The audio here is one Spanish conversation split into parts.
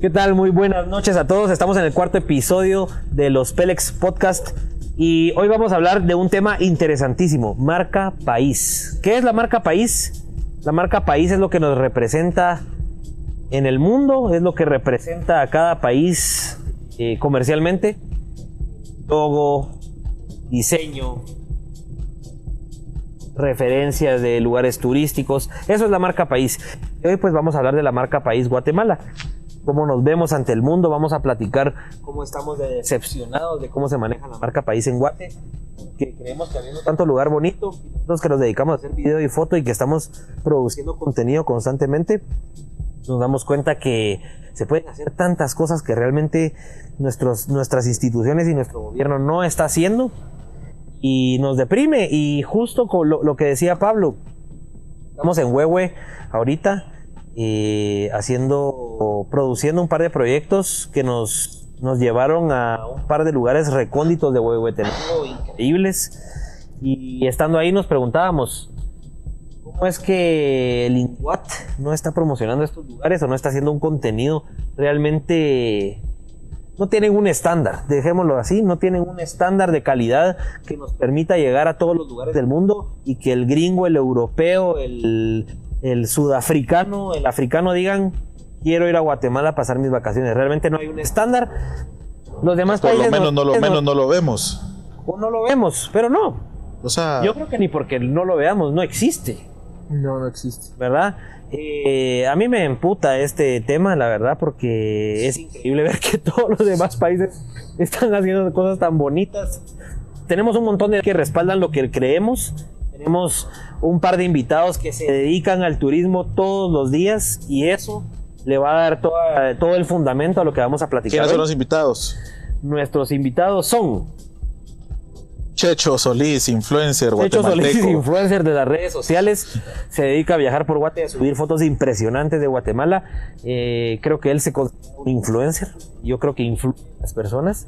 ¿Qué tal? Muy buenas noches a todos. Estamos en el cuarto episodio de los Pelex Podcast y hoy vamos a hablar de un tema interesantísimo, marca país. ¿Qué es la marca país? La marca país es lo que nos representa en el mundo, es lo que representa a cada país eh, comercialmente. Logo, diseño, referencias de lugares turísticos. Eso es la marca país. Hoy pues vamos a hablar de la marca país Guatemala cómo nos vemos ante el mundo, vamos a platicar cómo estamos decepcionados de cómo se maneja la marca país en Guate, que creemos que habiendo tanto lugar bonito, nosotros que nos dedicamos a hacer video y foto y que estamos produciendo contenido constantemente, nos damos cuenta que se pueden hacer tantas cosas que realmente nuestros, nuestras instituciones y nuestro gobierno no está haciendo y nos deprime. Y justo con lo, lo que decía Pablo, estamos en Huehue ahorita eh, haciendo, produciendo un par de proyectos que nos, nos llevaron a un par de lugares recónditos de Huehuetenango increíbles. Y estando ahí nos preguntábamos, ¿cómo es que el no está promocionando estos lugares o no está haciendo un contenido realmente... No tienen un estándar, dejémoslo así, no tienen un estándar de calidad que nos permita llegar a todos los lugares del mundo y que el gringo, el europeo, el, el sudafricano, el africano digan, quiero ir a Guatemala a pasar mis vacaciones. Realmente no hay un estándar. Los demás Por lo menos no, lo menos no lo vemos. O no lo vemos, pero no. O sea, yo creo que ni porque no lo veamos no existe. No, no existe. ¿Verdad? Eh, a mí me emputa este tema, la verdad, porque es increíble ver que todos los demás países están haciendo cosas tan bonitas. Tenemos un montón de que respaldan lo que creemos tenemos un par de invitados que se dedican al turismo todos los días y eso le va a dar todo el fundamento a lo que vamos a platicar. ¿Quiénes son los invitados? Nuestros invitados son Checho Solís, influencer Checho Solís, influencer de las redes sociales, se dedica a viajar por Guatemala, a subir fotos impresionantes de Guatemala. Eh, creo que él se considera un influencer. Yo creo que influye a las personas.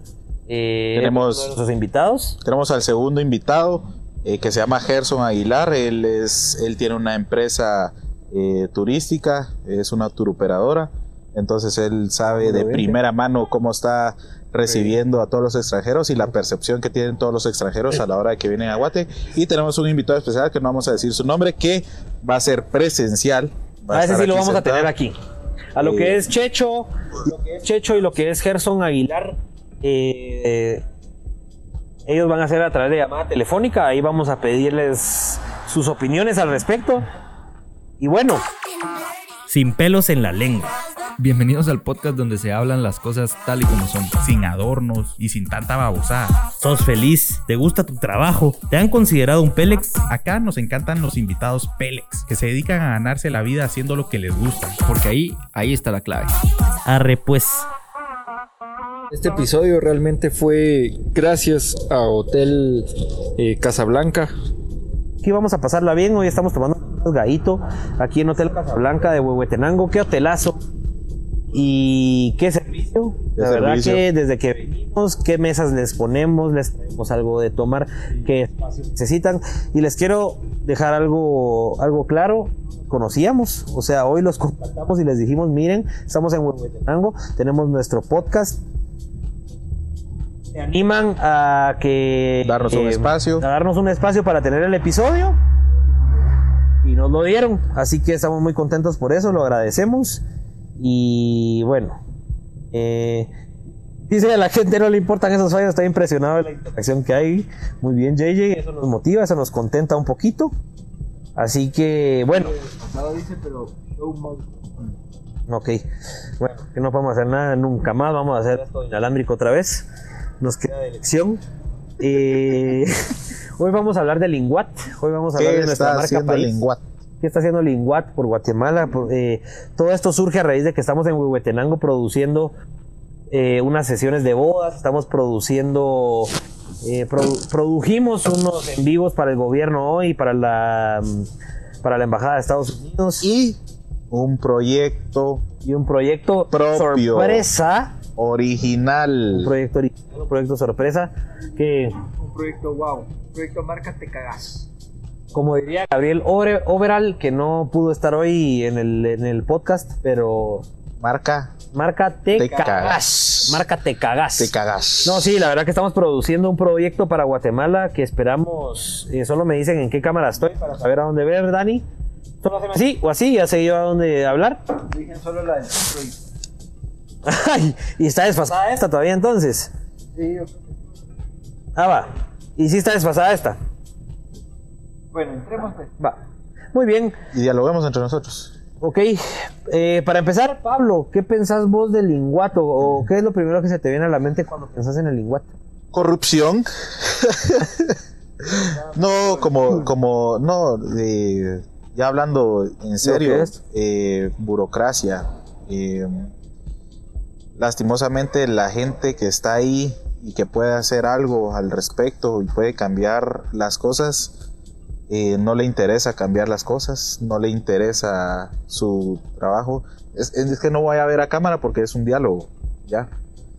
Eh, tenemos nuestros invitados. Tenemos al segundo invitado, eh, que se llama Gerson Aguilar. Él, es, él tiene una empresa eh, turística, es una turoperadora. Entonces él sabe de primera mano cómo está recibiendo a todos los extranjeros y la percepción que tienen todos los extranjeros a la hora de que vienen a Guate. Y tenemos un invitado especial que no vamos a decir su nombre, que va a ser presencial. a, ese sí lo vamos a tener aquí. A lo que eh, es Checho, lo que es Checho y lo que es Gerson Aguilar, eh, ellos van a hacer a través de llamada telefónica. Ahí vamos a pedirles sus opiniones al respecto. Y bueno, sin pelos en la lengua. Bienvenidos al podcast donde se hablan las cosas tal y como son, sin adornos y sin tanta babosada. ¿Sos feliz? ¿Te gusta tu trabajo? ¿Te han considerado un Pélex? Acá nos encantan los invitados Pélex, que se dedican a ganarse la vida haciendo lo que les gusta, porque ahí, ahí está la clave. Arre pues. Este episodio realmente fue gracias a Hotel eh, Casablanca. Aquí vamos a pasarla bien, hoy estamos tomando un gallito aquí en Hotel Casablanca de Huehuetenango, qué hotelazo y qué servicio. La verdad que desde que venimos, qué mesas les ponemos, les tenemos algo de tomar, qué espacios necesitan. Y les quiero dejar algo, algo claro. Conocíamos, o sea, hoy los contactamos y les dijimos, miren, estamos en Huehuetenango, tenemos nuestro podcast, se animan a que darnos un eh, espacio. a darnos un espacio para tener el episodio. Y nos lo dieron. Así que estamos muy contentos por eso lo agradecemos. Y bueno eh, dice a la gente no le importan esos fallos está impresionado de la interacción que hay. Muy bien JJ eso nos motiva eso nos contenta un poquito. Así que bueno. Ok, bueno, que no podemos hacer nada nunca más. Vamos a hacer esto inalámbrico otra vez nos queda de elección. Eh, hoy vamos a hablar de Linguat. Hoy vamos a hablar de nuestra marca país. Linguat? ¿Qué está haciendo Linguat por Guatemala? Eh, todo esto surge a raíz de que estamos en Huehuetenango produciendo eh, unas sesiones de bodas. Estamos produciendo. produjimos unos en vivos para el gobierno hoy, para la, para la Embajada de Estados Unidos. Y un proyecto. Y un proyecto propio. sorpresa original. Un proyecto original, un proyecto sorpresa. Que... Un proyecto wow, un proyecto marca te cagas. Como diría Gabriel Overall, que no pudo estar hoy en el, en el podcast, pero... Marca Marca Te, Te Cagás. Cagás. Marca Te Cagás. Te cagas. No, sí, la verdad que estamos produciendo un proyecto para Guatemala que esperamos. eh, solo me dicen en qué cámara estoy para saber a dónde ver, Dani. Solo así o así, ya sé yo a dónde hablar. Dije solo la del centro y- Ay, y está desfasada esta todavía entonces. Sí, yo- Ah, va. Y sí está desfasada esta. Bueno, entremos pues. Va. Muy bien. Y dialoguemos entre nosotros. Ok, eh, para empezar, Pablo, ¿qué pensás vos del linguato? ¿O qué es lo primero que se te viene a la mente cuando pensás en el linguato? Corrupción. no, como, como, no, eh, ya hablando en serio, eh, burocracia. Lastimosamente la gente que está ahí y que puede hacer algo al respecto y puede cambiar las cosas, eh, no le interesa cambiar las cosas, no le interesa su trabajo. Es, es que no voy a ver a cámara porque es un diálogo, ya.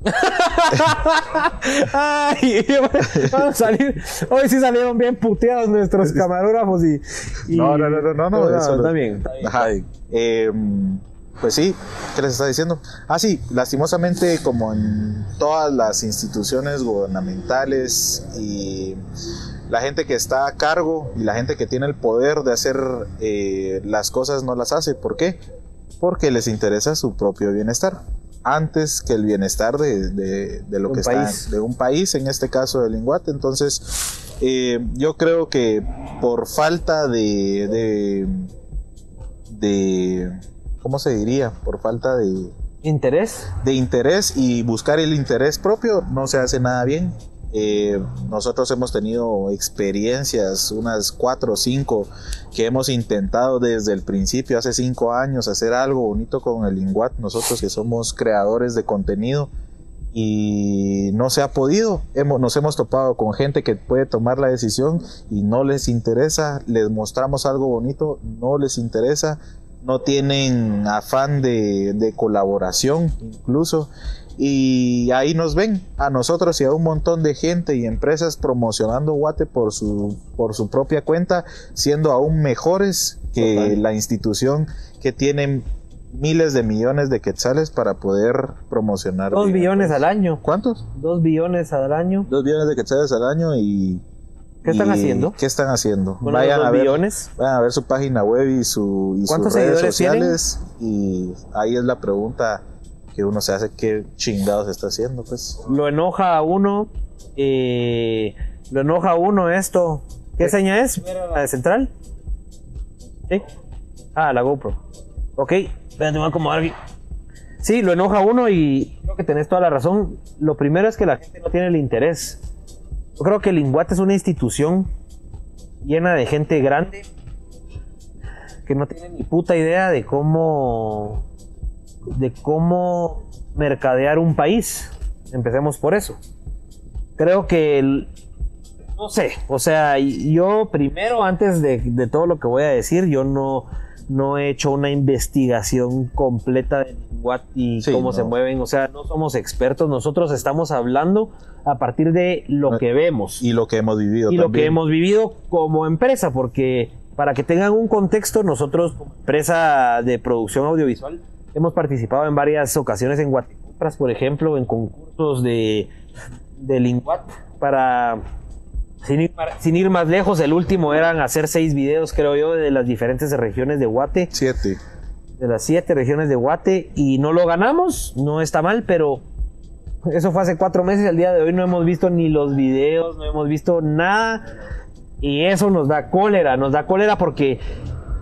Ay, vamos a salir. Hoy sí salieron bien puteados nuestros camarógrafos y. y- No, no, no, no, no, no, eso no. está bien, está bien, Ajá. está bien. Eh, pues sí, ¿qué les está diciendo? Ah, sí, lastimosamente como en todas las instituciones gubernamentales y la gente que está a cargo y la gente que tiene el poder de hacer eh, las cosas no las hace. ¿Por qué? Porque les interesa su propio bienestar antes que el bienestar de, de- de lo Un que país. está de un país, en este caso de Linguate. Entonces, eh, yo creo que por falta de, de, de- ¿cómo se diría? Por falta de, ¿Interés? de interés y buscar el interés propio, no se hace nada bien. Eh, nosotros hemos tenido experiencias, unas cuatro o cinco, que hemos intentado desde el principio, hace cinco años, hacer algo bonito con el Linguat, nosotros que somos creadores de contenido, y no se ha podido. Hemos, nos hemos topado con gente que puede tomar la decisión y no les interesa, les mostramos algo bonito, no les interesa, no tienen afán de, de colaboración incluso. Y ahí nos ven a nosotros y a un montón de gente y empresas promocionando Guate por su, por su propia cuenta, siendo aún mejores que Total. la institución que tienen miles de millones de quetzales para poder promocionar. Dos billones al año. ¿Cuántos? Dos billones al año. Dos billones de quetzales al año y... ¿Qué están haciendo? ¿Qué están haciendo? Vayan a ver, vayan a ver su página web y, su, y sus ¿Cuántos redes tienen? sociales y ahí es la pregunta que uno se hace qué chingados está haciendo pues Lo enoja a uno. eh, lo enoja a uno esto. ¿Qué seña es? ¿La de central? ¿Sí? Ah, la GoPro. Ok, espérate, me voy a acomodar aquí. Sí, lo enoja a uno y creo que tenés toda la razón. Lo primero es que la gente no tiene el interés. Yo creo que Linguate es una institución llena de gente grande que no tiene ni puta idea de cómo de cómo mercadear un país. Empecemos por eso. Creo que no sé, o sea, yo primero, antes de, de todo lo que voy a decir, yo no, no he hecho una investigación completa de what y Sí, cómo no. se mueven, o sea, no somos expertos, nosotros estamos hablando a partir de lo No, que vemos y lo que hemos vivido y lo que hemos vivido como empresa, porque para que tengan un contexto, nosotros como empresa de producción audiovisual hemos participado en varias ocasiones en Guatecompras, por ejemplo, en concursos de, de Linguat para... Sin ir, para- sin ir más lejos, el último eran hacer seis videos, creo yo, de las diferentes regiones de Guate. Siete. De las siete regiones de Guate y no lo ganamos, no está mal, pero eso fue hace cuatro meses, al día de hoy no hemos visto ni los videos, no hemos visto nada y eso nos da cólera, nos da cólera porque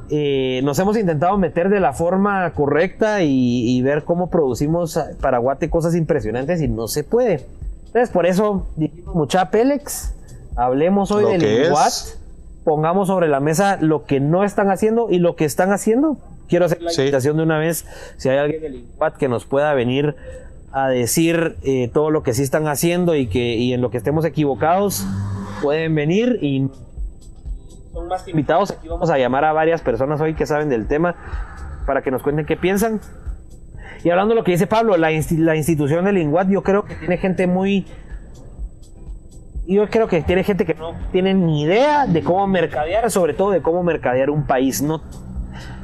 eh, nos hemos intentado meter de la forma correcta y, y ver cómo producimos para Guate cosas impresionantes y no se puede. Entonces por eso dijimos mucha Pélex, hablemos hoy Lo del. Linguat pongamos sobre la mesa lo que no están haciendo y lo que están haciendo. Quiero hacer la Sí. invitación de una vez, si hay alguien del INCUAT que nos pueda venir a decir eh, todo lo que sí están haciendo y que y en lo que estemos equivocados, pueden venir y son más que invitados. Aquí vamos a llamar a varias personas hoy que saben del tema para que nos cuenten qué piensan. Y hablando de lo que dice Pablo, la institución del INGUAT yo creo que tiene gente muy yo creo que tiene gente que no tiene ni idea de cómo mercadear, sobre todo de cómo mercadear un país. No,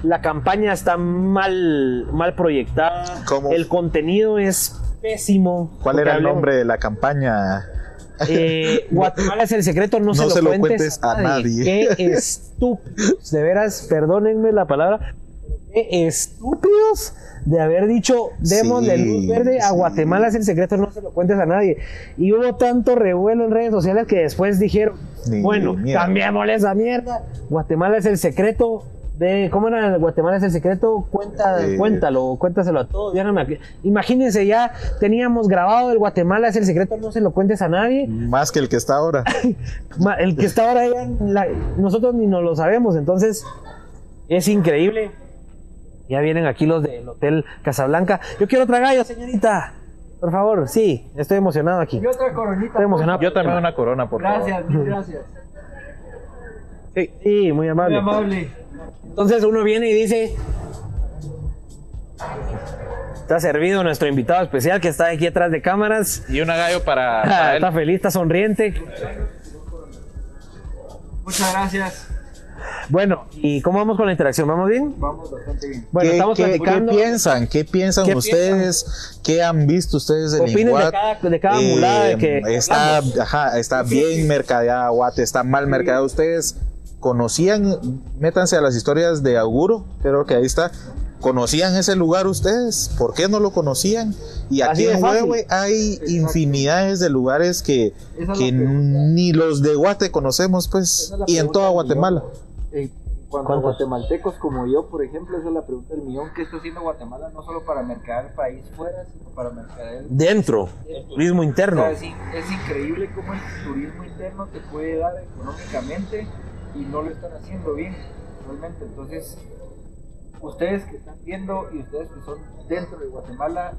la campaña está mal, mal proyectada, ¿Cómo? el contenido es pésimo. ¿Cuál era el nombre de la campaña? Eh, Guatemala es el secreto, no, se, lo cuentes a nadie. Qué estúpidos, de veras, perdónenme la palabra, estúpidos de haber dicho démosle Sí, luz verde a sí. Guatemala es el secreto, no se lo cuentes a nadie. Y hubo tanto revuelo en redes sociales que después dijeron, Ni bueno, cambiémosle esa mierda. Guatemala es el secreto de ¿cómo era? Guatemala es el secreto, cuenta, Eh. cuéntalo, cuéntaselo a todos. Ya no me Imagínense, ya teníamos grabado el Guatemala es el secreto, no se lo cuentes a nadie. Más que el que está ahora. El que está ahora ya, la- nosotros ni nos lo sabemos, entonces es increíble. Ya vienen aquí los del Hotel Casablanca. Yo quiero otra gallo, señorita. Por favor, sí, estoy emocionado aquí. Y otra coronita. Estoy emocionado. Yo también una corona, por favor. Gracias, mil gracias. Sí, sí, muy Muy amable. amable. Entonces uno viene y dice. Está servido nuestro invitado especial que está aquí atrás de cámaras. Y una gallo para, para él. está feliz, está sonriente. Muchas gracias. Bueno, ¿y cómo vamos con la interacción? ¿Vamos bien? Vamos bastante bien. Bueno, ¿Qué, estamos qué- platicando. qué piensan? ¿Qué piensan ¿Qué ustedes? ¿Qué han visto ustedes del Opinen de Inguat? cada- de cada mulada que está, ajá, está bien mercadeada Guate, está mal mercadeada. ¿Ustedes conocían? Métanse a las historias de Auguro, creo que ahí está. ¿Conocían ese lugar ustedes? ¿Por qué no lo conocían? Y aquí en. Huehue hay infinidades de lugares que, ni los de Guate conocemos, pues, y en toda Guatemala. En cuanto ¿Cuántos? guatemaltecos como yo, por ejemplo, esa es la pregunta del millón. ¿Qué está haciendo Guatemala no solo para mercader el país fuera, sino para mercader Dentro, el turismo O interno. sea, es, es increíble cómo el turismo interno te puede dar económicamente y no lo están haciendo bien, realmente. Entonces, ustedes que están viendo y ustedes que son dentro de Guatemala,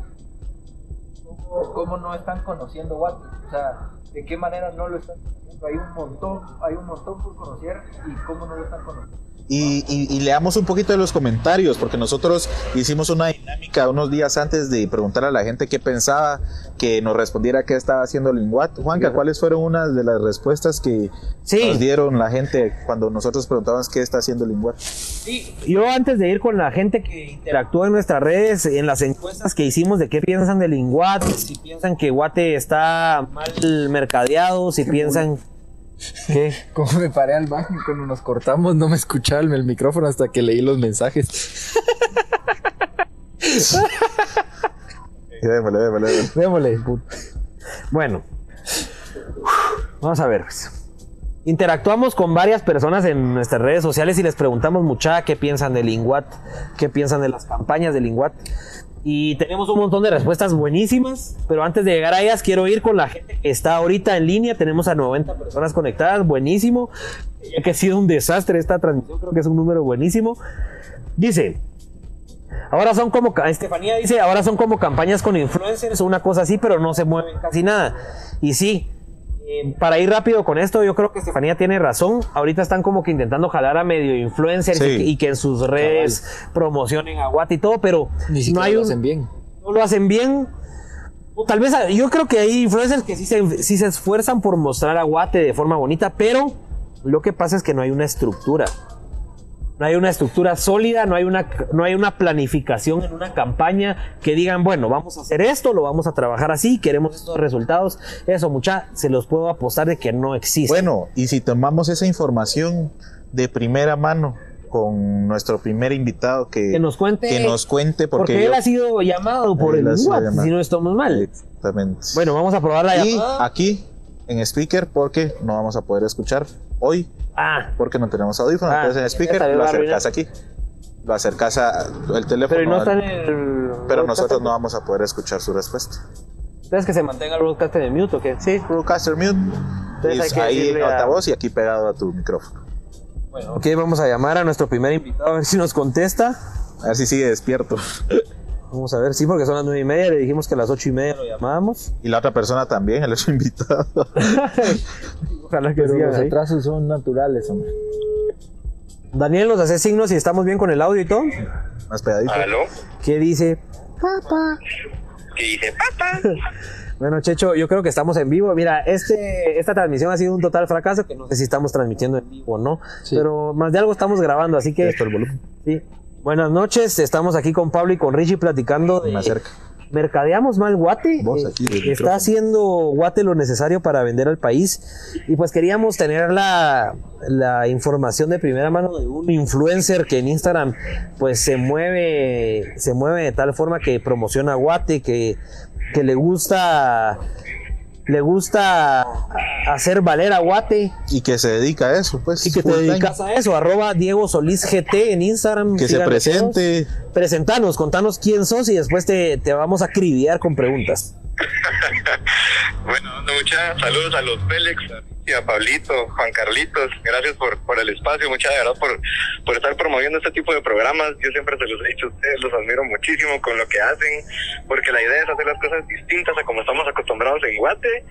¿cómo, no están conociendo Guate? O sea, ¿de qué manera no lo están conociendo? Hay un montón, hay un montón por conocer y cómo no lo están conociendo. Y, y- y leamos un poquito de los comentarios, porque nosotros hicimos una dinámica unos días antes de preguntar a la gente qué pensaba, que nos respondiera qué estaba haciendo Linguat. Juanca, ¿cuáles fueron unas de las respuestas que Sí. nos dieron la gente cuando nosotros preguntábamos qué está haciendo Linguat? Yo antes de ir con la gente que interactúa en nuestras redes, en las encuestas que hicimos de qué piensan del Inguat, si piensan que Guate está mal mercadeado, si piensan que Como me paré al baño cuando nos cortamos no me escuchaba el, micrófono hasta que leí los mensajes. Démosle, démosle, démosle. Démosle. Bueno, vamos a ver. pues. Interactuamos con varias personas en nuestras redes sociales y les preguntamos mucha qué piensan del Inguat, qué piensan de las campañas del Inguat. Y tenemos un montón de respuestas buenísimas, pero antes de llegar a ellas quiero ir con la gente que está ahorita en línea. Tenemos a 90 personas conectadas, buenísimo. Ya que ha sido un desastre esta transmisión, creo que es un número buenísimo. Dice, Ahora son como, Estefanía dice, ahora son como campañas con influencers una cosa así, pero no se mueven casi nada. Y sí, eh, para ir rápido con esto, yo creo que Estefanía tiene razón. Ahorita están como que intentando jalar a medio influencers Sí. y, que- y que en sus redes promocionen a Guate y todo, pero Ni no hay lo un- hacen bien. no lo hacen bien. O tal vez yo creo que hay influencers que sí se, sí se esfuerzan por mostrar a Guate de forma bonita, pero lo que pasa es que no hay una estructura. No hay una estructura sólida, no hay una, no hay una planificación en una campaña que digan, bueno, vamos a hacer esto, lo vamos a trabajar así, queremos estos resultados. Eso, mucha, se los puedo apostar de que no existe. Bueno, y si tomamos esa información de primera mano con nuestro primer invitado que, que nos cuente, que nos cuente, porque, porque, él ha sido llamado por el WhatsApp, si no estamos mal. Exactamente. Bueno, vamos a probar la y llamada. aquí en speaker porque no vamos a poder escuchar hoy Ah, porque no tenemos audífonos. Ah, Entonces en speaker esta vez lo acercas aquí. Lo acercas a el teléfono. pero no en al- el. pero nosotros no vamos a poder escuchar su respuesta. ¿Ustedes que se mantenga el broadcast en mute o qué? Sí, Broadcaster Mute. Entonces Y ahí a- altavoz y aquí pegado a tu micrófono. Bueno, ok, vamos a llamar a nuestro primer invitado a ver si nos contesta. A ver si sigue despierto. Vamos a ver, sí, porque son las nueve y media, le dijimos que a las ocho y media lo llamábamos. Y la otra persona también, el otro invitado. Ojalá que los atrasos son naturales, hombre. Daniel nos hace signos y estamos bien con el audio y todo. Más pegadito. ¿Aló? ¿Qué dice? ¿Qué dice papá? Bueno, Checho, yo creo que estamos en vivo. Mira, este, esta transmisión ha sido un total fracaso, que no sé si estamos transmitiendo en vivo o no, Sí. pero más de algo estamos grabando, así que... Esto el volumen. Sí. Buenas noches, estamos aquí con Pablo y con Richie platicando de... Más cerca. mercadeamos mal Guate. Vos eh, aquí está micrófono. haciendo Guate lo necesario para vender al país. Y pues queríamos tener la, la información de primera mano de un influencer que en Instagram pues se mueve, se mueve de tal forma que promociona Guate, que, que le gusta le gusta hacer valer a Guate Y que se dedica a eso, pues. y que te dedicas a eso, arroba Diego Solís GT en Instagram. Que se presente. todos. Presentanos, contanos quién sos y después te, te vamos a acribillar con preguntas. Bueno, muchas saludos a los Félix, a Pablito, Juan Carlitos. Gracias por, por el espacio, muchas gracias por, por estar promoviendo este tipo de programas. Yo siempre se los he dicho a ustedes, los admiro muchísimo con lo que hacen, porque la idea es hacer las cosas distintas a como estamos acostumbrados en Guate.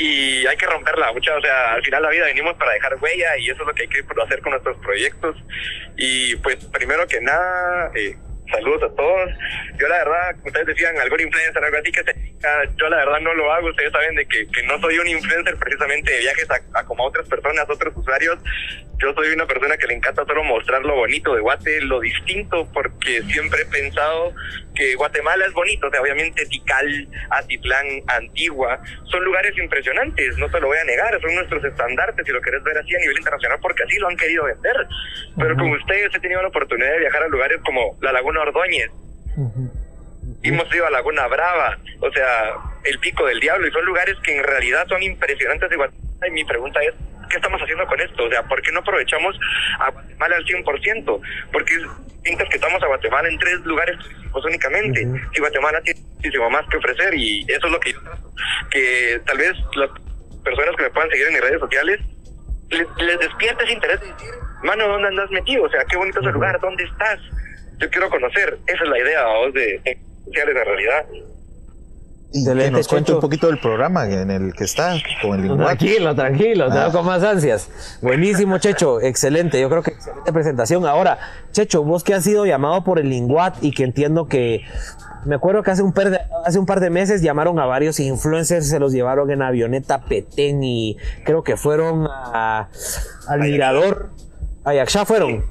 Y hay que romperla, mucha, o sea, al final la vida venimos para dejar huella y eso es lo que hay que hacer con nuestros proyectos. Y pues primero que nada, eh, saludos a todos. Yo la verdad, ustedes decían algún influencer, algo así que se yo la verdad no lo hago, ustedes saben de que, que no soy un influencer precisamente de viajes a, a como a otras personas, otros usuarios. Yo soy una persona que le encanta solo mostrar lo bonito de Guate, lo distinto, porque siempre he pensado que Guatemala es bonito, o sea, obviamente Tikal, Atitlán, Antigua, son lugares impresionantes, no te lo voy a negar, son nuestros estandartes, si lo querés ver así a nivel internacional, porque así lo han querido vender. Pero con ustedes he tenido la oportunidad de viajar a lugares como la Laguna Ordóñez, hemos ido a Laguna Brava, o sea, el Pico del Diablo, y son lugares que en realidad son impresionantes de Guatemala. Y mi pregunta es, ¿qué estamos haciendo con esto? O sea, ¿por qué no aprovechamos a Guatemala al 100%? Porque que estamos a Guatemala en tres lugares turísticos únicamente. Y Guatemala tiene muchísimo más que ofrecer, y eso es lo que yo trato. Que tal vez las personas que me puedan seguir en mis redes sociales les, les despierta ese interés de decir, mano, ¿dónde andas metido? O sea, qué bonito es el lugar, ¿dónde estás? Yo quiero conocer, esa es la idea vos, de de sociales en realidad. Y Excelente, que nos cuente un poquito del programa en el que está, con el lenguaje. Tranquilo, tranquilo, te Ah. veo con más ansias. Buenísimo, Checho, excelente. Yo creo que excelente presentación. Ahora, Checho, vos que has sido llamado por el Linguat y que entiendo que. Me acuerdo que hace un, par de, hace un par de meses llamaron a varios influencers, se los llevaron en avioneta Petén y creo que fueron a, al Mirador. A Yaxá fueron.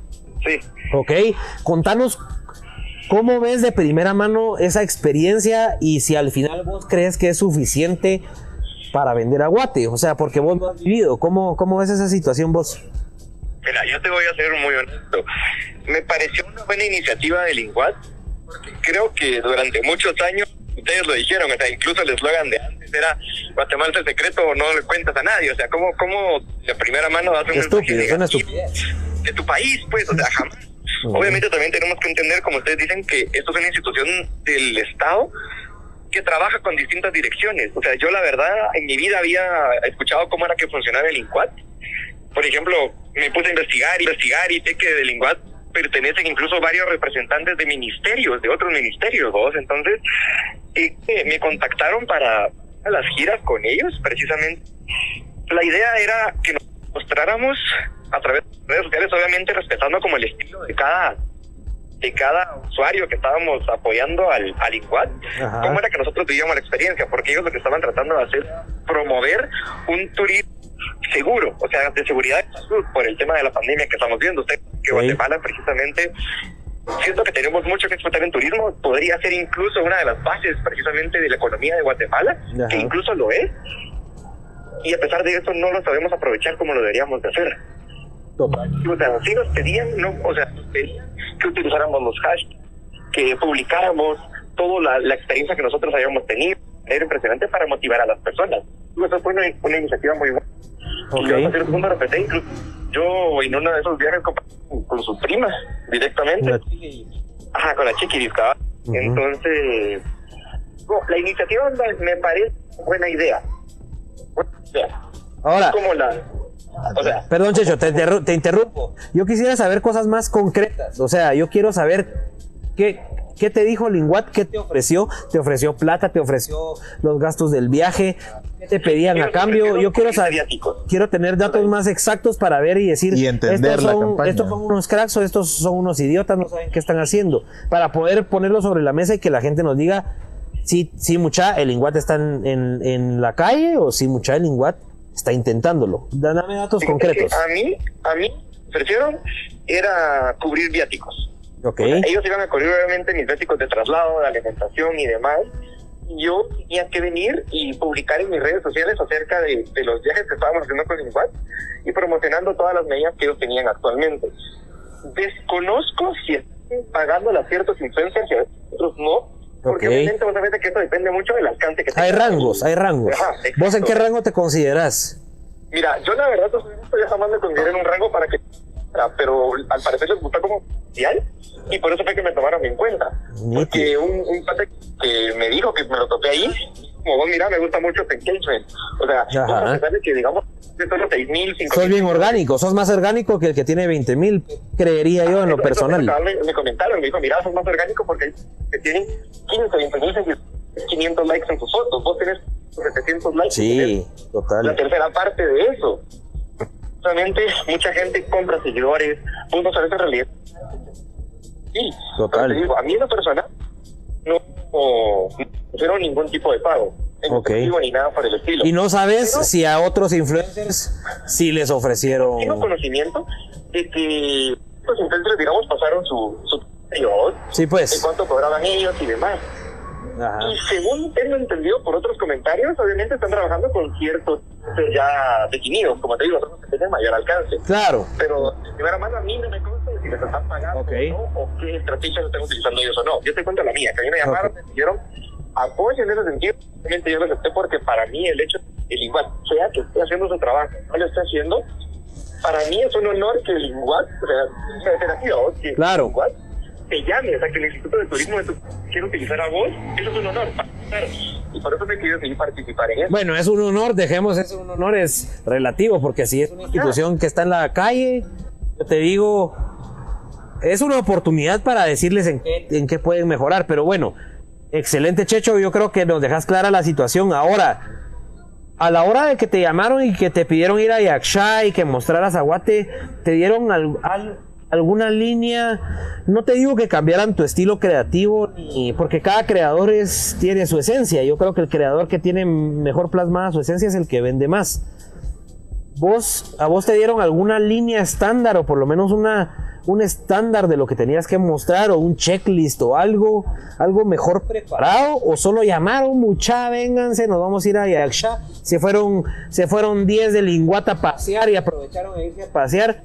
Sí. Ok, contanos cómo ves de primera mano esa experiencia y si al final vos crees que es suficiente para vender aguate, o sea, porque vos lo has vivido, ¿cómo, cómo ves esa situación vos? Mira, yo te voy a ser muy honesto. Me pareció una buena iniciativa de Linguat, porque creo que durante muchos años, ustedes lo dijeron, o sea, incluso el eslogan de antes era Guatemala es el secreto, no le cuentas a nadie, o sea, ¿cómo, cómo de primera mano das un estúpido, mensaje es una negativo estupidez. De tu país, pues, o sea, jamás. Obviamente también tenemos que entender, como ustedes dicen, que esto es una institución del Estado que trabaja con distintas direcciones. O sea, yo la verdad en mi vida había escuchado cómo era que funcionaba el INCUAT. Por ejemplo, me puse a investigar, investigar y sé que del INCUAT pertenecen incluso varios representantes de ministerios, de otros ministerios, ¿vos? Entonces, eh, me contactaron para las giras con ellos, precisamente. La idea era que nos mostráramos a través de redes sociales, obviamente respetando como el estilo de cada de cada usuario que estábamos apoyando al, al INCUAT, cómo era que nosotros vivíamos la experiencia, porque ellos lo que estaban tratando de hacer promover un turismo seguro, o sea, de seguridad y salud por el tema de la pandemia que estamos viendo. Usted que Sí. Guatemala precisamente siento que tenemos mucho que explotar en turismo, podría ser incluso una de las bases precisamente de la economía de Guatemala, Ajá. que incluso lo es. Y a pesar de eso no lo sabemos aprovechar como lo deberíamos de hacer. O sea, sí nos pedían, no, o sea, nos pedían que utilizáramos los hashtags, que publicáramos toda la, la experiencia que nosotros habíamos tenido. Era impresionante para motivar a las personas. Eso fue una, una iniciativa muy buena. Y yo punto repetí, incluso yo en uno de esos viajes con, con su prima directamente. Ajá, con la chiquiris, cabal. Ujú. Entonces, no, la iniciativa me- parece buena idea. Buena idea. Ahora, Como la... O sea, perdón Checho, te, interru- te interrumpo. Yo quisiera saber cosas más concretas, o sea, yo quiero saber qué, qué te dijo Linguat, qué te ofreció, te ofreció plata, te ofreció los gastos del viaje, qué te pedían a cambio, yo quiero saber, quiero tener datos más exactos para ver y decir, Y entender estos la son, campaña. estos son unos cracks o estos son unos idiotas, no saben qué están haciendo, para poder ponerlo sobre la mesa y que la gente nos diga si, si mucha el Linguat está en, en- en la calle o si mucha el Linguat está intentándolo. Dame datos Fíjate concretos. A mí, a mí, ofrecieron era cubrir viáticos. Okay. ellos iban a cubrir obviamente mis básicos de traslado, de alimentación y demás. Y yo tenía que venir y publicar en mis redes sociales acerca de, de los viajes que estábamos haciendo con Linguat y promocionando todas las medidas que ellos tenían actualmente. Desconozco si están pagando a ciertos influencers y a otros no, porque obviamente vos sabés que eso depende mucho del alcance que Hay tenga. rangos, hay rangos. Ajá, ¿Vos en qué rango te consideras? Mira, yo la verdad, yo jamás me consideré en un rango para que. Pero al parecer les gusta como oficial y por eso fue que me tomaron en cuenta. Porque un, un pate que me dijo que me lo topé ahí, como vos, mira, me gusta mucho tu engagement. O sea, de que digamos, solo 6 mil, 5 Sos bien orgánico, sos más orgánico que el que tiene 20 mil, creería yo en lo personal. Me, me comentaron, me dijo, mira, sos más orgánico porque que tienen 15, 20 mil, 500 likes en tus fotos. Vos tenés 700 likes. Sí, tenés la total. tercera parte de eso. Solamente mucha gente compra seguidores, vos no sabes en realidad. Sí, Total. te digo, a mí en lo personal no, no pusieron ningún tipo de pago. En Ok. efectivo ni nada por el estilo. Y no sabes Pero- si a otros influencers sí les ofrecieron. Tengo conocimiento de que los influencers, digamos, pasaron su, su periodo, Sí, de pues. cuánto cobraban ellos y demás. Ajá. Y según tengo entendido por otros comentarios, obviamente están trabajando con ciertos ya definidos, como te digo, son los que tienen mayor alcance. Claro. Pero de primera mano a mí no me consta de si les están pagando Ok. o no, o qué estrategias están utilizando ellos o no. Yo te cuento la mía, que a mí me llamaron, me pidieron apoyo en ese sentido. Obviamente yo lo acepté porque para mí el hecho, el igual, sea que esté haciendo su trabajo, no lo esté haciendo, para mí es un honor que el igual, o sea, sea ser así, ¿o? que Claro. el igual te llame, o sea, que el Instituto de Turismo de tu quiere utilizar a vos, eso es un honor. empezar. Y por eso me quiero seguir participar en eso. Bueno, es un honor, dejemos eso, un honor es relativo, porque si es una institución que está en la calle, yo te digo, es una oportunidad para decirles en qué, en qué pueden mejorar, pero bueno, excelente Checho, yo creo que nos dejas clara la situación. Ahora, a la hora de que te llamaron y que te pidieron ir a Yaksha y que mostraras a Guate, te dieron al- al- alguna línea, no te digo que cambiaran tu estilo creativo, ni- porque cada creador es, tiene su esencia. Yo creo que el creador que tiene mejor plasmada su esencia es el que vende más. ¿Vos, ¿A vos te dieron alguna línea estándar o por lo menos una, un estándar de lo que tenías que mostrar o un checklist o algo, algo mejor preparado? ¿O solo llamaron, mucha, vénganse, nos vamos a ir a Yaksha? Se fueron, se fueron 10 de Linguata a pasear y aprovecharon a irse a pasear.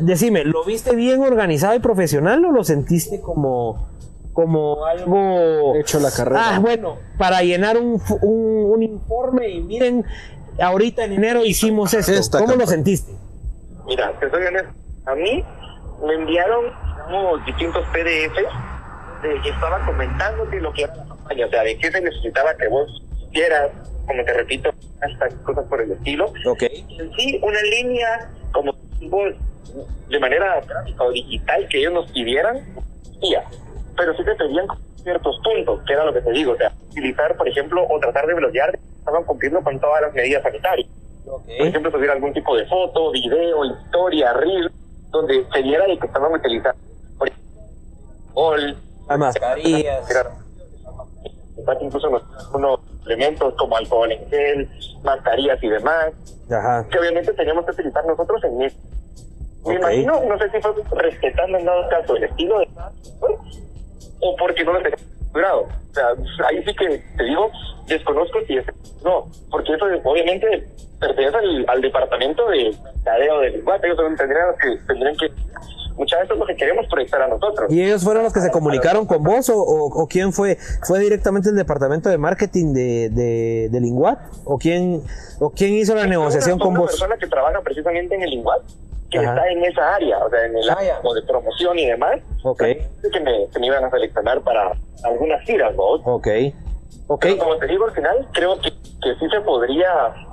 Decime, ¿lo viste bien organizado y profesional o lo sentiste como, como algo... Hecho la carrera. Ah, bueno, para llenar un, un, un informe y miren, ahorita en enero hicimos esto. Esta ¿Cómo lo sentiste? Mira, te soy honesto. A mí me enviaron digamos, distintos PDFs de que estaba comentándote lo que era la campaña, o sea, de qué se necesitaba que vos hicieras, como te repito, hasta cosas por el estilo. Ok. En sí, una línea como de manera gráfica o digital que ellos nos pidieran. Pero sí te pedían ciertos puntos, que era lo que te digo, o sea, utilizar, por ejemplo, o tratar de bloquear, estaban cumpliendo con todas las medidas sanitarias por ejemplo, subir algún tipo de foto, video, historia, reel, donde se viera de que estaban utilizando, gol, Las mascarillas. incluso unos, elementos como alcohol en gel, mascarillas y demás, Ajá. que obviamente teníamos que utilizar nosotros en esto. Me imagino, no sé si fue respetando en dado caso el estilo de o porque no lo teníamos estructurado. O sea, ahí sí que te digo, desconozco si es no, porque eso obviamente pertenece al, al departamento de mercadeo del Iguate, ellos tendrían que, tendrían que, muchas veces lo que queremos proyectar a nosotros. ¿Y ellos fueron los que se comunicaron con vos o, o- o quién fue? ¿Fue directamente el departamento de marketing de, de, de Linguat? ¿O quién, ¿O quién hizo la negociación una, con una vos? persona que trabaja precisamente en el Iguat, que Ajá. está en esa área, o sea, en el Ah, área como de promoción y demás, Ok, que me, que me iban a seleccionar para algunas giras, ¿no? ok, ok. Pero como te digo, al final creo que, que sí se podría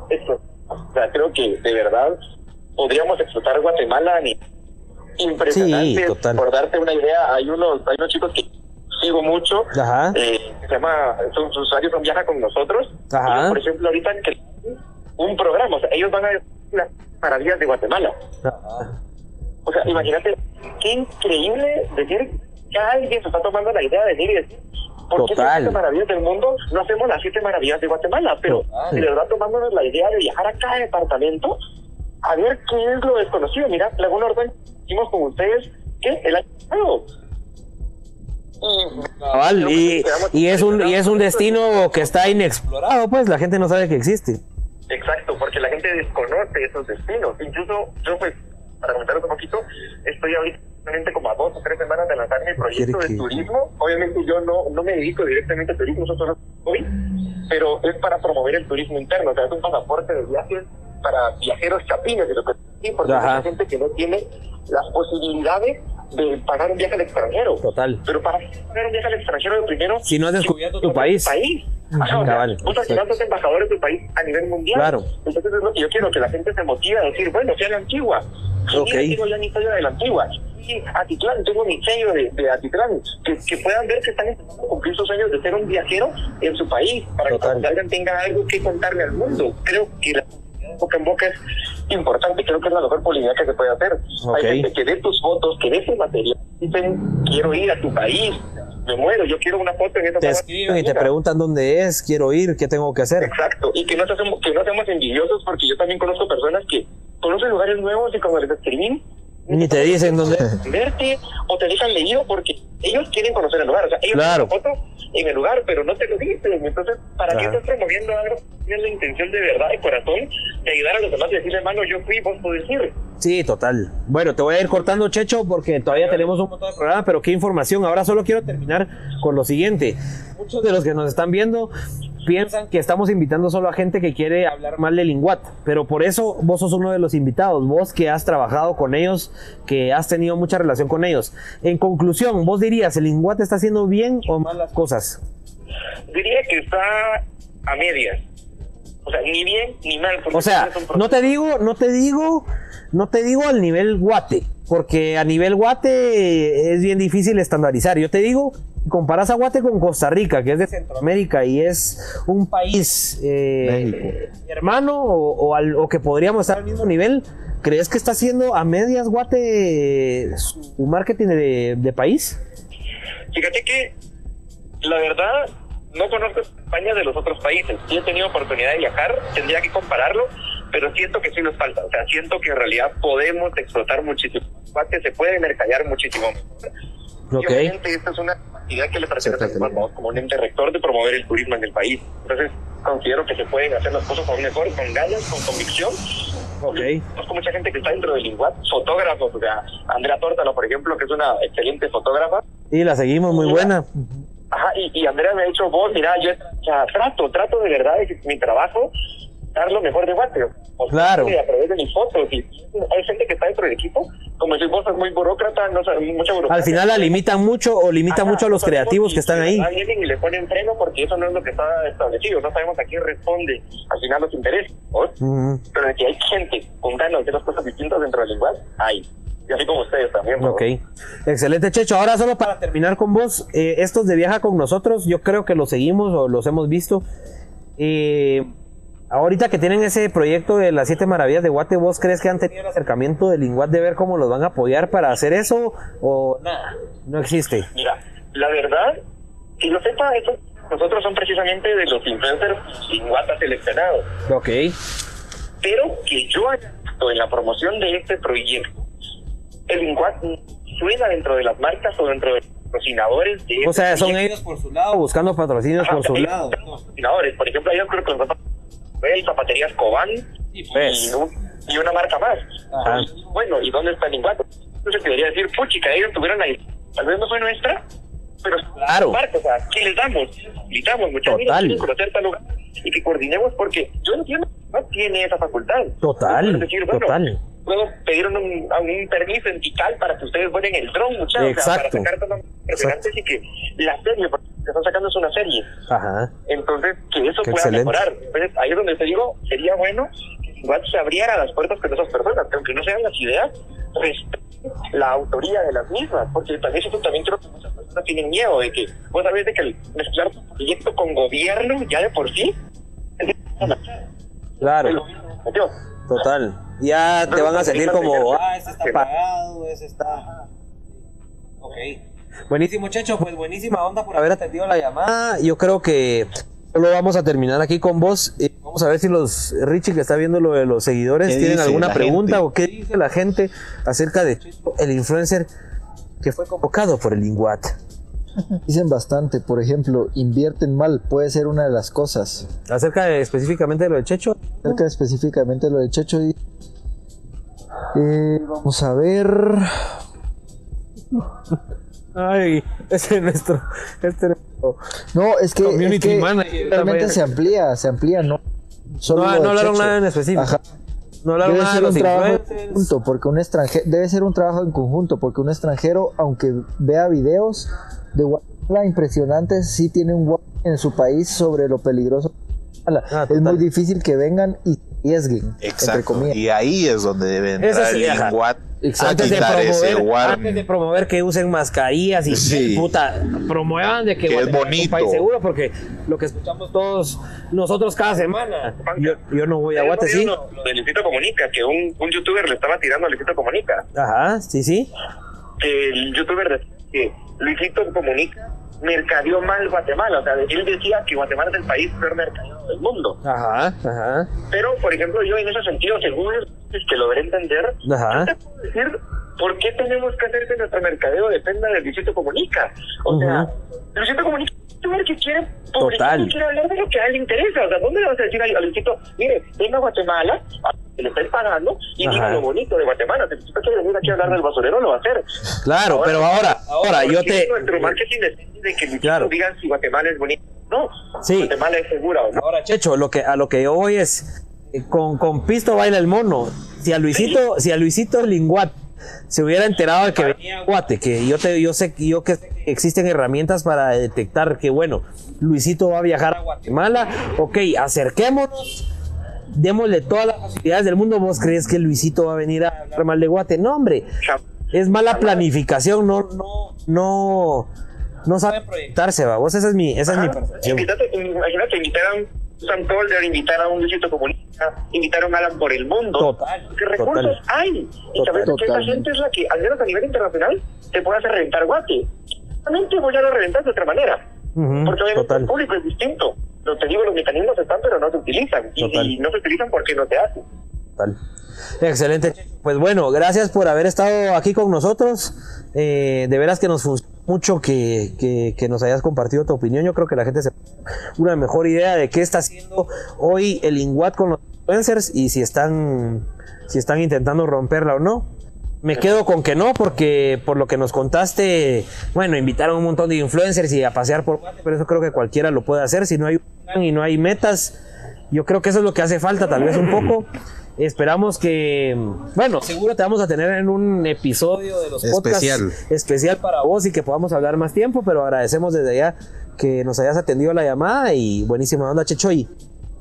explotar. O sea, creo que de verdad podríamos explotar Guatemala nivel impresionante. Sí, total. Por darte una idea, hay unos, hay unos chicos que sigo mucho, Ajá. eh, que se llama, son sus usuarios son Viaja con nosotros. Ajá. Ellos, por ejemplo, ahorita que un programa, o sea, ellos van a las maravillas de Guatemala. O sea, imagínate, qué increíble decir que alguien se está tomando la idea de venir y decir, ¿por qué Total. las siete maravillas del mundo no hacemos las siete maravillas de Guatemala? Pero Total. de verdad tomándonos la idea de viajar a cada departamento a ver qué es lo desconocido. Mira, Laguna Ordóñez, hicimos con ustedes, ¿qué? El año pasado. Cabal, y, y es un y es un destino que está inexplorado, pues la gente no sabe que existe. Exacto, porque la gente desconoce esos destinos. Incluso yo, pues, para comentaros un poquito, estoy ahorita como a dos o tres semanas de lanzar mi proyecto de que- turismo. Obviamente yo no, no me dedico directamente al turismo, eso solo hoy, pero es para promover el turismo interno. O sea, es un pasaporte de viajes para viajeros chapines, de lo que porque Ajá. hay gente que no tiene las posibilidades de pagar un viaje al extranjero. Total. Pero para pagar un viaje al extranjero, de primero Si no has descubierto tu país. país. Ajá, o sea, Cabal, vos al final sos embajador de tu país a nivel mundial. Claro. Entonces es lo que yo quiero, que la gente se motive a decir, bueno, sea la antigua. Ok. Tengo ya mi sello de la antigua. Atitlán, tengo mi sello de, de Atitlán. Que, que puedan ver que están a cumplir sus sueños de ser un viajero en su país, para que cuando salgan tengan algo que contarle al mundo. Creo que la boca en boca es importante, creo que es la mejor publicidad que se puede hacer. Ok. Hay gente que ve tus fotos, que ve tu material, dicen, quiero ir a tu país, me muero, yo quiero una foto en esa Te escriben y te latina". preguntan dónde es, quiero ir, qué tengo que hacer. Exacto, y que no, seamos, que no seamos envidiosos porque yo también conozco personas que conocen lugares nuevos y cuando les escribí, Ni te dicen dónde verte o te dejan leído porque ellos quieren conocer el lugar. O sea, ellos Claro. tienen foto en el lugar, pero no te lo dicen. Entonces, ¿para qué Ajá. estás promoviendo algo? Tienes la intención de verdad, de corazón, de ayudar a los demás y decirle, hermano, yo fui, vos podés ir. Sí, total. Bueno, te voy a ir cortando, Checho, porque todavía tenemos un montón de programa, pero qué información. Ahora solo quiero terminar con lo siguiente. Muchos de los que nos están viendo piensan que estamos invitando solo a gente que quiere hablar mal del Linguat, pero por eso vos sos uno de los invitados, vos que has trabajado con ellos, que has tenido mucha relación con ellos. En conclusión, vos dirías, ¿el Linguat está haciendo bien o mal las cosas? Diría que está a medias. O sea, ni bien ni mal. porque O sea, no te digo, no te digo, no te digo al nivel guate, porque a nivel guate es bien difícil estandarizar. Yo te digo, comparas a Guate con Costa Rica, que es de Centroamérica y es un país eh, hermano o, o al- o que podríamos estar al mismo nivel. ¿Crees que está haciendo a medias Guate su marketing de, de país? Fíjate que la verdad no conozco España de los otros países. Sí he tenido oportunidad de viajar, tendría que compararlo, pero siento que sí nos falta. O sea, siento que en realidad podemos explotar muchísimo. Guate se puede mercadear muchísimo mejor. Obviamente esta es una actividad que le Estado como un ente rector de promover el turismo en el país. Entonces considero que se pueden hacer las cosas con mejor, con ganas, con convicción. Ok. Conozco mucha gente que está dentro del Linguat, fotógrafos, o sea, Andrea Tórtalo, por ejemplo, que es una excelente fotógrafa, Y la seguimos muy buena. Ajá, y, y Andrea me ha dicho, vos, mira, yo o sea, trato, trato de verdad que mi trabajo dar lo mejor de Guate. O sea, Claro. A través de mis fotos. Y hay gente que está dentro del equipo, como decís vos, es muy burócrata, no sabe mucha burocracia. Al final la limitan mucho o limita Ajá, mucho a los creativos si- que están si ahí. y le ponen freno porque eso no es lo que está establecido. No sabemos a quién responde al final los intereses. Ujú. Pero de que hay gente con ganas de hacer las cosas distintas dentro del lenguaje, hay. Y así como ustedes también. ¿no? Ok, excelente Checho. Ahora solo para terminar con vos, eh, estos de viaja con nosotros, yo creo que los seguimos o los hemos visto. Eh, ahorita que tienen ese proyecto de las siete maravillas de Guate, ¿vos crees que han tenido el acercamiento del Linguat de ver cómo los van a apoyar para hacer eso? ¿O nada? No existe. Mira, la verdad, si lo sepa, eso, nosotros son precisamente de los influencers sin guata seleccionados. Ok, Pero que yo haya visto en la promoción de este proyecto, el Inguat suena dentro de las marcas o dentro de los patrocinadores de o este sea, son proyecto. ellos por su lado buscando patrocinios Ajá, por su ellos lado. patrocinadores. Por ejemplo, yo creo que los el Zapaterías Cobán y, pues. un- y una marca más. Ajá. Bueno, ¿y dónde está el Inguat? Entonces debería decir, puchica, ellos tuvieron ahí. Tal vez no fue nuestra, pero Claro. marca, o sea, ¿qué les damos? Gritamos, muchachos, Total. quieren conocer tal lugar y que coordinemos porque yo entiendo que no tiene esa facultad. Total, decir, bueno, total. Puedo pedir un, un permiso en Tikal para que ustedes vuelen el dron, muchachos, o sea, para Exacto. sacar impresionantes y que la serie, porque lo que están sacando es una serie. Ajá. Entonces, que eso Qué pueda excelente. mejorar. Entonces, ahí es donde te digo, sería bueno que igual se abriera las puertas con esas personas, que aunque no sean las ideas, respeten la autoría de las mismas, porque también eso también creo que muchas personas tienen miedo de que, vos sabés de que el mezclar proyecto con gobierno ya de por sí, Claro. Total. Ya te van a sentir como, ah, ese está pagado, ese está. Ok. Buenísimo, Checho. Pues buenísima onda por haber atendido la llamada. Yo creo que solo vamos a terminar aquí con vos. Eh, Vamos a ver si los Richie que está viendo lo de los seguidores ¿Qué tienen alguna pregunta gente? o qué dice la gente acerca de Checho, el influencer que fue convocado por el Inguat. Dicen bastante, por ejemplo, invierten mal, puede ser una de las cosas. Acerca de, específicamente de lo de Checho. Acerca específicamente de lo de Checho. Eh, vamos a ver. Ay, ese es nuestro. Este es nuestro- No, es que, es que realmente se amplía, se amplía, ¿no? Solo No, de hablaron nada en específico. Ajá. No hablaron Debe nada de ser los un trabajo en conjunto, porque un extranjero debe ser un trabajo en conjunto, porque un extranjero, aunque vea videos de impresionantes, sí tiene un en su país sobre lo peligroso. Ah, es muy difícil que vengan y arriesguen, entre Exacto. comillas. Y ahí es donde debe Eso entrar sí, el Antes de, promover, antes de promover que usen mascarillas y Sí. puta, promuevan de que, Que es Guatemala un bonito. país seguro porque lo que escuchamos todos nosotros cada semana. Yo, yo no voy a Guate, sí. Lo, de Luisito Comunica, que un, un youtuber le estaba tirando a Luisito Comunica. Ajá, sí, sí. Que el youtuber que Luisito Comunica mercadeó mal Guatemala. O sea, él decía que Guatemala es el país peor mercadeado del mundo. Ajá, ajá, Pero, por ejemplo, yo en ese sentido, según que lo veré entender, ajá. te puedo decir por qué tenemos que hacer que nuestro mercadeo dependa del Luisito Comunica. O sea, Luisito Comunica youtuber que quiere publicar y quiere hablar de lo que a él le interesa. O sea, ¿dónde le vas a decir a, Luisito, mire, venga a Guatemala, que le estén pagando y Ajá. diga lo bonito de Guatemala? Si Luisito quiere venir aquí a hablar del basurero, lo va a hacer. Claro, pero ahora, ahora yo ¿por qué te. Nuestro marketing depende de que Luisito Claro. diga si Guatemala es bonito. No, Sí. Guatemala es segura o no. Ahora, Checho, lo que, a lo que yo voy es. eh, Con, con pisto baila el mono. Si a Luisito, si a Luisito Linguat se hubiera enterado de que venía a Guate, que yo te, yo sé, yo que existen herramientas para detectar que bueno, Luisito va a viajar a Guatemala, ok, acerquémonos, démosle todas las facilidades del mundo. ¿Vos crees que Luisito va a venir a hablar mal de Guate? No, hombre, es mala planificación, no, no, no, no saben proyectarse, va. Vos esa es mi, esa es mi percepción. Imagínate, invitar a un Sam Tolder, invitar a un Luisito Comunista, invitar a Alan por el mundo. Total, ¿Qué recursos total. hay? Y Total. sabes que esa gente es la que, al menos a nivel internacional, te puede hacer reventar guate. Realmente voy a reventar de otra manera. Porque obviamente total. el público es distinto. Lo te digo, los mecanismos están, pero no se utilizan. Y, y no se utilizan porque no te hacen. Total. Excelente. Pues bueno, gracias por haber estado aquí con nosotros. Eh, de veras que nos funciona mucho que, que- que nos hayas compartido tu opinión. Yo creo que la gente se una mejor idea de qué está haciendo hoy el Inguat con los influencers y si están, si están intentando romperla o no. Me quedo con que no, porque por lo que nos contaste, bueno, invitaron a un montón de influencers y a pasear por pero eso creo que cualquiera lo puede hacer. Si no hay un plan y no hay metas, yo creo que eso es lo que hace falta, tal vez un poco. Esperamos que, bueno, seguro te vamos a tener en un episodio de los podcasts Especial. especial para vos y que podamos hablar más tiempo, pero agradecemos desde ya que nos hayas atendido la llamada y buenísima onda, Checho. Y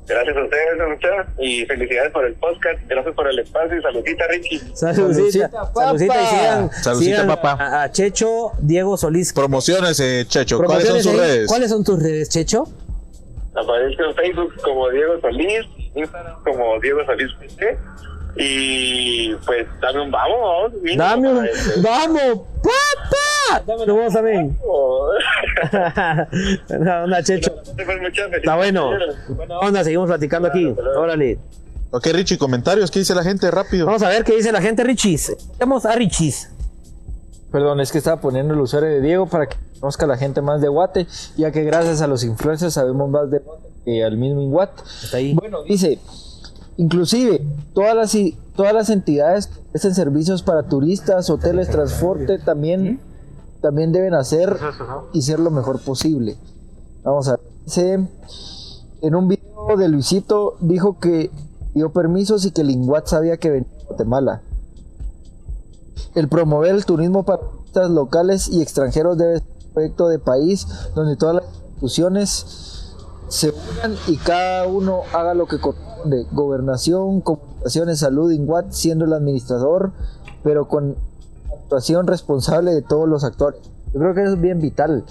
Gracias a ustedes, muchachos, y felicidades por el podcast. Gracias por el espacio y saludita, Richie. saludcita, Saludcita, saludcita y papá. sigan, Saludcita, sigan papá. A, a Checho Diego Solís. Promociones, eh, Checho. ¿Cuáles son sus redes? ¿Cuáles son tus redes, Checho? Aparezco en Facebook como Diego Solís, Instagram como Diego Solís PC. Y pues dame un vamos, vamos. mínimo, Dame un, este- vamos, papá. Dame un vos también. Buena onda, Checho. Muchas Está bueno. Buena onda, seguimos platicando aquí. Órale. Ok, Richie, comentarios. ¿Qué dice la gente? Rápido. Vamos a ver qué dice la gente, Richis. Vamos a Richis. Perdón, es que estaba poniendo el usuario de Diego para que conozca a la gente más de Guate, ya que gracias a los influencers sabemos más de Guate que al mismo Inguat. Está ahí. Bueno, dice, inclusive todas las, todas las entidades que ofrecen servicios para turistas, hoteles, transporte, también, también deben hacer y ser lo mejor posible. Vamos a ver. Dice, en un video de Luisito dijo que dio permisos y que el Inguat sabía que venía a Guatemala. El promover el turismo para turistas locales y extranjeros debe ser un proyecto de país donde todas las instituciones se unan y cada uno haga lo que corresponde. Gobernación, comunicaciones, salud, INGUAT siendo el administrador, pero con actuación responsable de todos los actores. Yo creo que eso es bien vital.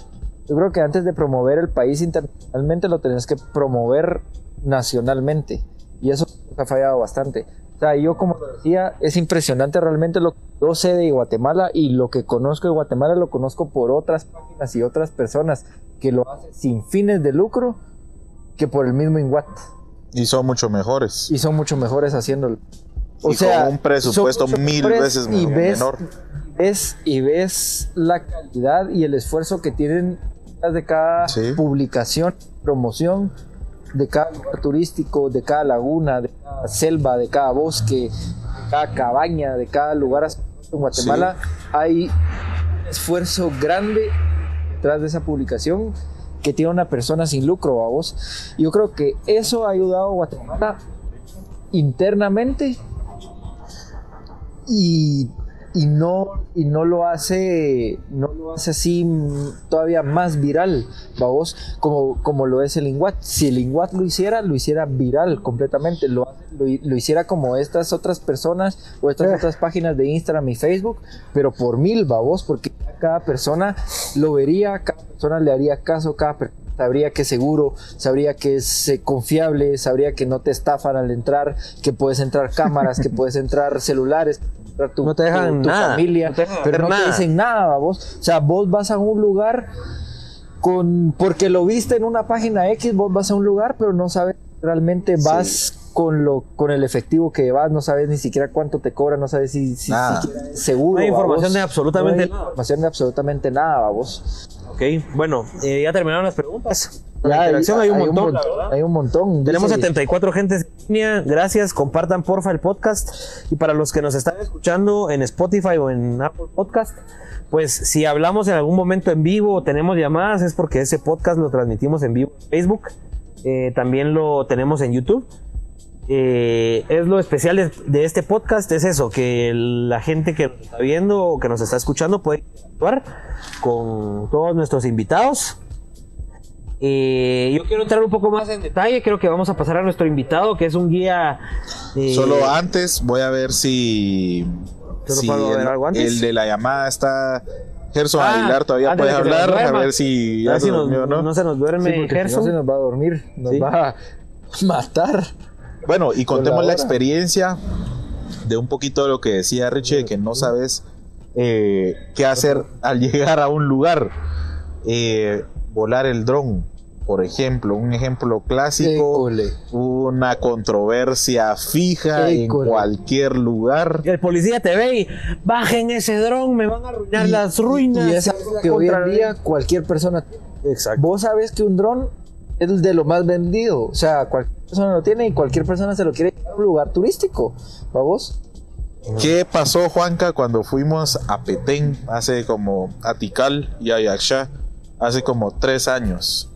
Yo creo que antes de promover el país internacionalmente lo tenés que promover nacionalmente. Y eso ha fallado bastante. O sea, yo como decía, es impresionante realmente lo que yo sé de Guatemala y lo que conozco de Guatemala lo conozco por otras páginas y otras personas que lo hacen sin fines de lucro que por el mismo Inguat. Y son mucho mejores. Y son mucho mejores haciéndolo. O Y sea, con un presupuesto mil veces y ves, menor. ves y ves la calidad y el esfuerzo que tienen de cada Sí. publicación, promoción, de cada lugar turístico, de cada laguna, de cada selva, de cada bosque, de cada cabaña, de cada lugar en Guatemala, hay un esfuerzo grande detrás de esa publicación que tiene una persona sin lucro a vos. Yo creo que eso ha ayudado a Guatemala internamente y, y no y no lo hace no lo hace así todavía más viral vamos como como lo es el Inguat si el Inguat lo hiciera lo hiciera viral completamente. Lo, lo, lo hiciera como estas otras personas o estas otras páginas de Instagram y Facebook pero por mil vamos porque cada persona lo vería cada persona le haría caso cada persona sabría que es seguro, sabría que es eh, confiable, sabría que no te estafan al entrar, que puedes entrar cámaras, que puedes entrar celulares, tu, No te dejan tu- tu nada, familia, no te dejan pero no nada. te dicen nada, vos. O sea, vos vas a un lugar con porque lo viste en una página X, vos vas a un lugar, pero no sabes realmente vas con lo con el efectivo que vas, no sabes ni siquiera cuánto te cobran, no sabes si, si seguro. No hay información de absolutamente No hay nada. información de absolutamente nada, vos. Ok, bueno, eh, ya terminaron las preguntas. La interacción hay un montón. Hay un montón. Tenemos dice- 74 gentes en línea. Gracias. Compartan porfa el podcast. Y para los que nos están escuchando en Spotify o en Apple Podcast, pues si hablamos en algún momento en vivo o tenemos llamadas, es porque ese podcast lo transmitimos en vivo en Facebook. Eh, también lo tenemos en YouTube. Eh, es lo especial de, de este podcast, es eso, que la gente que nos está viendo o que nos está escuchando puede interactuar con todos nuestros invitados. Eh, yo quiero entrar un poco más en detalle, creo que vamos a pasar a nuestro invitado, que es un guía... eh, Solo antes voy a ver si, ¿Solo si puedo el, ver algo antes? el de la llamada está. Gerson Ah, Aguilar todavía antes puede de que se nos hablar, a ver si a se nos- durmió, no, ¿no? se nos duerme Sí, Gerson. se nos va a dormir, nos Sí. va a matar. Bueno, y contemos la experiencia de un poquito de lo que decía Richie, de que no sabes eh, qué hacer al llegar a un lugar. Eh, volar el dron, por ejemplo, un ejemplo clásico, École. una controversia fija en cualquier lugar. El policía te ve y bajen ese dron, me van a arruinar Y- las ruinas. Y es algo que hoy en día cualquier persona. Exacto. Vos sabes que un dron es de lo más vendido. O sea, cualquier persona lo tiene y cualquier persona se lo quiere llevar a un lugar turístico. ¿Vamos? ¿Qué pasó, Juanca, cuando fuimos a Petén hace como a Tikal y a Yaxha hace como tres años?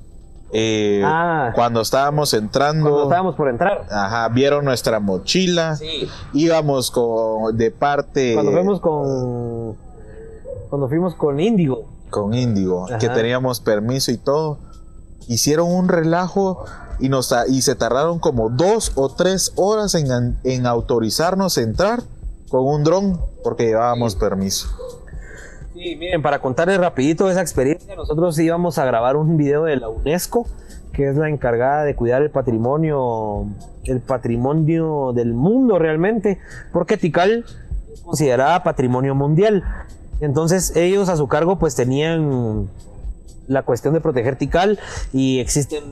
Eh, Ah. Cuando estábamos entrando, Cuando estábamos por entrar. ajá, vieron nuestra mochila, Sí. íbamos con, de parte Cuando fuimos con. Cuando fuimos con Índigo. con Índigo, que teníamos permiso y todo, hicieron un relajo y, nos, y se tardaron como dos o tres horas en, en autorizarnos a entrar con un dron porque llevábamos permiso. Miren, para contarles rapidito esa experiencia, nosotros íbamos a grabar un video de la UNESCO, que es la encargada de cuidar el patrimonio, el patrimonio del mundo realmente, porque Tikal es considerada patrimonio mundial. Entonces ellos a su cargo pues tenían la cuestión de proteger Tikal y existen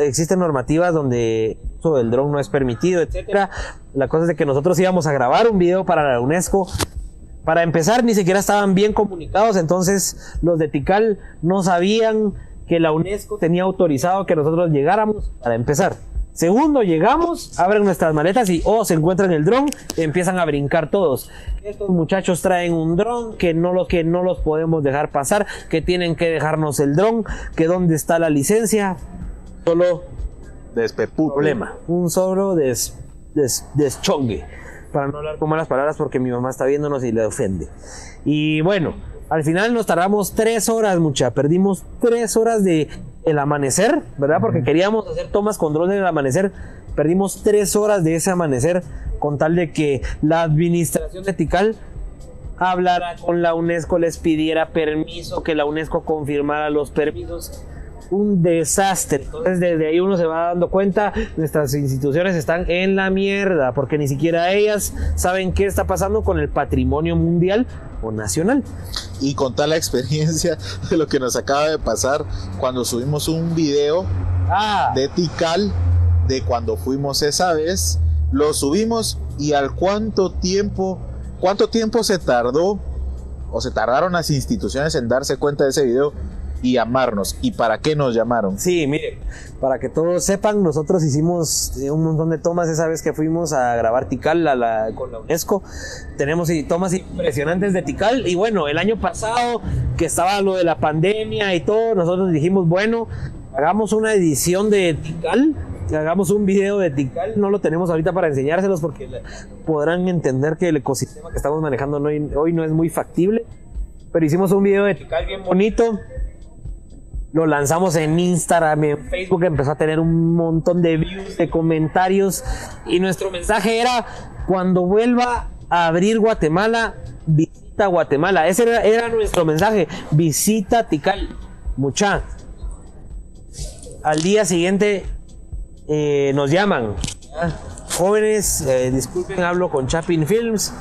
existen normativas donde el uso del dron no es permitido, etcétera. La cosa es de que nosotros íbamos a grabar un video para la UNESCO para empezar, ni siquiera estaban bien comunicados, entonces los de Tikal no sabían que la UNESCO tenía autorizado que nosotros llegáramos para empezar. Segundo, llegamos, abren nuestras maletas y oh, se encuentran el dron, empiezan a brincar todos. Estos muchachos traen un dron que no los que no los podemos dejar pasar, que tienen que dejarnos el dron, que dónde está la licencia. Solo Despepute. problema, un solo des, des- deschongue, para no hablar con malas palabras porque mi mamá está viéndonos y le ofende. Y bueno, al final nos tardamos tres horas, mucha, perdimos tres horas de el amanecer, ¿verdad? Porque queríamos hacer tomas con drones del amanecer, perdimos tres horas de ese amanecer con tal de que la administración de Tikal hablara con la UNESCO, les pidiera permiso, que la UNESCO confirmara los permisos. Un desastre. Entonces, desde ahí uno se va dando cuenta, nuestras instituciones están en la mierda, porque ni siquiera ellas saben qué está pasando con el patrimonio mundial o nacional. y contar la experiencia de lo que nos acaba de pasar cuando subimos un video Ah, de Tikal de cuando fuimos esa vez. Lo subimos y al cuánto tiempo, cuánto tiempo se tardó o se tardaron las instituciones en darse cuenta de ese video y llamarnos. ¿Y para qué nos llamaron? Sí, mire, para que todos sepan, nosotros hicimos eh, un montón de tomas esa vez que fuimos a grabar Tikal a la- con la UNESCO. Tenemos tomas impresionantes de Tikal. Y bueno, el año pasado, que estaba lo de la pandemia y todo, nosotros dijimos, bueno, hagamos una edición de Tikal. Hagamos un video de Tikal, no lo tenemos ahorita para enseñárselos porque podrán entender que el ecosistema que estamos manejando no- hoy no es muy factible. Pero hicimos un video de Tikal bien bonito, lo lanzamos en Instagram, en Facebook, empezó a tener un montón de views, de comentarios. Y nuestro mensaje era, cuando vuelva a abrir Guatemala, visita Guatemala. Ese era, nuestro mensaje, visita Tikal. Mucha. Al día siguiente eh, nos llaman. ¿ya? Jóvenes, eh, disculpen, hablo con Chapin Films.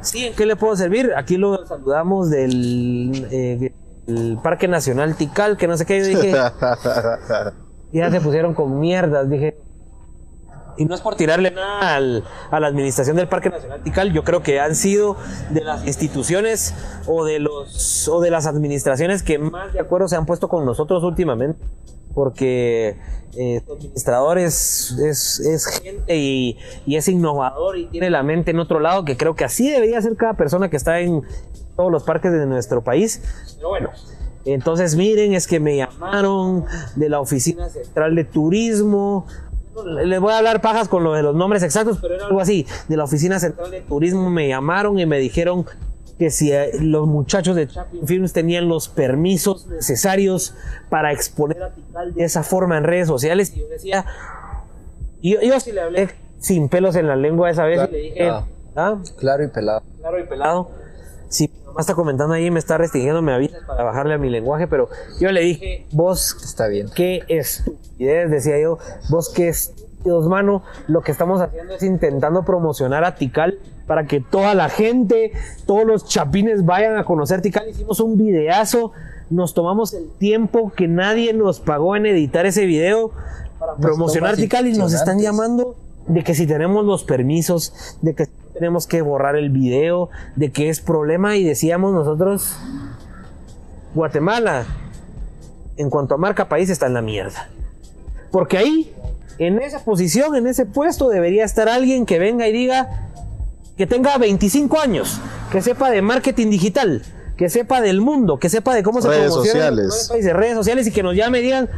Sí, ¿en qué le puedo servir? Aquí lo saludamos del eh, el Parque Nacional Tikal, que no sé qué. Yo dije, ya se pusieron con mierdas, dije. Y no es por tirarle nada al- a la administración del Parque Nacional Tikal, yo creo que han sido de las instituciones o de los o de las administraciones que más de acuerdo se han puesto con nosotros últimamente. Porque eh, administrador es, gente y, y es innovador y tiene la mente en otro lado, que creo que así debería ser cada persona que está en todos los parques de nuestro país. Pero bueno, entonces miren, es que me llamaron de la Oficina Central de Turismo. Les voy a hablar pajas con lo de los nombres exactos, pero era algo así. De la Oficina Central de Turismo me llamaron y me dijeron que si eh, los muchachos de Chaplin Films tenían los permisos necesarios para exponer a Tikal de esa forma en redes sociales. Y yo decía, yo, yo sí le hablé sin pelos en la lengua esa vez y le dije, Ah. Claro y pelado. claro y pelado. Si mi mamá está comentando ahí, me está restringiendo, me avisas para bajarle a mi lenguaje, pero yo le dije, vos, Está bien. qué estupidez, decía yo, vos qué estúpidos, mano, lo que estamos haciendo es intentando promocionar a Tikal para que toda la gente, todos los chapines vayan a conocer Tikal. Hicimos un videazo, nos tomamos el tiempo que nadie nos pagó en editar ese video para promocionar Tikal y nos están llamando de que si tenemos los permisos, de que tenemos que borrar el video, de que es problema y decíamos nosotros, Guatemala, en cuanto a marca país, está en la mierda. Porque ahí, en esa posición, en ese puesto, debería estar alguien que venga y diga que tenga 25 años, que sepa de marketing digital, que sepa del mundo, que sepa de cómo se Redes promociona sociales. países, redes sociales y que nos llame y digan,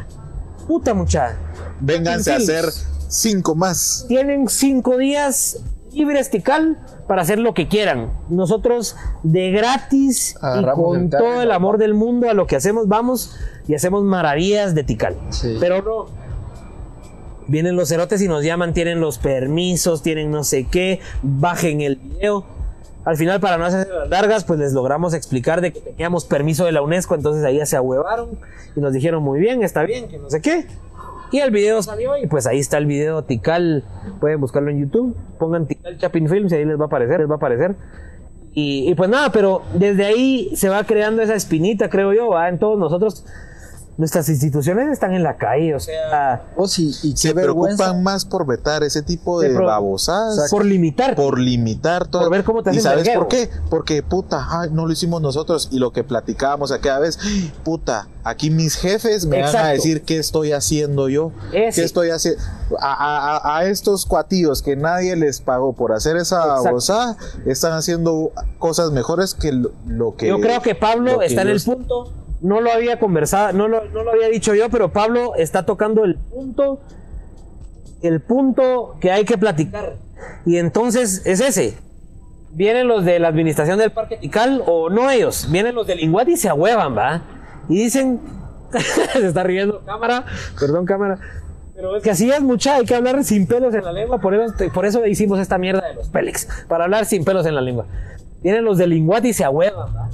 puta mucha, Vénganse a hacer cinco más. tienen cinco días libres Tikal para hacer lo que quieran. Nosotros de gratis y con todo el amor del mundo a lo que hacemos, vamos y hacemos maravillas de Tikal. Sí. Pero no. Vienen los cerotes y nos llaman, tienen los permisos, tienen no sé qué, bajen el video. Al final, para no hacer las largas, pues les logramos explicar de que teníamos permiso de la UNESCO, entonces ahí ya se ahuevaron y nos dijeron muy bien, está bien, que no sé qué. Y el video salió y pues ahí está el video Tikal. Pueden buscarlo en YouTube. Pongan Tikal Chapin Films y ahí les va a aparecer, les va a aparecer. Y, y pues nada, pero desde ahí se va creando esa espinita, creo yo, ¿va? en todos nosotros. Nuestras instituciones están en la calle, o sea, Oh, sí, y Se preocupan más por vetar ese tipo de babosadas. por limitar. por limitar todo. Por ver cómo te ¿Y sabes verguero. por qué? Porque, puta, ay, no lo hicimos nosotros. Y lo que platicábamos aquella vez, puta, aquí mis jefes me van a decir qué estoy haciendo yo. Ese. ¿Qué estoy haciendo? A, a- a- a estos cuatillos que nadie les pagó por hacer esa babosada, están haciendo cosas mejores que lo, lo que. Yo creo que Pablo está en el punto. No lo había conversado, no lo, no lo había dicho yo, pero Pablo está tocando el punto, el punto que hay que platicar. Y entonces es ese. Vienen los de la administración del Parque Tikal, o no ellos, vienen los del Inguat y se ahuevan, ¿va? Y dicen, se está riendo cámara, perdón cámara, pero es que así es mucha, hay que hablar sin pelos en la lengua, por eso, por eso hicimos esta mierda de los Pélex, para hablar sin pelos en la lengua. Vienen los del Inguat y se ahuevan, ¿va?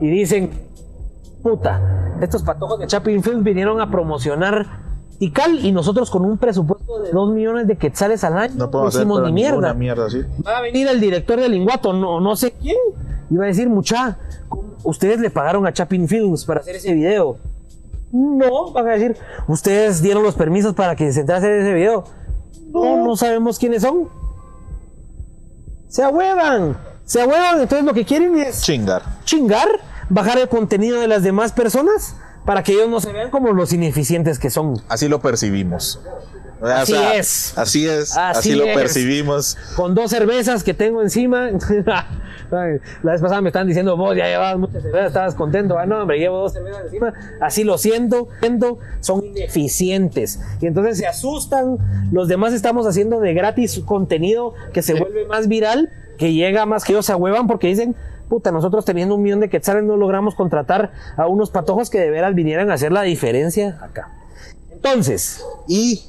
y dicen, puta, estos patojos de Chapin Films vinieron a promocionar Tikal y nosotros con un presupuesto de 2 millones de quetzales al año No no, hicimos ni mierda. mierda, ¿sí? Va a venir el director del Linguato, no, no sé quién, y va a decir, mucha, ustedes le pagaron a Chapin Films para hacer ese video. No, van a decir, ustedes dieron los permisos para que se entrase hacer ese video. No, no sabemos quiénes son. Se ahuevan, Se huevan, entonces lo que quieren es Chingar. chingar, bajar el contenido de las demás personas para que ellos no se vean como los ineficientes que son. Así lo percibimos. O Así sea, es. Así es. Así, Así lo es. percibimos. Con dos cervezas que tengo encima. La vez pasada me están diciendo, vos ya llevabas muchas cervezas, estabas contento. Ah, no, hombre, llevo dos cervezas encima. Así lo siento, son ineficientes. Y entonces se asustan. Los demás estamos haciendo de gratis contenido que se vuelve más viral, que llega más que ellos se ahuevan porque dicen, puta, nosotros teniendo un millón de quetzales no logramos contratar a unos patojos que de veras vinieran a hacer la diferencia acá. Entonces, Y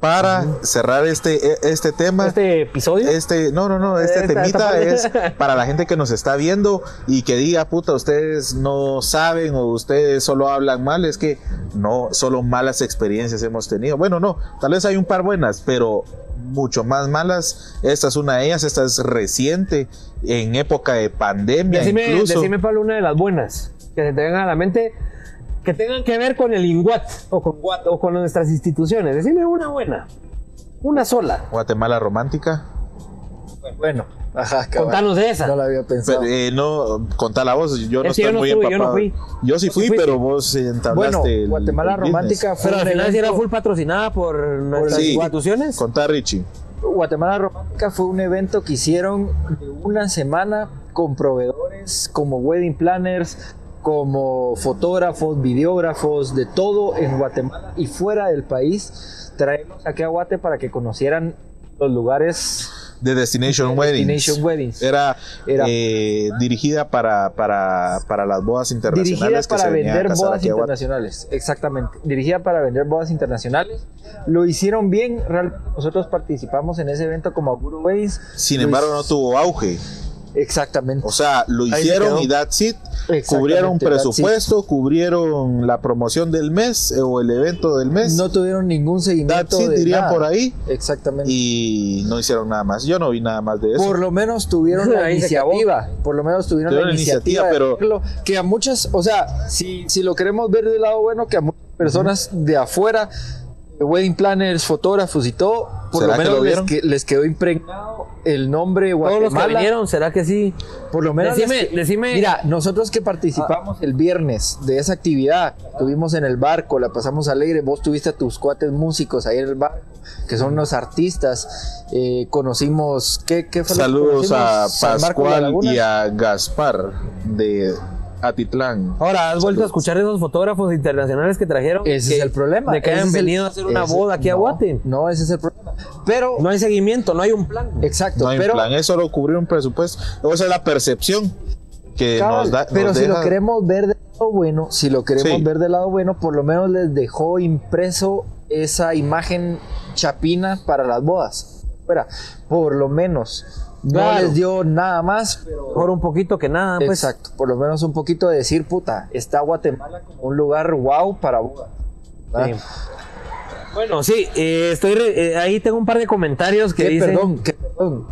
para cerrar este, e- este tema. este episodio. Este, no, no, no, este Esta- temita es para la gente que nos está viendo y que diga, puta, ustedes no saben o ustedes solo hablan mal, es que no, solo malas experiencias hemos tenido. Bueno, no, tal vez hay un par buenas, pero mucho más malas. Esta es una de ellas, esta es reciente, en época de pandemia Decime, incluso. decime, Pablo, una de las buenas que se te vengan a la mente que tengan que ver con el INGUAT o con Guat o con nuestras instituciones. Decime una buena. Una sola. Guatemala romántica. Bueno, ajá. Contanos de esa. No lo había pensado. Pero, eh, no, contá la voz, yo no Es estoy yo no muy estuve, yo no empapado. fui. Yo sí Vos fui, pero vos entablaste Bueno, el- Guatemala el. Romántica fue Pero al final sí era full patrocinada por nuestras Sí. instituciones. Contá, Richie. Guatemala Romántica fue un evento que hicieron de una semana con proveedores como wedding planners, como fotógrafos, videógrafos, de todo en Guatemala y fuera del país. Traemos aquí a Guate para que conocieran los lugares The Destination Weddings. Destination Weddings. Era, Era- eh, dirigida para, para, para las bodas internacionales. dirigida para vender bodas internacionales, exactamente. Dirigida para vender bodas internacionales. Lo hicieron bien. real- Nosotros participamos en ese evento como Aguro Weddings. Sin embargo, no tuvo auge. Exactamente. O sea, lo hicieron y that's it. Exactamente, Cubrieron that's it. presupuesto, cubrieron la promoción del mes eh, o el evento del mes. no tuvieron ningún seguimiento that's it, de dirían nada. por ahí. Exactamente. Y no hicieron nada más. Yo no vi nada más de eso. por lo menos tuvieron la iniciativa. Por lo menos tuvieron, Tuvieron la iniciativa, pero- que a muchas, o sea, si, si lo queremos ver del lado bueno, que a muchas personas de afuera, wedding planners, fotógrafos y todo, por lo ¿Será que menos lo les, vieron? que- les quedó impregnado el nombre Todos los que Guatemala. vinieron, ¿será que sí? Por lo menos. Decime, que- decime- Mira, nosotros que participamos el viernes de esa actividad, estuvimos en el barco, la pasamos alegre. Vos tuviste a tus cuates músicos ahí en el barco, que son unos artistas. eh, conocimos. ¿Qué, qué fue lo que Saludos a Pascual y a Gaspar de Atitlán. Ahora, ¿has vuelto a escuchar esos fotógrafos internacionales que trajeron? Ese Que- es el problema. De que Ese hayan el- venido a hacer una ese- boda aquí a Guate. No, ese es el problema. Pero. No hay seguimiento, no hay un plan. exacto, No hay pero. plan, es solo cubrir un presupuesto. Esa es la percepción que Cabal, nos da. pero nos si lo queremos ver del lado bueno, si lo queremos Sí. ver del lado bueno, por lo menos les dejó impreso esa imagen chapina para las bodas. Fuera, por lo menos. No Claro. les dio nada más, pero Mejor un poquito que nada, pues. exacto, por lo menos un poquito de decir, puta, está Guatemala como un lugar wow para. Bueno, sí, eh, estoy re- eh, ahí tengo un par de comentarios que Que dicen. perdón, que perdón.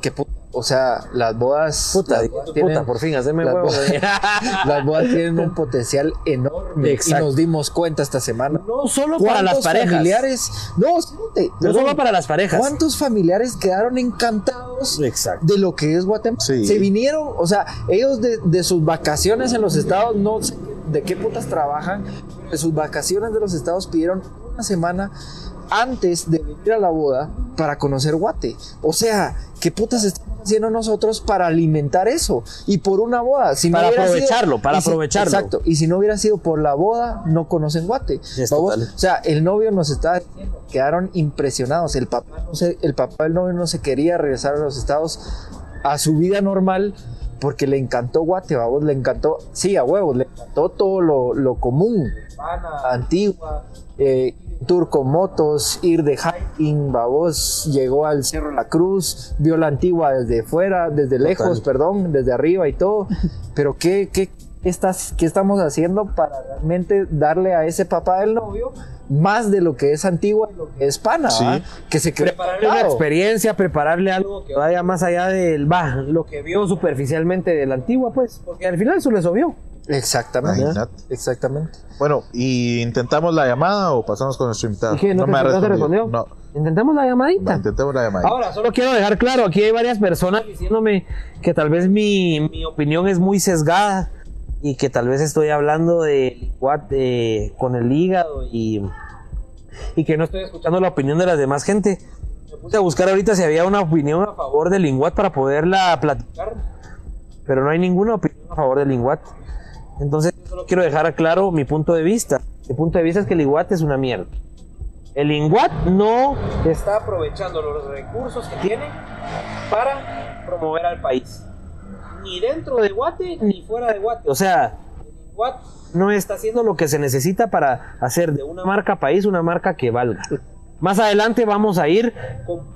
Que puta, o sea, las bodas Puta, las bodas tienen- puta, por fin, hacerme las huevo. bodas- Las bodas tienen un potencial enorme Exacto. y nos dimos cuenta esta semana. No solo para las ¿Cuántos parejas. familiares? No, espérate, No solo para las parejas. ¿Cuántos familiares quedaron encantados Exacto. de lo que es Guatemala? Sí. Se vinieron, o sea, ellos de, de sus vacaciones en los estados, no sé de qué putas trabajan, de sus vacaciones de los estados pidieron una semana antes de venir a la boda para conocer Guate. O sea, ¿qué putas estamos haciendo nosotros para alimentar eso? Y por una boda. Si no Para sido- aprovecharlo, para si- aprovecharlo. Exacto. Y si no hubiera sido por la boda, no conocen Guate. O sea, el novio nos estaba diciendo, quedaron impresionados. El papá, no se- el papá del novio no se quería regresar a los estados a su vida normal porque le encantó Guate, vamos, le encantó, sí, a huevos, le encantó todo lo, lo común, antigua, eh, tour con motos, ir de hiking, babos, llegó al Cerro La Cruz, vio la antigua desde fuera, desde lejos, perdón, desde arriba y todo, pero ¿qué, qué, estás, qué estamos haciendo para realmente darle a ese papá del novio más de lo que es antigua y lo que es pana, Sí. que se cree Prepararle una experiencia, prepararle algo que vaya más allá del, va, lo que vio superficialmente de la antigua, pues, porque al final eso les obvió. Exactamente. Imagínate. Exactamente. Bueno, ¿y intentamos la llamada o pasamos con nuestro invitado? ¿No, te, me ha no te respondido. respondió? No, Intentemos la llamadita. no, intentemos la llamada. Ahora, solo quiero dejar claro, aquí hay varias personas diciéndome que tal vez mi, mi opinión es muy sesgada y que tal vez estoy hablando de licuat eh, con el hígado y, y que no estoy escuchando la opinión de las demás gente. Me puse a buscar ahorita si había una opinión a favor del linguat para poderla platicar, pero no hay ninguna opinión a favor del linguat. Entonces, solo quiero dejar claro mi punto de vista. Mi punto de vista es que el linguat es una mierda. El Inguat no está aprovechando los recursos que tiene para promover al país. Ni dentro de Guate ni fuera de Guate. O sea, el Inguat no está haciendo lo que se necesita para hacer de una marca país una marca que valga. Más adelante vamos a ir con,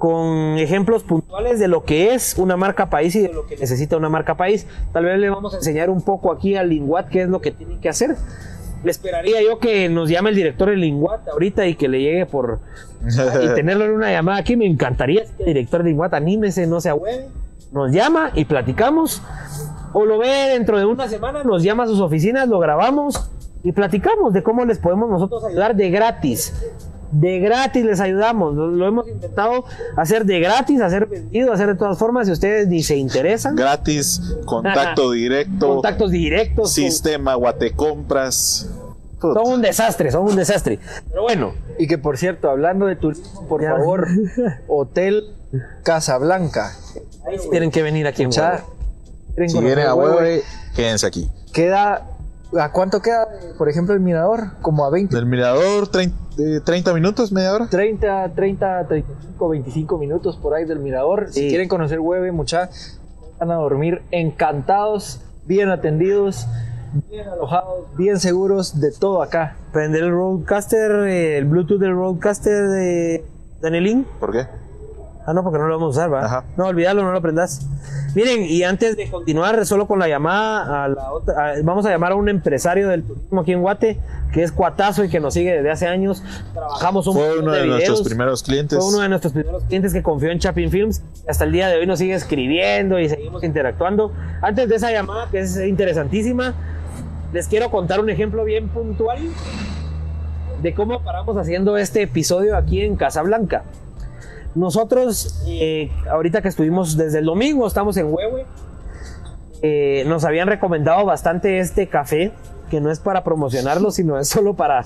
con ejemplos puntuales de lo que es una marca país y de lo que necesita una marca país. Tal vez le vamos a enseñar un poco aquí al Inguat qué es lo que tiene que hacer le esperaría yo que nos llame el director del Linguat ahorita y que le llegue por y tenerlo en una llamada aquí. Me encantaría que el director del Linguat anímese, no se hueve, nos llama y platicamos. O lo ve dentro de una semana, nos llama a sus oficinas, lo grabamos y platicamos de cómo les podemos nosotros ayudar de gratis. De gratis les ayudamos. Lo, lo hemos intentado hacer de gratis, hacer vendido, hacer de todas formas. Si ustedes ni se interesan, Gratis, contacto directo, contactos directos. con- sistema Guatecompras. Son un desastre, son un desastre. Pero bueno, Y que por cierto, hablando de turismo, por Ya. favor, Hotel Casablanca. ahí sí tienen que venir aquí en Mucha- Guadalajara. ¿Quieren Si vienen a? Huehue, quédense aquí. Queda. ¿A cuánto queda, por ejemplo, el mirador? Como a 20, Del mirador, trein- eh, 30 minutos, media hora. 30, 30, 35, 25 minutos por ahí del mirador. Si Sí. quieren conocer Hueve, mucha, van a dormir encantados, bien atendidos, bien alojados, bien seguros de todo acá. Prender el Roadcaster, eh, el Bluetooth del Roadcaster de Danielín. ¿Por qué? Ah, no, porque no lo vamos a usar, ¿va? Ajá. No, olvídalo, no lo prendas. Miren, y antes de continuar solo con la llamada, a la otra, a- vamos a llamar a un empresario del turismo aquí en Guate, que es Cuatazo y que nos sigue desde hace años. Trabajamos un Fue uno de nuestros videos. primeros clientes. Fue uno de nuestros primeros clientes que confió en Chapin Films. Hasta el día de hoy nos sigue escribiendo y seguimos interactuando. Antes de esa llamada, que es interesantísima, les quiero contar un ejemplo bien puntual de cómo paramos haciendo este episodio aquí en Casablanca. Nosotros, eh, ahorita que estuvimos desde el domingo, estamos en Huehue, eh, nos habían recomendado bastante este café, que no es para promocionarlo, sino es solo para,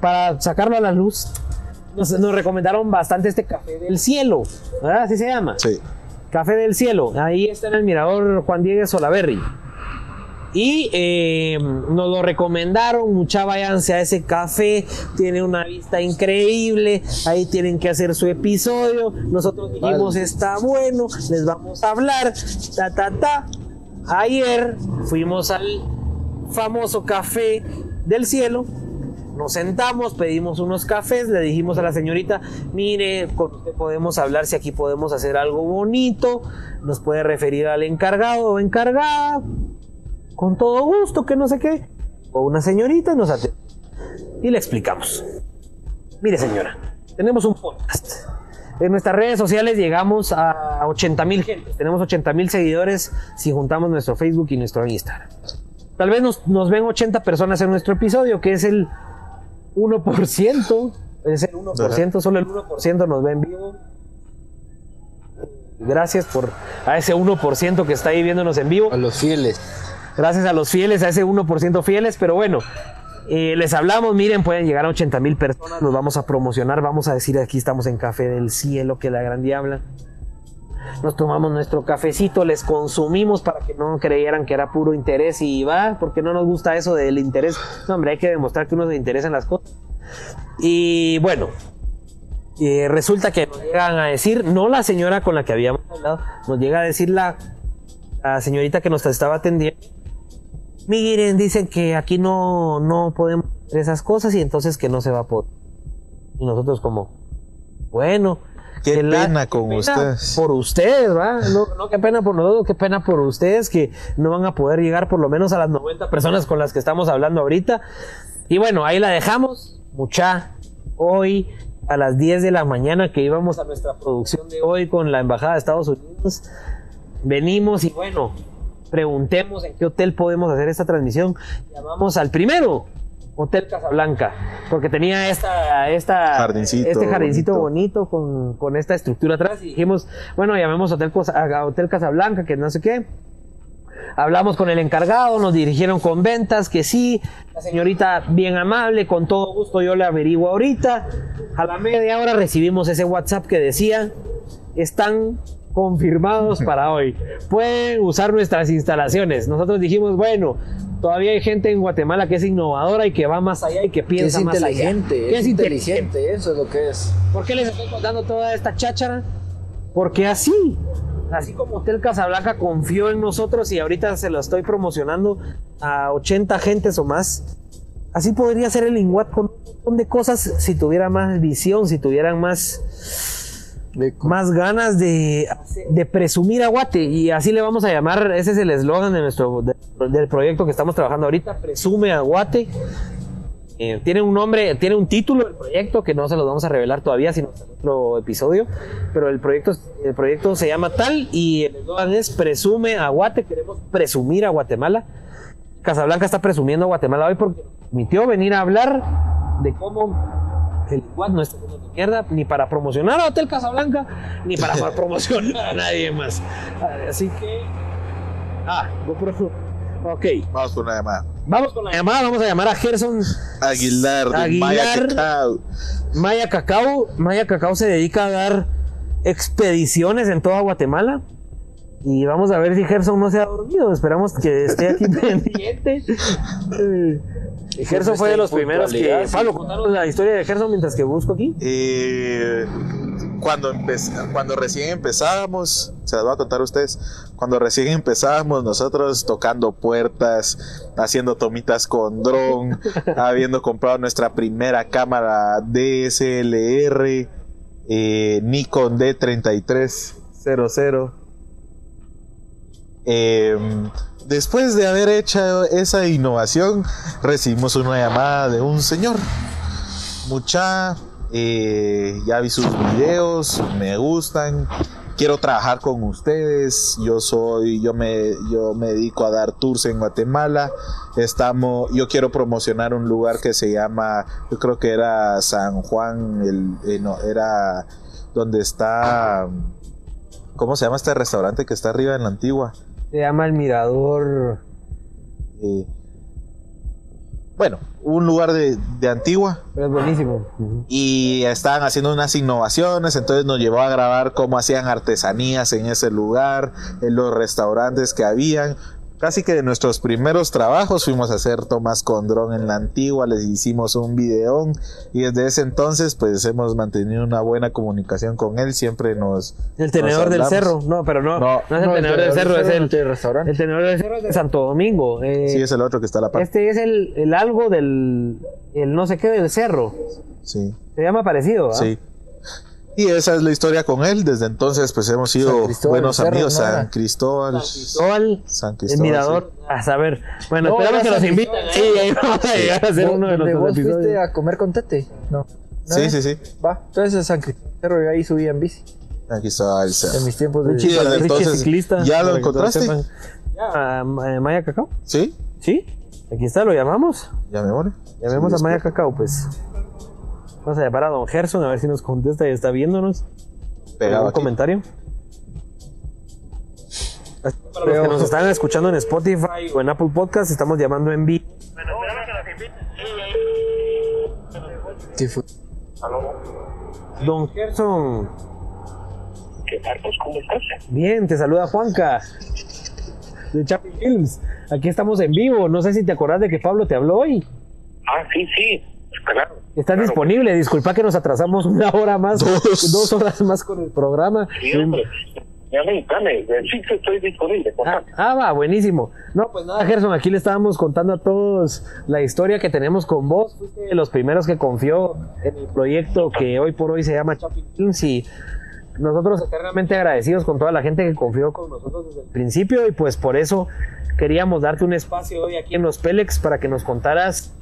para sacarlo a la luz. Nos, nos recomendaron bastante este café del cielo, ¿verdad? Así se llama. Sí. Café del Cielo. Ahí está en el mirador Juan Diego Solaberry. Y eh, nos lo recomendaron, mucha váyanse a ese café, tiene una vista increíble, ahí tienen que hacer su episodio, nosotros dijimos está bueno, les vamos a hablar, ta ta ta. Ayer fuimos al famoso café del cielo, nos sentamos, pedimos unos cafés, le dijimos a la señorita, mire, con usted podemos hablar si aquí podemos hacer algo bonito, nos puede referir al encargado o encargada, con todo gusto, que no sé qué. O una señorita nos atendió. Y le explicamos. Mire señora, tenemos un podcast. En nuestras redes sociales llegamos a 80 mil gente. Tenemos 80 mil seguidores si juntamos nuestro Facebook y nuestro Instagram. Tal vez nos, nos ven 80 personas en nuestro episodio, que es el 1%. Es el 1%, solo el 1% nos ve en vivo. Gracias por a ese 1% que está ahí viéndonos en vivo. A los fieles. Gracias a los fieles, a ese 1% fieles, pero bueno, eh, les hablamos, miren, pueden llegar a 80 mil personas, nos vamos a promocionar, vamos a decir aquí estamos en Café del Cielo, que la gran diabla. Nos tomamos nuestro cafecito, les consumimos para que no creyeran que era puro interés y va, porque no nos gusta eso del interés. No, hombre, hay que demostrar que uno se interesa en las cosas. Y bueno, eh, resulta que nos llegan a decir, no la señora con la que habíamos hablado, nos llega a decir la, la señorita que nos estaba atendiendo. Miren, dicen que aquí no, no podemos hacer esas cosas y entonces que no se va a poder. Y nosotros como, bueno. Qué la- pena qué con pena ustedes. Por ustedes, ¿va? No, no, qué pena por nosotros, qué pena por ustedes que no van a poder llegar por lo menos a las 90 personas con las que estamos hablando ahorita. Y bueno, ahí la dejamos. Mucha, hoy a las 10 de la mañana que íbamos a nuestra producción de hoy con la Embajada de Estados Unidos, venimos y bueno, preguntemos en qué hotel podemos hacer esta transmisión. Llamamos al primero, Hotel Casablanca, porque tenía esta, esta, Jardincito este jardincito bonito, bonito. con, con esta estructura atrás y dijimos, bueno, llamemos Hotel, a Hotel Casablanca, que no sé qué. Hablamos con el encargado, nos dirigieron con ventas, que sí, la señorita bien amable, con todo gusto yo le averiguo ahorita. A la media hora recibimos ese WhatsApp que decía, están confirmados para hoy. Pueden usar nuestras instalaciones. Nosotros dijimos, bueno, todavía hay gente en Guatemala que es innovadora y que va más allá y que es piensa más allá. inteligente, Que es inteligente, eso es lo que es. ¿Por qué les estoy contando toda esta cháchara? Porque así, así como Hotel Casablanca confió en nosotros y ahorita se lo estoy promocionando a 80 gentes o más, así podría ser el Inguat con un montón de cosas si tuviera más visión, si tuvieran más, más ganas de, presumir a. Y así le vamos a llamar, ese es el eslogan de nuestro, de- del proyecto que estamos trabajando ahorita, presume a. Eh, tiene un nombre, tiene un título el proyecto que no se los vamos a revelar todavía, sino en otro episodio. Pero el proyecto, el proyecto se llama tal y el eslogan es Presume a. Queremos presumir a Guatemala. Casablanca está presumiendo a Guatemala hoy porque permitió venir a hablar de cómo el Iguat no está haciendo mierda ni para promocionar a Hotel Casablanca ni para promocionar a nadie más. Así que. Ah, GoPro. Ok, Vamos con una llamada. vamos con la llamada. Vamos a llamar a Gerson Aguilar de Aguilar. Maya Cacao. Maya Cacao, Maya Cacao se dedica a dar expediciones en toda Guatemala. Y vamos a ver si Gerson no se ha dormido. Esperamos que esté aquí pendiente. Eh, Gerson fue de los primeros que. Pablo, contanos la historia de Gerson mientras que busco aquí. Eh, cuando, cuando recién empezábamos, se los voy a contar a ustedes, cuando recién empezábamos nosotros tocando puertas, haciendo tomitas con dron, habiendo comprado nuestra primera cámara DSLR, eh, Nikon D3300. Eh, después de haber hecho esa innovación, recibimos una llamada de un señor. Mucha, eh, ya vi sus videos, me gustan, quiero trabajar con ustedes. Yo soy, yo me, yo me dedico a dar tours en Guatemala. Estamos, yo quiero promocionar un lugar que se llama, yo creo que era San Juan, el, eh, no, era donde está, ¿cómo se llama este restaurante que está arriba en la antigua? Se llama El Mirador. Eh, bueno, un lugar de, de Antigua Pero es buenísimo. Y estaban haciendo unas innovaciones, entonces nos llevó a grabar cómo hacían artesanías en ese lugar, en los restaurantes que habían. Casi que de nuestros primeros trabajos fuimos a hacer tomas con dron en la antigua, les hicimos un videón y desde ese entonces pues hemos mantenido una buena comunicación con él, siempre nos... El tenedor nos del cerro. No, pero no. No, No, es el tenedor del cerro, es el. restaurante. El tenedor del cerro es de Santo Domingo. eh, Sí, es el otro que está a la par. Este es el, el algo del. El no sé qué del cerro. Sí. Se llama parecido, ¿ah? Sí. Y esa es la historia con él. Desde entonces, pues hemos sido buenos Cerro, amigos. ¿no San? Cristóbal. Cristóbal, San el Cristóbal. mirador. A saber. Bueno, No, esperamos que nos. Cristóbal. Sí, ahí vamos a llegar a hacer ¿Vos- uno de nuestros vos fuiste episodios. a comer con Tete? No. ¿No Sí, sí, sí. Va, entonces en San Cristóbal yo ahí subía en bici. San Cristóbal. Cerro. En mis tiempos de Richie, entonces, ciclista. ¿ya lo encontraste? Ya, eh, Maya Cacao. Sí, Sí, aquí está, lo llamamos. ya me muere. Llamemos Sí, a Maya. Cacao, pues. Vamos a llamar a don Gerson a ver si nos contesta y está viéndonos. Pegado ¿Algún aquí. comentario? Para los que nos están escuchando en Spotify o en Apple Podcast, estamos llamando en vivo. Sí, fue. Don Gerson, ¿Qué Marcos? ¿Cómo estás? bien, te saluda Juanca de Chapi Films. Aquí estamos en vivo. No sé si te acordás de que Pablo te habló hoy. Ah, sí, sí, claro. Estás Claro. disponible. Disculpa que nos atrasamos una hora más, Dos. dos horas más con el programa. Sí, hombre. Dame, dame, sí que estoy disponible. Ah, ah, va, buenísimo. No, pues nada, Gerson, aquí le estábamos contando a todos la historia que tenemos con vos. Fuiste de los primeros que confió en el proyecto que hoy por hoy se llama Chapin Films y nosotros eternamente agradecidos con toda la gente que confió con nosotros desde el principio y pues por eso queríamos darte un espacio hoy aquí en los Pélex para que nos contaras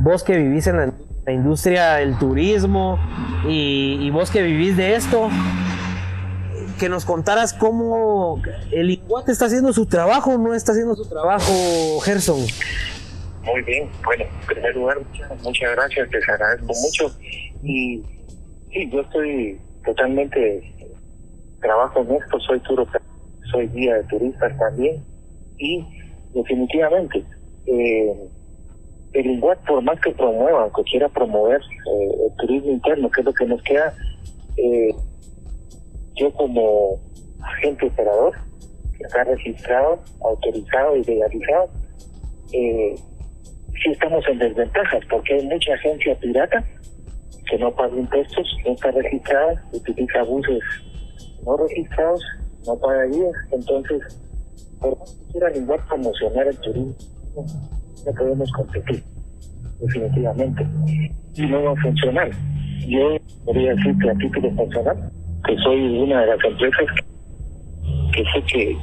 vos que vivís en la, industria del turismo y, y vos que vivís de esto, que nos contaras cómo el INGUAT está haciendo su trabajo o no está haciendo su trabajo, Gerson. Muy bien, bueno, en primer lugar, muchas, gracias, te agradezco mucho. Y sí, yo estoy totalmente, trabajo en esto, soy turo, soy guía de turistas también. Y definitivamente, eh, el INGUAT, por más que promueva, aunque quiera promover eh, el turismo interno, que es lo que nos queda, eh, yo como agente operador, que está registrado, autorizado y legalizado, eh, sí estamos en desventajas porque hay mucha agencia pirata que no paga impuestos, no está registrada, utiliza buses no registrados, no paga guías, entonces, por más que quiera igual promocionar el turismo, no podemos competir, definitivamente, y no va a funcionar. Yo podría decir que a título personal, que soy una de las empresas que, sé que,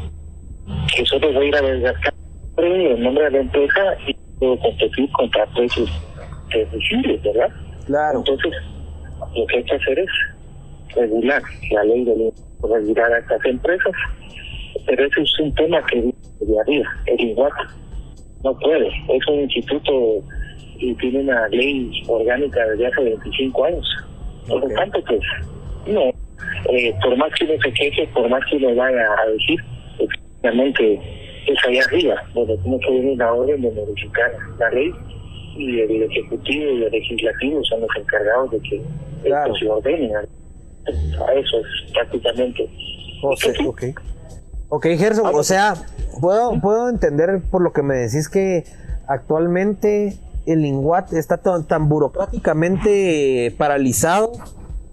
que solo voy a ir a desgastar el nombre de la empresa y puedo competir contra precios deducibles, ¿verdad? Claro. Entonces, lo que hay que hacer es regular la ley de regular a estas empresas, pero eso es un tema que de arriba, el igual no puede, es un instituto y tiene una ley orgánica desde hace 25 años. Por lo tanto, pues, no, eh, por más que uno se queje, por más que uno vaya a decir, efectivamente es allá arriba, donde tiene que venir la orden de modificar la ley y el ejecutivo y el legislativo son los encargados de que esto se ordene. A eso es prácticamente. O sea, ok. Ok, Gerson, o sea, puedo, puedo entender por lo que me decís que actualmente el INGUAT está tan, tan burocráticamente paralizado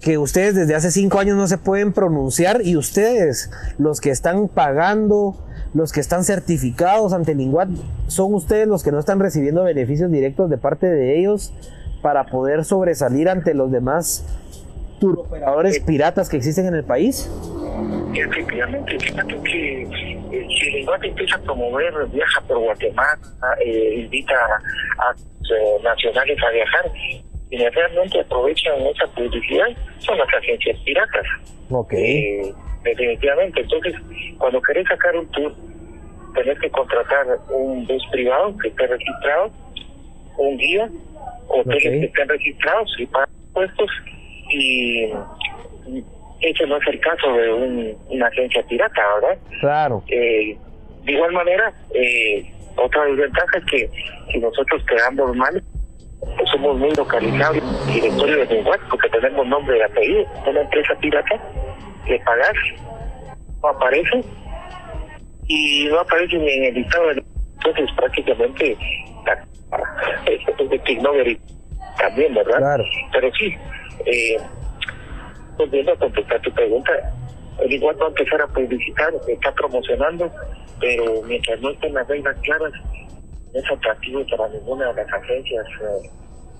que ustedes desde hace cinco años no se pueden pronunciar y ustedes, los que están pagando, los que están certificados ante el INGUAT, son ustedes los que no están recibiendo beneficios directos de parte de ellos para poder sobresalir ante los demás turoperadores piratas que existen en el país. Efectivamente, fíjate que eh, si el INGUAT empieza a promover, viaja por Guatemala, eh, invita a, a eh, nacionales a viajar, quienes realmente aprovechan esa publicidad son las agencias piratas. Ok. Eh, definitivamente. Entonces, cuando querés sacar un tour, tenés que contratar un bus privado que esté registrado, un guía, hoteles que estén registrados y pagan impuestos, y ese no es el caso de un, una agencia pirata, ¿verdad? Claro. Eh, de igual manera, eh, otra desventaja es que si nosotros quedamos mal, somos muy localizados, directorio de igual porque tenemos nombre y apellido. Una empresa pirata, le pagas, no aparece, y no aparece ni en el listado de entonces prácticamente es de también, ¿verdad? Claro. Pero sí, eh, volviendo a contestar tu pregunta, el igual va a empezar a publicitar, está promocionando, pero mientras no estén las reglas claras, es atractivo para ninguna de las agencias eh,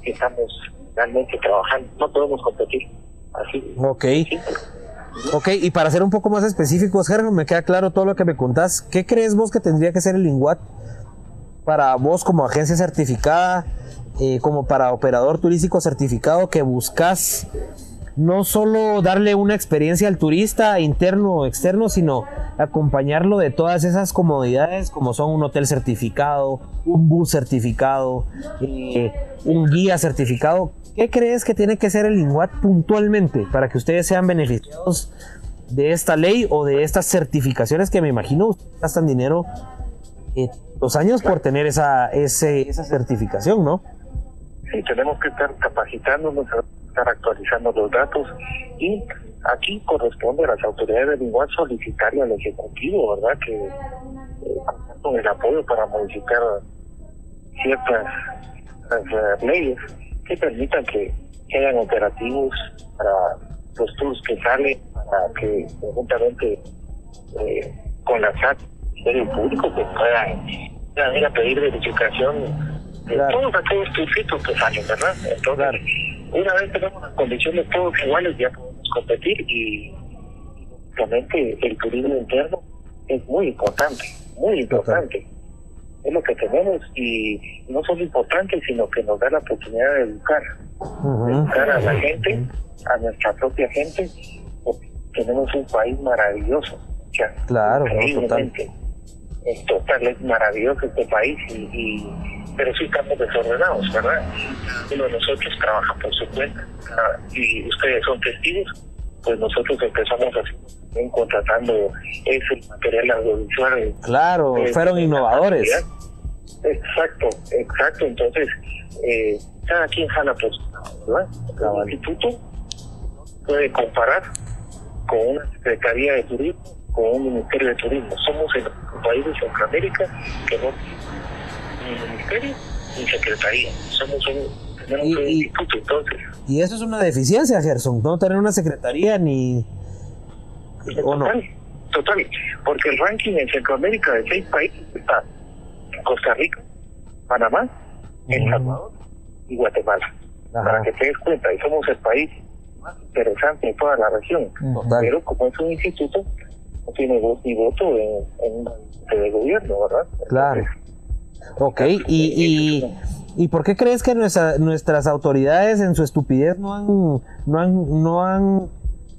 que estamos realmente trabajando. No podemos competir así. Ok. Ok, y para ser un poco más específicos, Germán, me queda claro todo lo que me contás. ¿Qué crees vos que tendría que ser el INGUAT para vos como agencia certificada, eh, como para operador turístico certificado que buscas no solo darle una experiencia al turista interno o externo, sino acompañarlo de todas esas comodidades como son un hotel certificado, un bus certificado, eh, un guía certificado. ¿Qué crees que tiene que ser el INGUAT puntualmente para que ustedes sean beneficiados de esta ley o de estas certificaciones que me imagino gastan dinero eh, los años por tener esa, ese, esa certificación, ¿no? Sí, tenemos que estar capacitándonos, estar actualizando los datos y aquí corresponde a las autoridades del INGUAT solicitarle al Ejecutivo, ¿verdad? Que eh, con el apoyo para modificar ciertas uh, leyes que permitan que, hayan operativos para los tours que salen, para que conjuntamente eh, con la SAT, el público, que puedan, puedan ir a pedir verificación todos aquellos turcitos que salen, ¿verdad? Entonces, una vez tenemos las condiciones todos iguales, ya podemos competir y obviamente el turismo interno es muy importante, muy importante. Es lo que tenemos y no solo importante, sino que nos da la oportunidad de educar, educar a la gente, a nuestra propia gente, porque tenemos un país maravilloso. claro, no, total. Es total, es maravilloso este país, y, pero sí estamos desordenados, ¿verdad? Uno de nosotros trabaja por su cuenta y ustedes son testigos, pues nosotros empezamos así, contratando ese material audiovisual. Claro, fueron innovadores. Exacto, exacto. Entonces, eh, cada quien jala por su ¿verdad? Cada instituto puede comparar con una Secretaría de Turismo, con un Ministerio de Turismo. Somos el país de Centroamérica que no ministerio ni secretaría. Somos un, tenemos un instituto, entonces. Y eso es una deficiencia, Gerson, no tener una secretaría ni... ¿O no? Total, porque el ranking en Centroamérica de seis países está Costa Rica, Panamá, El Salvador y Guatemala. Para que te des cuenta, y somos el país más interesante en toda la región. Pero como es un instituto, no tiene voz ni voto en, en de gobierno, ¿verdad? Claro. Ok, y, y, y, por qué crees que nuestra, nuestras autoridades en su estupidez no han, no han, no han,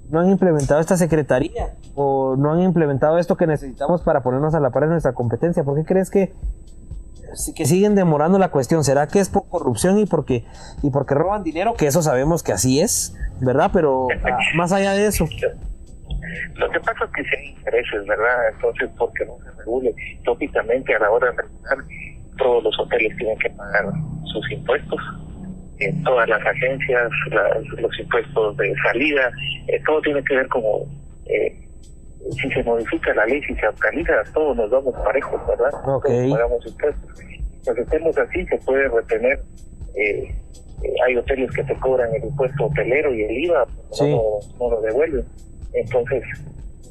no han implementado esta secretaría? ¿O no han implementado esto que necesitamos para ponernos a la par de nuestra competencia? ¿Por qué crees que que siguen demorando la cuestión. ¿Será que es por corrupción y porque, y porque roban dinero? Que eso sabemos que así es, ¿verdad? Pero ah, más allá de eso. Lo que pasa es que si hay intereses, ¿verdad? Entonces, porque no se regule tópicamente a la hora de regular, todos los hoteles tienen que pagar sus impuestos. Eh, todas las agencias, los impuestos de salida, eh, todo tiene que ver como eh, si se modifica la ley, si se actualiza, todos nos damos parejos, ¿verdad? Todos pagamos impuestos. Si hacemos así, se puede retener. Eh, hay hoteles que te cobran el impuesto hotelero y el IVA, no, no, lo devuelven. Entonces,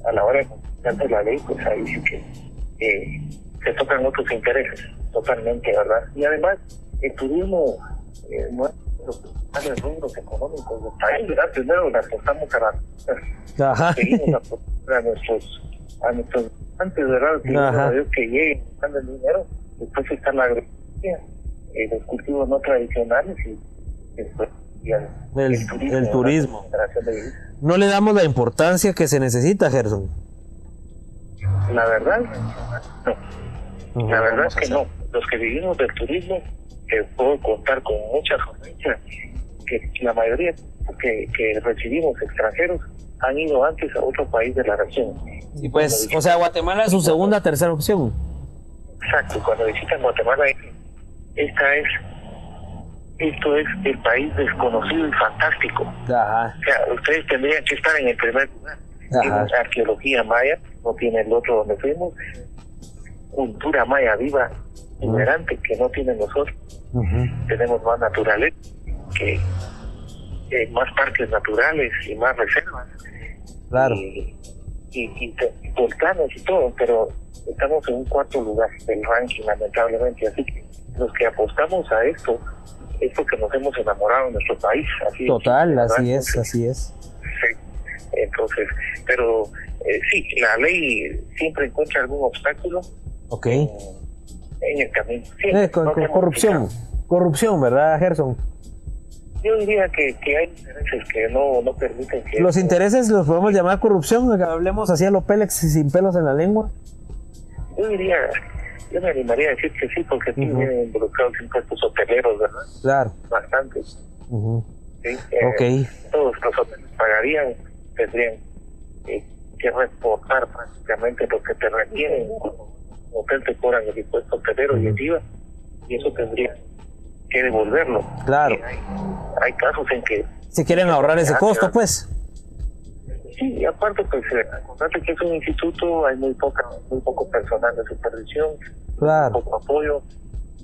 a la hora de la ley, pues ahí sí que eh, se tocan otros intereses, totalmente, ¿verdad? Y además, el turismo eh, no es los principales rubros económicos del país, ¿verdad? Primero le apostamos a la... Ajá. Seguimos a nuestros, a nuestros antes, ¿verdad? Que, que lleguen el dinero, después está la agricultura, eh, los cultivos no tradicionales y después el, turismo. No le damos la importancia que se necesita, Gerson. La verdad, no. La verdad es que no. Los que vivimos del turismo, puedo contar con mucha frecuencia, que la mayoría que, que recibimos extranjeros han ido antes a otro país de la región. Sí, pues, o sea, Guatemala es su segunda, tercera opción. Exacto, cuando visitan Guatemala, esta es, esto es el país desconocido y fantástico. Ajá. O sea, ustedes tendrían que estar en el primer lugar. Ajá. arqueología maya, no tiene el otro donde fuimos, cultura maya viva, ignorante, que no tienen nosotros. Tenemos más naturaleza, que más parques naturales y más reservas. Claro. Y, y, volcanes y todo, pero estamos en un cuarto lugar del ranking, lamentablemente. Así que los que apostamos a esto es porque nos hemos enamorado de nuestro país. Así Total, así es, así es. Sí, entonces, pero eh, sí, la ley siempre encuentra algún obstáculo. Ok. En, el camino. Eh, corrupción, corrupción, ¿verdad, Gerson? Yo diría que, que hay intereses que no, no permiten que... ¿Los intereses los podemos llamar corrupción? Hablemos así a los Pélex sin pelos en la lengua. Yo diría, yo me animaría a decir que sí, porque aquí vienen involucrados impuestos hoteleros, ¿verdad? Claro. Bastante. ¿Sí? Eh, todos los hoteles pagarían, tendrían eh, que reportar prácticamente lo que te requieren. Como hotel te cobran el impuesto hotelero y el IVA, y eso tendría que devolverlo. Claro. Hay, casos en que... Si quieren ahorrar ese costo, pues. Sí, y aparte, pues, eh, acordate que es un instituto, hay muy poca muy poco personal de supervisión, claro. poco apoyo,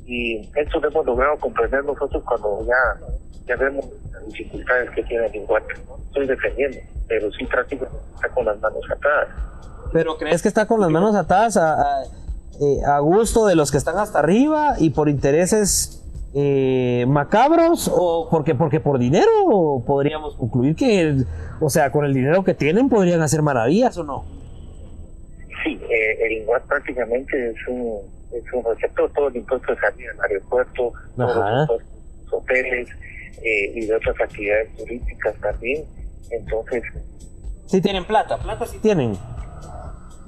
y eso lo hemos logrado comprender nosotros cuando ya, ya vemos las dificultades que tiene el igual. ¿no? Estoy defendiendo, pero sí prácticamente está con las manos atadas. ¿Pero crees que está con las manos atadas a, a, eh, a gusto de los que están hasta arriba y por intereses eh, macabros o porque porque por dinero podríamos concluir que o sea con el dinero que tienen podrían hacer maravillas o no sí eh, el INGUAT prácticamente es un es un receptor todo el impuesto de salida al aeropuerto todos los hoteles eh, y de otras actividades turísticas también entonces Sí tienen plata, plata sí tienen.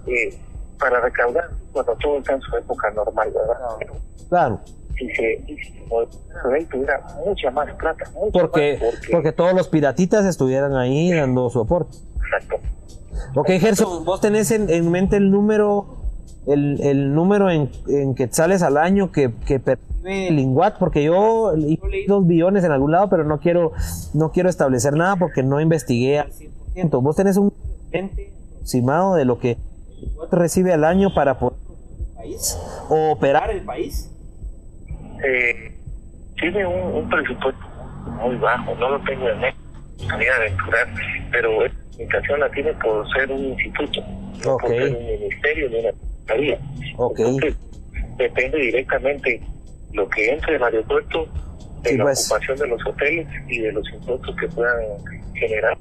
Eh, para recaudar cuando todo está en su época normal, ¿verdad? Claro. Se, si se tuviera mucha más plata, mucho Porque, más, porque, todos los piratitas estuvieran ahí dando su aporte. Exacto. Ok, Gerson, vos tenés en, en mente el número, el, el número en, en quetzales al año que, que percibe el INGUAT, porque yo, yo leí dos billones en algún lado, pero no quiero, no quiero establecer nada porque no investigué al 100%. Vos tenés un aproximado de lo que el INGUAT recibe al año para poder país o operar el país. Eh, tiene un, un, presupuesto muy bajo, no lo tengo en mente, de aventurar, pero esta limitación la tiene por ser un instituto, no por ser un ministerio de una secretaría. Okay. Entonces, depende directamente lo que entre del aeropuerto, de Sí, la pues. ocupación de los hoteles y de los impuestos que puedan generar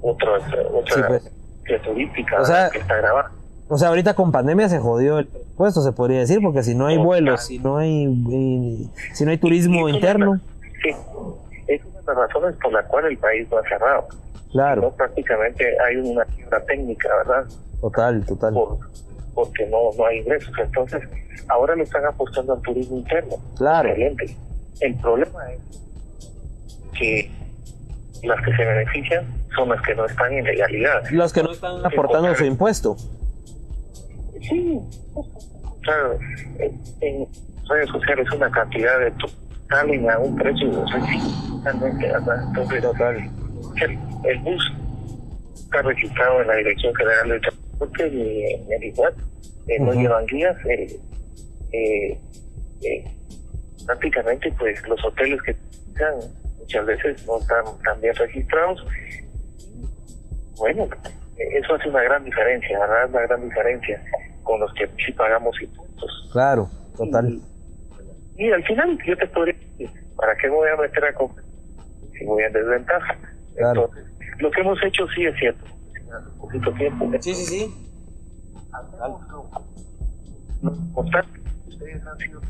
otras, otras Sí, pues. áreas turísticas O sea, que está grabada. O sea, ahorita con pandemia se jodió el presupuesto, se podría decir, porque si no hay vuelos, si no hay, si no hay turismo Es interno, Sí, es una de las razones por la cual el país no ha cerrado. claro, No, prácticamente hay una quiebra técnica, ¿verdad? total, total, Por, porque no, no hay ingresos. Entonces, ahora le están apostando al turismo interno. claro, Excelente. El problema es que las que se benefician son las que no están en legalidad. los que no están aportando su impuesto, Sí, o sea, en, en redes sociales una cantidad de salen a un precio ¿verdad? Entonces, total, el, el bus está registrado en la Dirección General del Transporte y en el IGUAT, eh, no Ujú. llevan guías, eh, eh, eh, prácticamente pues los hoteles que están muchas veces no están tan bien registrados. Bueno, eh, eso hace una gran diferencia, ¿verdad? Una gran diferencia con los que sí pagamos impuestos. claro, total, Y al final yo te podría decir, ¿para qué me voy a meter a comprar si voy en desventaja? Claro. Entonces, lo que hemos hecho sí es cierto. Un poquito tiempo. sí, sí, sí, Lo importante, ustedes han sido,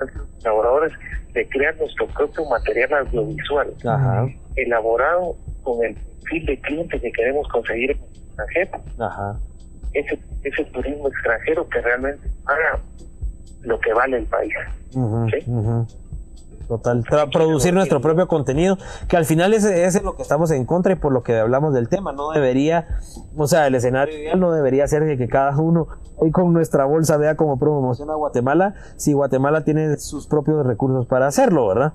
han sido colaboradores de crear nuestro propio material audiovisual, ajá, elaborado con el perfil de cliente que queremos conseguir en el extranjero. ajá, Ese, ese turismo extranjero que realmente haga lo que vale el país. Sí. total, Tra- producir nuestro propio contenido, que al final es, es lo que estamos en contra y por lo que hablamos del tema, no debería, o sea, el escenario ideal no debería ser de que cada uno ahí con nuestra bolsa vea cómo promociona Guatemala, si Guatemala tiene sus propios recursos para hacerlo, ¿verdad?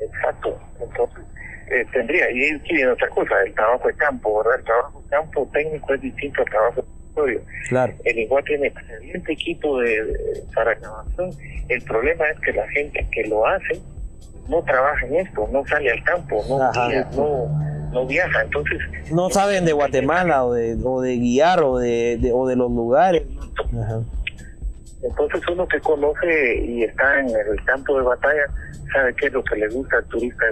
Exacto. Entonces, eh, tendría, y viene otra cosa, el trabajo de campo, ¿verdad? El trabajo de campo técnico es distinto al trabajo de estudio. Claro, El igual tiene excelente equipo de, de- para grabación. El problema es que la gente que lo hace no trabaja en esto, no sale al campo, no Ajá. guía, no, no viaja. Entonces, no saben de Guatemala o de, o de guiar o de, de- o de los lugares. Ajá. entonces uno que conoce y está en el campo de batalla sabe qué es lo que le gusta al turista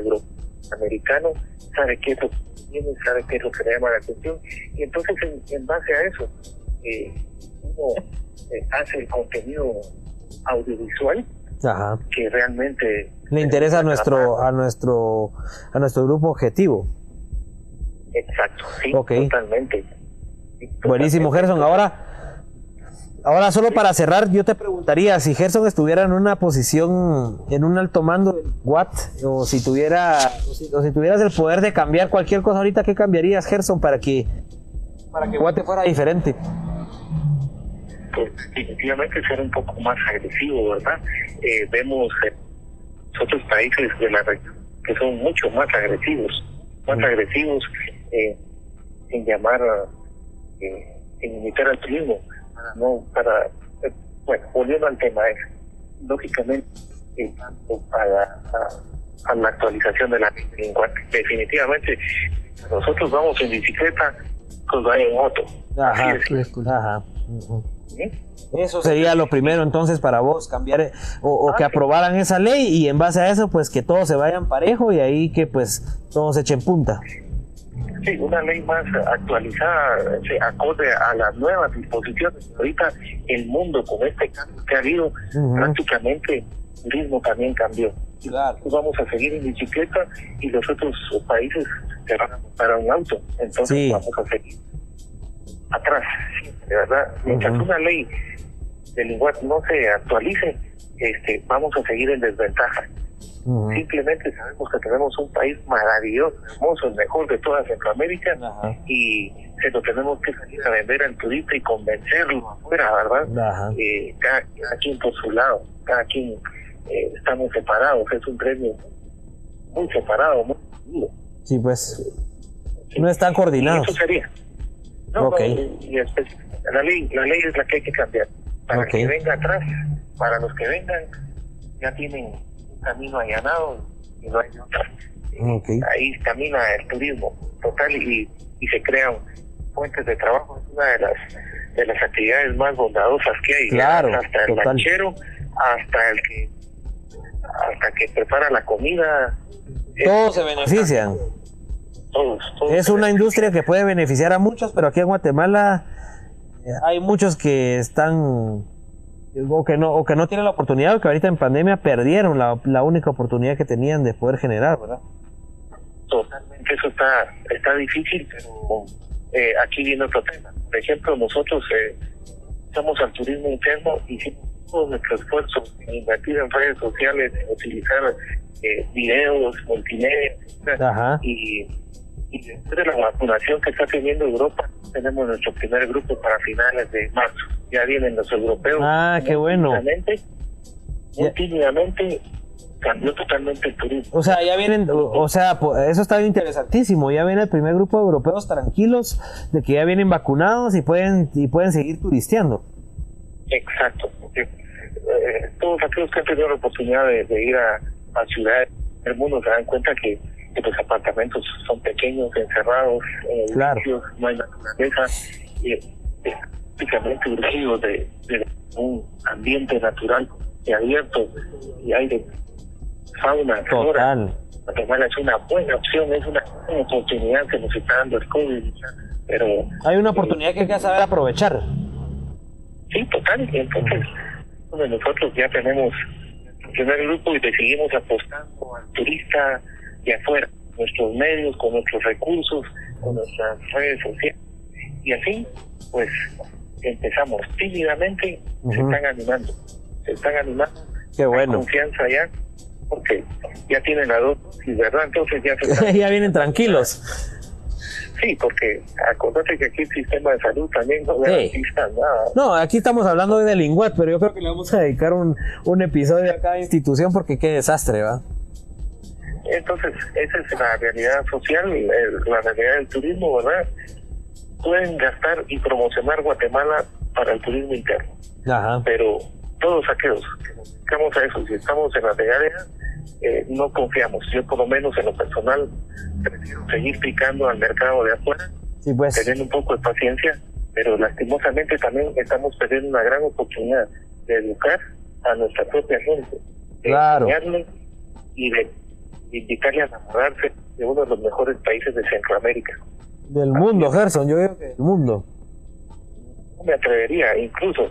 euroamericano, sabe qué es lo que tiene, sabe qué es lo que le llama la atención. Y entonces en, en base a eso, eh, uno eh, hace el contenido audiovisual Ajá. que realmente Le interesa a nuestro, a nuestro, a nuestro grupo objetivo. Exacto, sí, totalmente. Buenísimo. Gerson. Ahora, ahora solo para cerrar, yo te preguntaría si Gerson estuviera en una posición, en un alto mando del Watt, o si tuviera, o si, o si tuvieras el poder de cambiar cualquier cosa ahorita, ¿qué cambiarías, Gerson, para que, para que Watt fuera diferente? pues definitivamente ser un poco más agresivo, ¿verdad? Eh, vemos eh, otros países de la región que son mucho más agresivos, más agresivos eh, en llamar, a, eh, en imitar al turismo, para no, para, eh, bueno, volviendo al tema, es lógicamente tanto para a, a la actualización de la lengua. Definitivamente, nosotros vamos en bicicleta, pues van en moto. Ajá, Así es. ajá. Eso sería lo primero entonces para vos, cambiar eh, o, o que aprobaran esa ley y en base a eso pues que todos se vayan parejo y ahí que pues todos echen punta. Sí, una ley más actualizada, sí, acorde a las nuevas disposiciones. Ahorita el mundo con este cambio que ha habido, prácticamente el turismo también cambió. Claro. vamos a seguir en bicicleta y los otros países se van a montar a un auto. Entonces vamos a seguir atrás, de verdad. Mientras una ley del lenguaje no se actualice, este, vamos a seguir en desventaja. Simplemente sabemos que tenemos un país maravilloso, hermoso, el mejor de toda Centroamérica y se lo tenemos que salir a vender al turista y convencerlo afuera, ¿verdad? Eh, cada, quien por su lado, cada quien eh, estamos separados, es un premio muy separado, muy Sí, pues no están coordinados. eso sería. No, la ley, la ley es la que hay que cambiar. Para el que venga atrás, para los que vengan, ya tienen camino allanado y no hay otra. Ahí camina el turismo total y, y se crean fuentes de trabajo. Es una de las de las actividades más bondadosas que hay. Claro, hasta el ranchero, hasta el que hasta que prepara la comida. Todos se benefician. Todos, es una industria que puede beneficiar a muchos, pero aquí en Guatemala eh, hay muchos que están o que no o que no tienen la oportunidad o que ahorita en pandemia perdieron la, la única oportunidad que tenían de poder generar, ¿verdad? Totalmente, eso está está difícil, pero eh, aquí viene otro tema. Por ejemplo, nosotros eh, estamos al turismo interno y hicimos todo nuestro esfuerzo en invertir en redes sociales, en utilizar eh, videos, multimedia, y y después de la vacunación que está teniendo Europa, tenemos nuestro primer grupo para finales de marzo. Ya vienen los europeos. Ah, qué bueno. Muy tímidamente cambió totalmente el turismo. O sea, ya vienen, o sea, eso está interesantísimo. Ya viene el primer grupo de europeos tranquilos de que ya vienen vacunados y pueden y pueden seguir turisteando. Exacto. Eh, todos aquellos que han tenido la oportunidad de, ir a, a ciudades del mundo se dan cuenta que los apartamentos son pequeños, encerrados, eh, claro. no hay naturaleza, y prácticamente urgidos de, un ambiente natural y abierto y aire, fauna, flora. Guatemala es una buena opción, es una oportunidad que nos está dando el COVID, pero... Hay una oportunidad que hay que saber aprovechar. Sí, total, entonces nosotros ya tenemos el primer grupo y le seguimos apostando al turista, de afuera, nuestros medios, con nuestros recursos, con nuestras redes sociales. Y así, pues, empezamos tímidamente, se están animando, se están animando. Qué bueno. confianza ya, porque ya tienen la dosis, ¿verdad? Entonces ya se ya vienen tranquilos. Sí, porque acordate que aquí el sistema de salud también no garantiza nada. No, aquí estamos hablando de Linguat, pero yo creo que le vamos a dedicar un, un episodio a cada institución porque qué desastre, ¿va? Entonces, esa es la realidad social, la realidad del turismo, ¿verdad? Pueden gastar y promocionar Guatemala para el turismo interno. Pero todos aquellos que nos dedicamos a eso, si estamos en la regadera, eh, no confiamos. Yo, por lo menos en lo personal, prefiero seguir picando al mercado de afuera, sí, pues. teniendo un poco de paciencia, pero lastimosamente también estamos perdiendo una gran oportunidad de educar a nuestra propia gente, de claro. enseñarle y de invitarle a enamorarse de uno de los mejores países de Centroamérica. Del mundo, Gerson, yo creo que del mundo. No me atrevería, incluso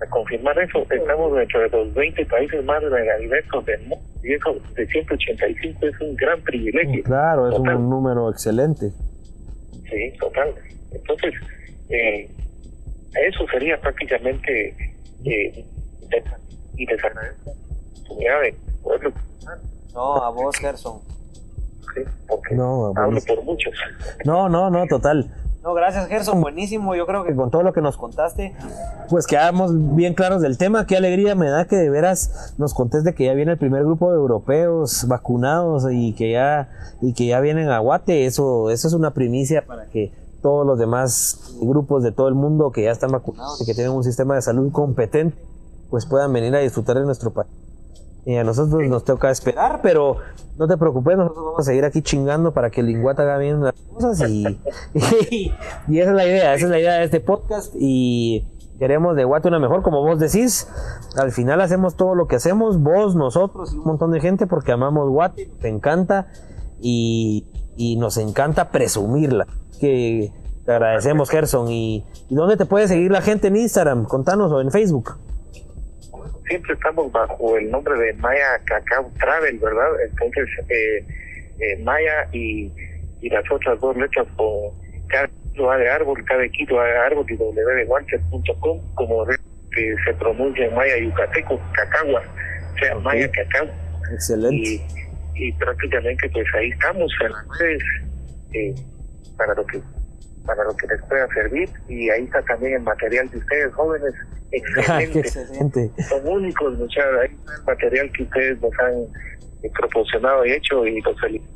a confirmar eso, estamos dentro de los 20 países más megadiversos del mundo y eso de 185 es un gran privilegio. Claro, es un número excelente. Sí, total. Entonces, eh, eso sería prácticamente eh, y les agradezco la oportunidad de poderlo no, a vos, Gerson. Sí, porque no, hablo por muchos. No, no, no, total. No, gracias Gerson, buenísimo. Yo creo que con todo lo que nos contaste, pues quedamos bien claros del tema. Qué alegría me da que de veras nos contés de que ya viene el primer grupo de europeos vacunados y que ya y que ya vienen a Guate. Eso, eso es una primicia para que todos los demás grupos de todo el mundo que ya están vacunados y que tienen un sistema de salud competente, pues puedan venir a disfrutar de nuestro país. Y a nosotros nos toca esperar, pero no te preocupes, nosotros vamos a seguir aquí chingando para que el Linguata haga bien las cosas y, y, esa es la idea, esa es la idea de este podcast y queremos de Guate una mejor, como vos decís, al final hacemos todo lo que hacemos, vos, nosotros y un montón de gente porque amamos Guate, nos encanta y, y nos encanta presumirla, que te agradecemos Gerson. Y, y ¿dónde te puede seguir la gente en Instagram? Contanos o en Facebook siempre estamos bajo el nombre de Maya Cacao Travel, ¿verdad? Entonces, eh, eh, Maya y, y las otras dos letras con A de árbol, cada kilo A de árbol y w de Walter.com, como se pronuncia en Maya Yucateco, Cacagua, o sea, Maya Cacao. Excelente. Y, y prácticamente pues ahí estamos en las redes eh, para lo que para lo que les pueda servir y ahí está también el material de ustedes jóvenes Qué excelente excelente. son únicos muchachos ahí está el material que ustedes nos han eh, proporcionado y hecho y los felicito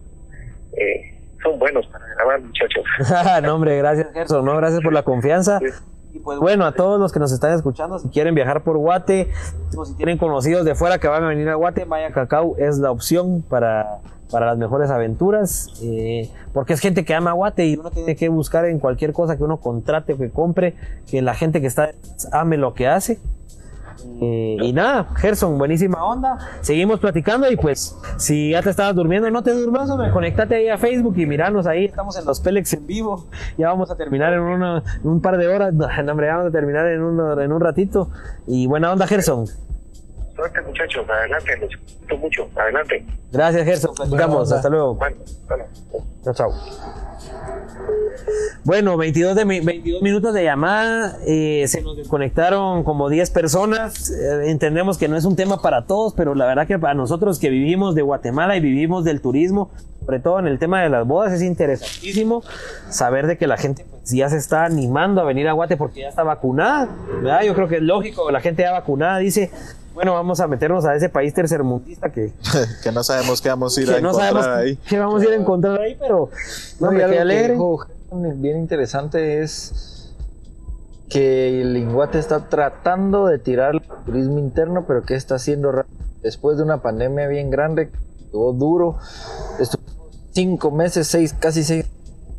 eh, son buenos para grabar muchachos no, hombre, gracias, Gerson. No, gracias por la confianza. Y pues bueno, a todos los que nos están escuchando, si quieren viajar por Guate o si tienen conocidos de fuera que van a venir a Guate, Maya Cacao es la opción para, para las mejores aventuras. eh, porque es gente que ama Guate y uno tiene que buscar en cualquier cosa que uno contrate o que compre, que la gente que está ame lo que hace. Eh, y nada, Gerson, buenísima onda. Seguimos platicando y pues, si ya te estabas durmiendo, no te durmas, hombre, conectate ahí a Facebook y miranos ahí. Estamos en los Pelex en vivo. Ya vamos a terminar en, un par de horas. Vamos a terminar en, en un ratito. Y buena onda, Gerson. Suerte muchachos adelante los felicito mucho adelante Gracias, Gerson. Platicamos. Hasta luego. bueno, bueno. Chao, chao. Bueno, 22, de, mi- 22 minutos de llamada, eh, se nos desconectaron como 10 personas, Eh, entendemos que no es un tema para todos, pero la verdad que para nosotros que vivimos de Guatemala y vivimos del turismo, sobre todo en el tema de las bodas, es interesantísimo saber de que la gente pues, ya se está animando a venir a Guate porque ya está vacunada, ¿verdad? Yo creo que es lógico, la gente ya vacunada dice, bueno, vamos a meternos a ese país tercermundista que, que no sabemos qué vamos a ir que a no encontrar sabemos ahí. qué vamos a ir a encontrar ahí, pero no, me que alegre. dijo bien interesante es que el Linguate está tratando de tirar el turismo interno, pero que está haciendo después de una pandemia bien grande, estuvo duro, estuvimos cinco meses, seis, casi seis,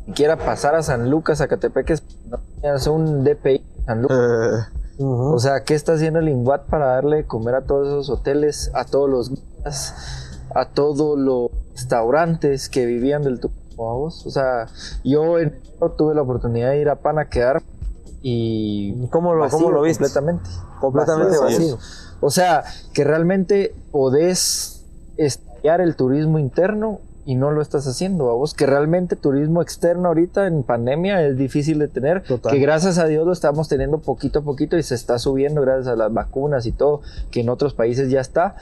ni siquiera pasar a San Lucas, a Catepec, no tenías un DPI en San Lucas. Eh. O sea, ¿qué está haciendo el Linguat para darle de comer a todos esos hoteles, a todos los guías, a todos los restaurantes que vivían del turismo? vamos? O sea, yo en enero tuve la oportunidad de ir a Pan a quedar y ¿Cómo lo, vacío cómo lo viste? Completamente. Completamente Vacío. vacío. O sea, que realmente podés estallar el turismo interno y no lo estás haciendo, a vos que realmente turismo externo ahorita en pandemia es difícil de tener, Total. que gracias a Dios lo estamos teniendo poquito a poquito y se está subiendo gracias a las vacunas y todo, que en otros países ya está,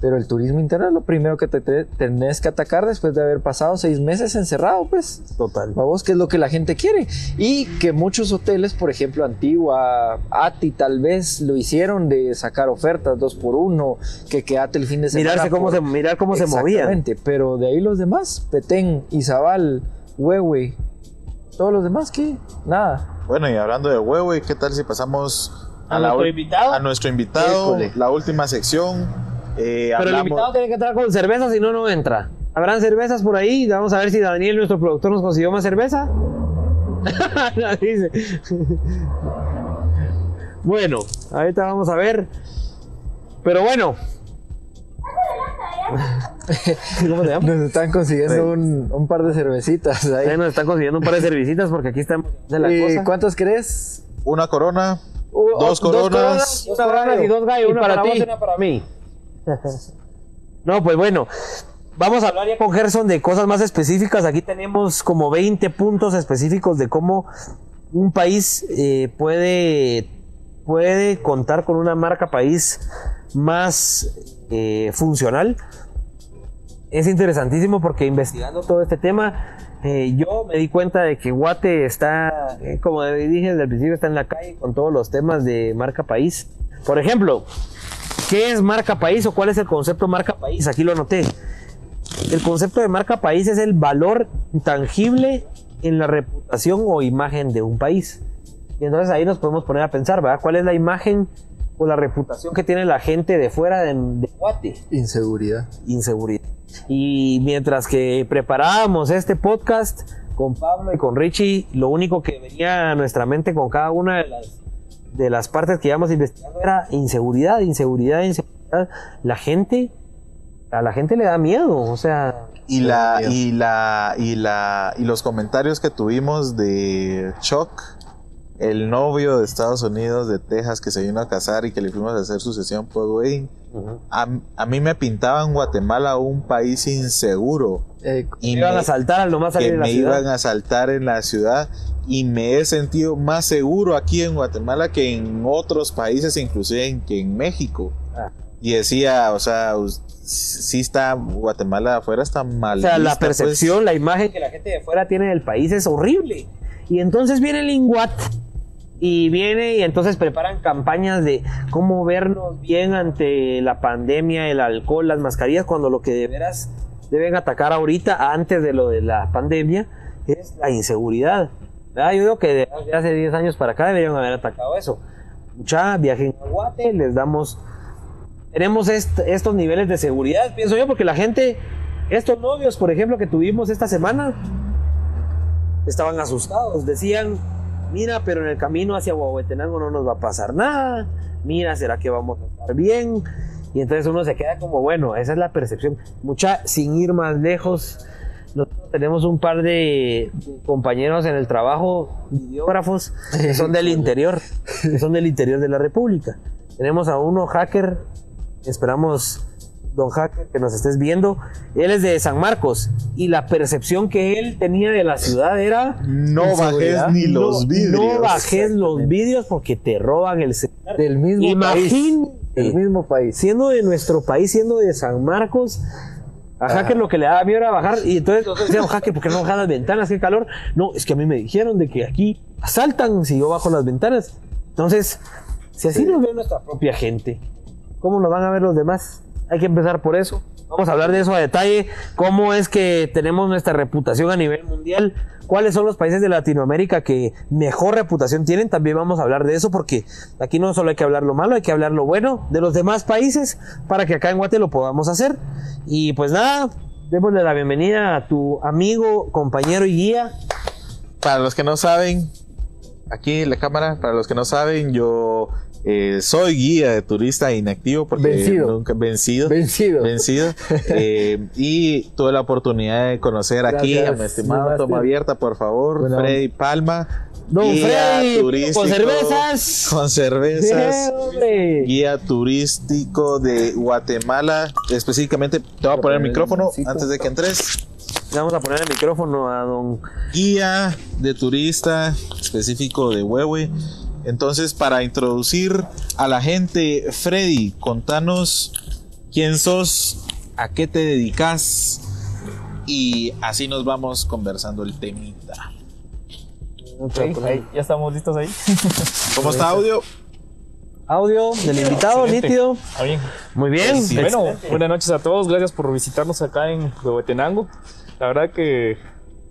pero el turismo interno es lo primero que te, te- tenés que atacar después de haber pasado seis meses encerrado, pues. Total. Vamos, que es lo que la gente quiere. Y que muchos hoteles, por ejemplo, Antigua, Ati, tal vez lo hicieron de sacar ofertas dos por uno, que quedate el fin de semana. Mirarse cómo por- se, mirar cómo se movía. Exactamente, pero de ahí los demás, Petén, Izabal, Huehue, todos los demás, ¿qué? Nada. Bueno, y hablando de huevo, ¿y qué tal si pasamos ¿A la nuestro invitado? a nuestro invitado, la última sección? Eh, Pero el hablamos- invitado tiene que entrar con cerveza, si no, no entra. ¿Habrán cervezas por ahí? Vamos a ver si Daniel, nuestro productor, nos consiguió más cerveza. Dice. bueno, ahorita vamos a ver. Pero bueno. ¿Cómo se llama? Nos están consiguiendo Sí. un, un par de cervecitas ahí. Nos están consiguiendo un par de servicitas porque aquí estamos de la ¿Y cosa. ¿Cuántos crees? una corona, Uh, dos oh, coronas. Dos coronas y dos gallos, una para para, ti. vos y una para mí. no, pues bueno, vamos a hablar ya con Gerson de cosas más específicas. Aquí tenemos como 20 puntos específicos de cómo un país eh, puede, puede contar con una marca país más eh, funcional. Es interesantísimo porque investigando todo este tema, eh, yo me di cuenta de que Guate está, como dije desde el principio, está en la calle con todos los temas de marca país. Por ejemplo, ¿qué es marca país o cuál es el concepto marca país? Aquí lo anoté. El concepto de marca país es el valor tangible en la reputación o imagen de un país. Y entonces ahí nos podemos poner a pensar, ¿verdad? ¿Cuál es la imagen o la reputación que tiene la gente de fuera de, de Guate? Inseguridad. inseguridad. Y mientras que preparábamos este podcast con Pablo y con Richie, lo único que venía a nuestra mente con cada una de las, de las partes que íbamos investigando era inseguridad, inseguridad, inseguridad. La gente, a la gente le da miedo, o sea, Y la, y la, y la, y los comentarios que tuvimos de shock el novio de Estados Unidos, de Texas, que se vino a casar y que le fuimos a hacer su sesión post-wedding, a, a mí me pintaban Guatemala un país inseguro. Eh, Y iban me- a saltar al nomás salir que de la me ciudad. iban a asaltar en la ciudad y me he sentido más seguro aquí en Guatemala que en otros países, inclusive en, que en México. Ah. Y decía, o sea, sí está Guatemala de afuera está mal. O sea, la pues. percepción, la imagen que la gente de fuera tiene del país es horrible. Y entonces viene el Inguat y viene y entonces preparan campañas de cómo vernos bien ante la pandemia, el alcohol, las mascarillas, cuando lo que de veras deben atacar ahorita, antes de lo de la pandemia, es la inseguridad. Yo digo que de hace 10 años para acá deberían haber atacado eso. Mucha, viajen a Guate, les damos tenemos est- estos niveles de seguridad, pienso yo, porque la gente, estos novios, por ejemplo, que tuvimos esta semana, estaban asustados, decían, mira, pero en el camino hacia Huehuetenango no nos va a pasar nada, mira, ¿será que vamos a estar bien? Y entonces uno se queda como, bueno, esa es la percepción. Mucha, sin ir más lejos, nosotros tenemos un par de compañeros en el trabajo, videógrafos, que son del interior, que son del interior de la República. Tenemos a uno hacker, esperamos, don hacker, que nos estés viendo. Él es de San Marcos y la percepción que él tenía de la ciudad era... No bajes ni no- los vidrios. No bajes los vidrios porque te roban el celular. del mismo país. Imagínate. Del mismo país. Siendo de nuestro país, siendo de San Marcos, a Hacker lo que le daba miedo era bajar. Y entonces decíamos, Hacker, ¿por qué no bajas las ventanas? ¿Qué calor? No, es que a mí me dijeron de que aquí asaltan si yo bajo las ventanas. Entonces, si así nos ve nuestra propia gente, ¿cómo nos van a ver los demás? Hay que empezar por eso. Vamos a hablar de eso a detalle. ¿Cómo es que tenemos nuestra reputación a nivel mundial? ¿Cuáles son los países de Latinoamérica que mejor reputación tienen? También vamos a hablar de eso porque aquí no solo hay que hablar lo malo, hay que hablar lo bueno de los demás países para que acá en Guate lo podamos hacer. Y pues nada, démosle la bienvenida a tu amigo, compañero y guía. Para los que no saben, aquí en la cámara, para los que no saben, yo eh, soy guía de turista inactivo porque Vencido. nunca vencido. Vencido. vencido. Eh, y tuve la oportunidad de conocer aquí a mi estimado. Toma Abierta, por favor, Bueno. Freddy Palma. Don guía Freddy, turístico con cervezas. Con cervezas. Guía turístico de Guatemala. Específicamente, te voy a poner el micrófono antes de que entres. Le Vamos a poner el micrófono a don guía de turista específico de Huehue. Entonces, para introducir a la gente, Freddy, contanos quién sos, a qué te dedicas y así nos vamos conversando el temita. Ok, ahí, ya estamos listos ahí. ¿Cómo está audio? audio del invitado, Excelente. nítido. Está bien. Muy bien. Sí, Bueno, buenas noches a todos. Gracias por visitarnos acá en Huehuetenango. La verdad que,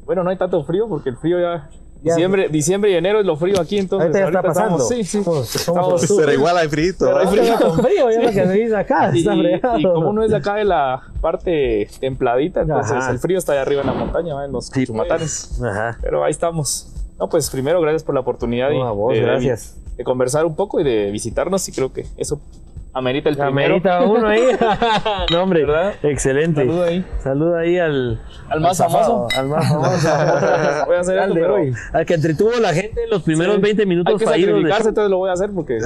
bueno, no hay tanto frío porque el frío ya. Ya. Diciembre, diciembre y enero es lo frío aquí, entonces. Ahorita ya está ahorita pasando. estamos- sí, sí. Somos- somos Estamos- Pero igual hay. Pero hay frío. con frío, ya lo que se dice acá, Y, está fregado. y como uno es de acá de la parte templadita, entonces Ajá. el frío está allá arriba en la montaña, en los Sí, chumatanes. Ajá. Pero ahí estamos. No, pues primero, gracias por la oportunidad y No, a vos, de, gracias. de conversar un poco y de visitarnos. Y creo que eso amerita el primero. Amerita uno ahí. no, hombre. ¿Verdad? Excelente. Saludo ahí. Saluda ahí al, Al más famoso. Al más famoso. Voy a hacer Al esto, de pero hoy. Al que entretuvo la gente en los primeros Sí. 20 minutos hay que fallidos sacrificarse, entonces lo voy a hacer porque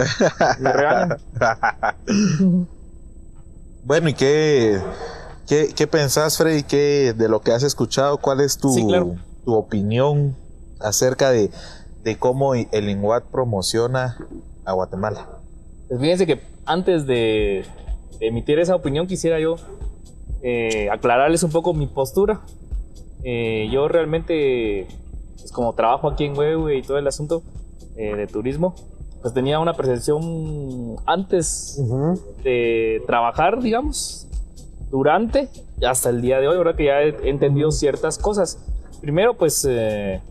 me regalan. bueno, ¿y qué, qué, qué pensás, Freddy, qué, de lo que has escuchado? ¿Cuál es tu, Sí, claro. tu opinión acerca de, de cómo el INGUAT promociona a Guatemala? Pues fíjense que antes de, emitir esa opinión quisiera yo eh, aclararles un poco mi postura. Eh, yo realmente, pues como trabajo aquí en Huehue y todo el asunto eh, de turismo, pues tenía una percepción antes Ujú. de trabajar, digamos, durante hasta el día de hoy, ahora que ya he entendido ciertas cosas. Primero, pues eh,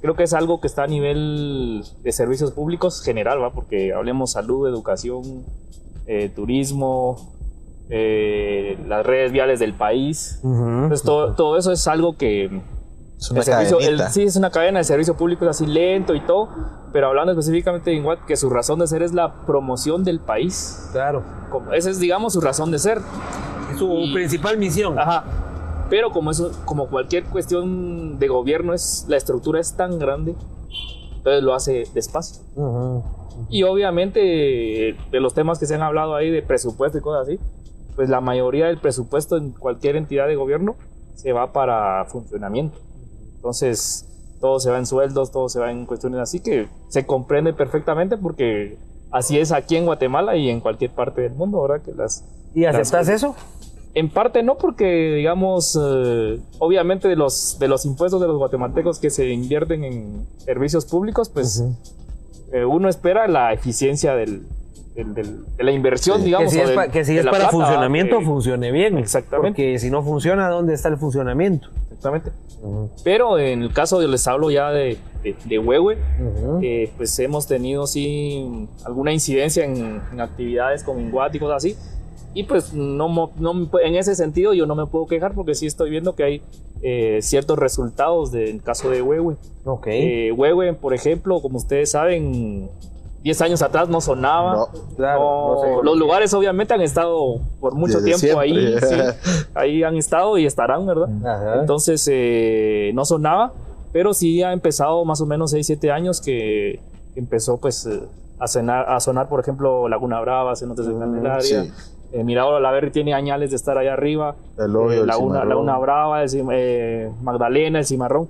creo que es algo que está a nivel de servicios públicos general, ¿va? Porque hablemos salud, educación, eh, turismo, eh, las redes viales del país. Entonces, todo, todo eso es algo que Es una el servicio, el- cadenita. sí, es una cadena de servicio público, es así lento y todo, pero hablando específicamente de INGUAT, que su razón de ser es la promoción del país. Claro. Como- Esa es, digamos, su razón de ser. Es su Y- principal misión. Ajá. Pero como eso, como cualquier cuestión de gobierno, es, la estructura es tan grande entonces lo hace despacio. Y obviamente de los temas que se han hablado ahí de presupuesto y cosas así, pues la mayoría del presupuesto en cualquier entidad de gobierno se va para funcionamiento. Entonces, todo se va en sueldos, todo se va en cuestiones así que se comprende perfectamente porque así es aquí en Guatemala y en cualquier parte del mundo, ¿verdad? Que las, ¿Y aceptas eso? En parte no, porque digamos, eh, obviamente de los, de los impuestos de los guatemaltecos que se invierten en servicios públicos, pues eh, uno espera la eficiencia del, del- del- de la inversión, digamos. que si es, del- pa- que si de es la para plata, funcionamiento, que- funcione bien. Exactamente. Porque si no funciona, ¿dónde está el funcionamiento? Exactamente. Pero en el caso de les hablo ya de, de, de Huehue, eh, pues hemos tenido sí alguna incidencia en, en actividades como Inguat y cosas así. Y pues no, no en ese sentido yo no me puedo quejar porque sí estoy viendo que hay eh, ciertos resultados del caso de Huehue. Ok. Eh, Huehue, por ejemplo, como ustedes saben, 10 años atrás no sonaba. No. Claro, No, no se los lugares obviamente han estado por mucho Desde tiempo ahí, siempre. sí, ahí han estado y estarán, ¿verdad? Ajá. Entonces eh, no sonaba, pero sí ha empezado más o menos 6, 7 años que empezó pues eh, a, sonar, a sonar, por ejemplo, Laguna Brava, Cenotes de Candelaria. sí. Eh, Mirador la Verri tiene añales de estar allá arriba. El hoyo, Eh, el Laguna, cimarrón. Laguna Brava, el eh, Magdalena, el Cimarrón.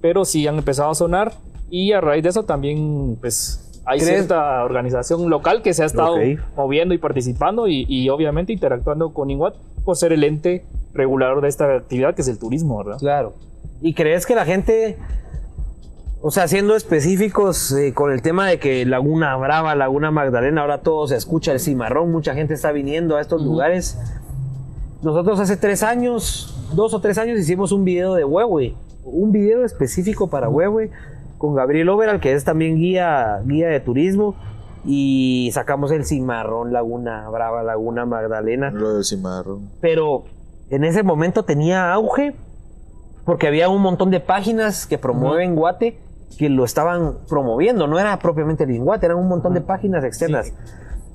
Pero sí han empezado a sonar y a raíz de eso también pues hay ¿Crees? cierta organización local que se ha estado Ok. moviendo y participando y, y obviamente interactuando con Inguat por ser el ente regulador de esta actividad que es el turismo, ¿verdad? Claro. ¿Y crees que la gente, o sea, siendo específicos eh, con el tema de que Laguna Brava, Laguna Magdalena, ahora todo se escucha el cimarrón, mucha gente está viniendo a estos lugares? Nosotros hace tres años, dos o tres años, hicimos un video de Huehue, un video específico para Huehue, con Gabriel Overal, que es también guía, guía de turismo, y sacamos el cimarrón, Laguna Brava, Laguna Magdalena El hoyo, el cimarrón. pero en ese momento tenía auge porque había un montón de páginas que promueven Guate que lo estaban promoviendo, no era propiamente el Inguate, eran un montón de páginas externas.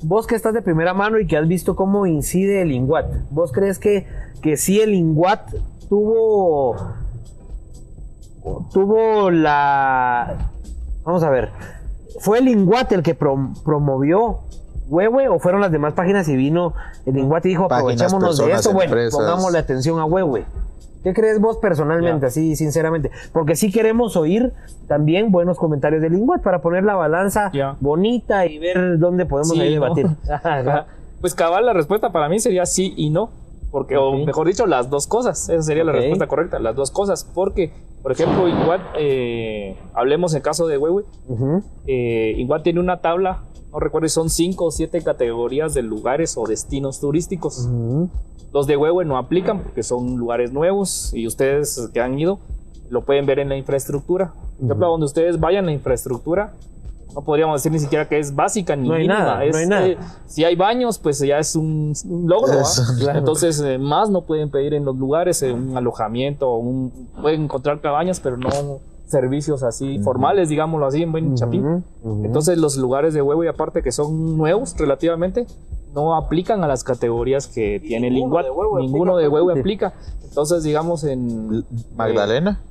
Vos que estás de primera mano y que has visto cómo incide el Inguat, ¿vos crees que, que sí el Inguat tuvo tuvo la vamos a ver, fue el Inguat el que prom- promovió Huehue o fueron las demás páginas y vino el Inguat y dijo Páginas, aprovechémonos de esto, bueno, empresas. pongámosle atención a Huehue. ¿Qué crees vos personalmente, Ya. así sinceramente? Porque sí queremos oír también buenos comentarios del Inguat para poner la balanza Ya. bonita y ver dónde podemos Sí, ahí ¿no? debatir. Ajá. Pues cabal, la respuesta para mí sería sí y no. Porque, o Ok. mejor dicho, las dos cosas. Esa sería Ok. la respuesta correcta, las dos cosas. Porque, por ejemplo, igual, eh, hablemos en caso de Huehue, Ujú. eh, igual tiene una tabla, no recuerdo si son cinco o siete categorías de lugares o destinos turísticos. Ujú. Los de Huehue no aplican porque son lugares nuevos y ustedes que han ido lo pueden ver en la infraestructura. Por ejemplo, a donde ustedes vayan, la infraestructura no podríamos decir ni siquiera que es básica ni No hay mínima. nada, Es, no hay nada. eh, si hay baños, pues ya es un, un logro. Entonces, eh, más no pueden pedir en los lugares, eh, un alojamiento, un, pueden encontrar cabañas, pero no servicios así formales, digámoslo así, en buen chapín. Ujú, ujú. Entonces los lugares de huevo y aparte que son nuevos relativamente no aplican a las categorías que tiene el ninguno de huevo Ninguno aplica, de huevo obviamente. aplica. Entonces digamos en Magdalena.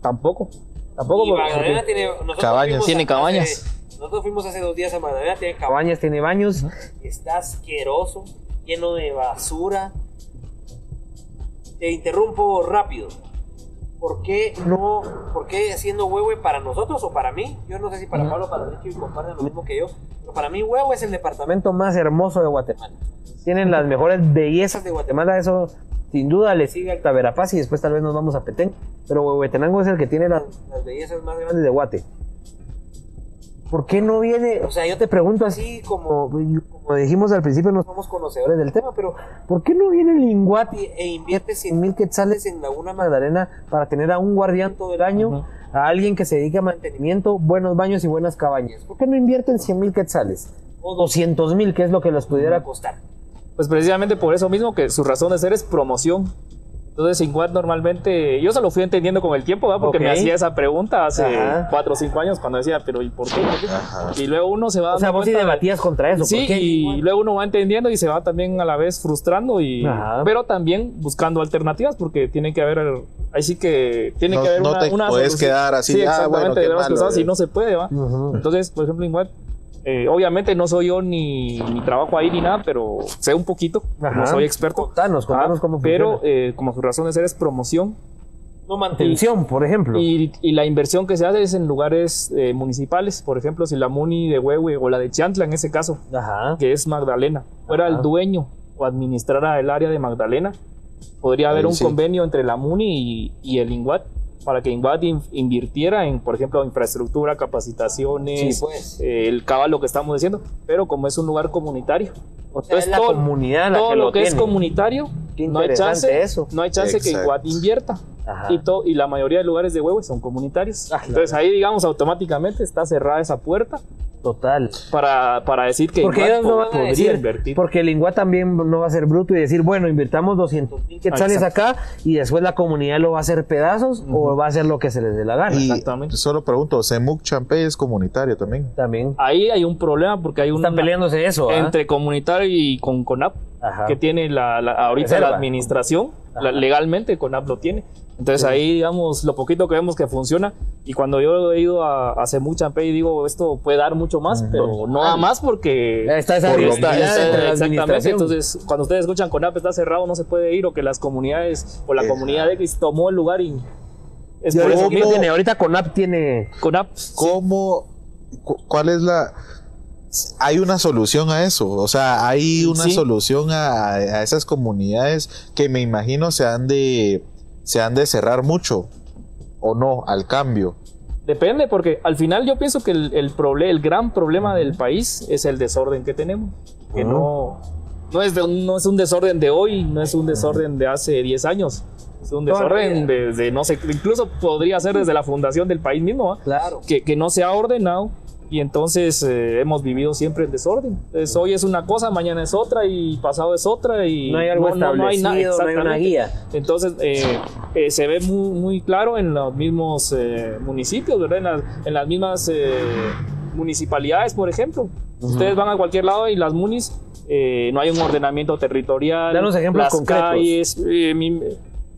tampoco. Tampoco Y porque- Magdalena tiene, Cabañas. Tiene hace- cabañas. nosotros fuimos hace dos días a Magdalena, tiene cabañas, tiene baños, está asqueroso, lleno de basura. Te interrumpo rápido. ¿Por qué no, por qué haciendo Huehue para nosotros o para mí? Yo no sé si para Pablo para Richo y comparten lo mismo que yo, pero para mí Huehue es el departamento más hermoso de Guatemala. Tienen las mejores bellezas de Guatemala, eso sin duda le sigue al Taberapaz y después tal vez nos vamos a Petén, pero Huehuetenango es el que tiene las, las bellezas más grandes de Guate. ¿Por qué no viene? O sea, yo te pregunto así, como, como dijimos al principio, no somos conocedores del tema, pero ¿por qué no viene el Inguati e invierte 100 mil quetzales en Laguna Magdalena para tener a un guardián todo el año, a alguien que se dedique a mantenimiento, buenos baños y buenas cabañas? ¿Por qué no invierten 100 mil quetzales? O 200 mil, que es lo que les pudiera costar. Pues precisamente por eso mismo que su razón de ser es promoción. Entonces, Inguat normalmente, yo se lo fui entendiendo con el tiempo, ¿verdad? porque me hacía esa pregunta hace Ajá. cuatro o cinco años cuando decía, pero ¿y por qué? ¿Por qué? Ajá. Y luego uno se va O sea, vos sí debatías contra eso. Sí, ¿por qué? y luego uno va entendiendo y se va también a la vez frustrando y Ajá. pero también buscando alternativas porque tiene que haber ahí sí que tiene No- que haber no una, te una puedes solución. quedar así, sí, ah, exactamente bueno, qué de las malo, cosas y eh. no se puede va entonces por ejemplo en web eh, obviamente no soy yo ni, ni trabajo ahí ni nada pero sé un poquito Ajá. no soy experto Contanos, contanos Ah, cómo pero funciona. eh, como su razón de ser es promoción No mantención, por ejemplo. y, y la inversión que se hace es en lugares eh, municipales por ejemplo si la Muni de Huehue o la de Chiantla en ese caso Ajá. que es Magdalena, fuera Ajá. el dueño o administrara el área de Magdalena, podría haber un sí. convenio entre la MUNI y, y el INGUAT para que INGUAT in- invirtiera en, por ejemplo, infraestructura, capacitaciones, Sí, pues. eh, el cabal, lo que estamos diciendo, pero como es un lugar comunitario. O sea, es la todo- comunidad la todo que lo, lo que es comunitario, Qué no hay chance, eso. no hay chance que. INGUAT invierta. Y, to- y la mayoría de lugares de huevos son comunitarios. Ah, Entonces ahí, digamos, automáticamente está cerrada esa puerta Total. para, para decir que Porque ellos no van a podría decir, invertir. porque el Ingua también no va a ser bruto y decir, bueno, invirtamos 200 mil quetzales Exacto. acá y después la comunidad lo va a hacer pedazos o va a hacer lo que se les dé la gana. Y Exactamente. solo pregunto, ¿Semuc Champey es comunitario también? También. Ahí hay un problema porque hay un Están peleándose eso, ¿ah? entre comunitario y con CONAP Ajá. que tiene la, la- ahorita Reserva. la administración la- legalmente CONAP lo tiene entonces ahí digamos lo poquito que vemos que funciona y cuando yo he ido a, a Semu Champey digo esto puede dar mucho más pero no da más porque Está esa Por entre la exactamente entonces cuando ustedes escuchan CONAP está cerrado no se puede ir o que las comunidades o la comunidad X tomó el lugar y es por ahorita, eso ¿quién que tiene? ahorita CONAP tiene... CONAP ¿Cómo? cu- ¿Cuál es la...? Hay una solución a eso, o sea, hay una Sí. solución a, a esas comunidades que me imagino se han de se han de cerrar mucho o no al cambio. Depende, porque al final yo pienso que el, el, proble- el gran problema del país es el desorden que tenemos. Que no, no, es de un, no es un desorden de hoy, no es un desorden de hace 10 años. Es un desorden desde, no sé, incluso podría ser desde la fundación del país mismo, ¿ah? Claro. que, que no se ha ordenado y entonces eh, hemos vivido siempre en desorden. Entonces, hoy es una cosa, mañana es otra y pasado es otra y No hay algo no, no hay establecido, no hay una guía. Entonces, eh, eh, se ve muy, muy claro en los mismos eh, municipios, ¿verdad? En las, en las mismas eh, municipalidades, por ejemplo. Ustedes van a cualquier lado y las munis, eh, no hay un ordenamiento territorial. Danos ejemplos las concretos. calles. mi-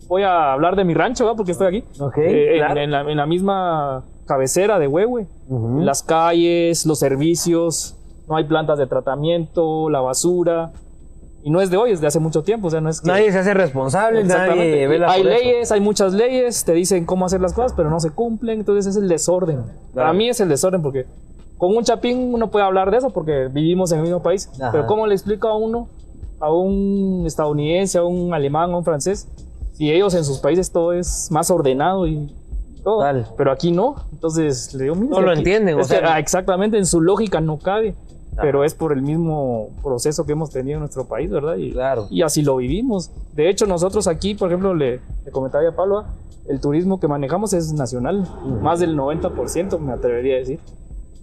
voy a hablar de mi rancho, ¿verdad? Porque estoy aquí. Ok, en- claro. en, la, en la misma cabecera de Huehue. Ujú. Las calles, los servicios, no hay plantas de tratamiento, la basura. Y no es de hoy, es de hace mucho tiempo. O sea, no es que- Nadie se hace responsable, nadie vela hay por eso. leyes, hay muchas leyes, te dicen cómo hacer las cosas, pero no se cumplen, entonces es el desorden. Para mí es el desorden porque con un chapín uno puede hablar de eso porque vivimos en el mismo país, Ajá. pero ¿cómo le explico a uno, a un estadounidense, a un alemán, a un francés, si ellos en sus países todo es más ordenado y todo, pero aquí no? Entonces le digo, mira, No lo aquí- entienden, o que, sea- ah, exactamente, en su lógica no cabe. Pero es por el mismo proceso que hemos tenido en nuestro país, ¿verdad? Y, Claro. y así lo vivimos. De hecho, nosotros aquí, por ejemplo, le, le comentaba a Pablo, el turismo que manejamos es nacional, más del 90% me atrevería a decir.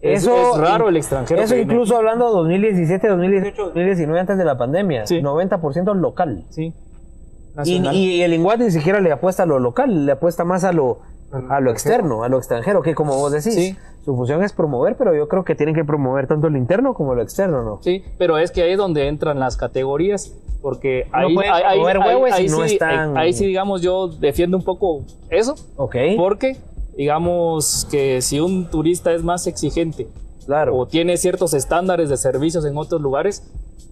Es, Eso- es raro el extranjero. Eso viene incluso hablando 2017, 2018, 2019 antes de la pandemia. Sí. 90% local. Sí. Y, Nacional. y el Inguat ni siquiera le apuesta a lo local, le apuesta más a lo, a lo externo, a lo extranjero, que como vos decís, Sí. su función es promover, pero yo creo que tienen que promover tanto lo interno como lo externo, ¿no? Sí, pero es que ahí es donde entran las categorías, porque ahí, ahí, no sí, están- ahí sí, digamos, yo defiendo un poco eso, Ok, porque digamos que si un turista es más exigente claro. o tiene ciertos estándares de servicios en otros lugares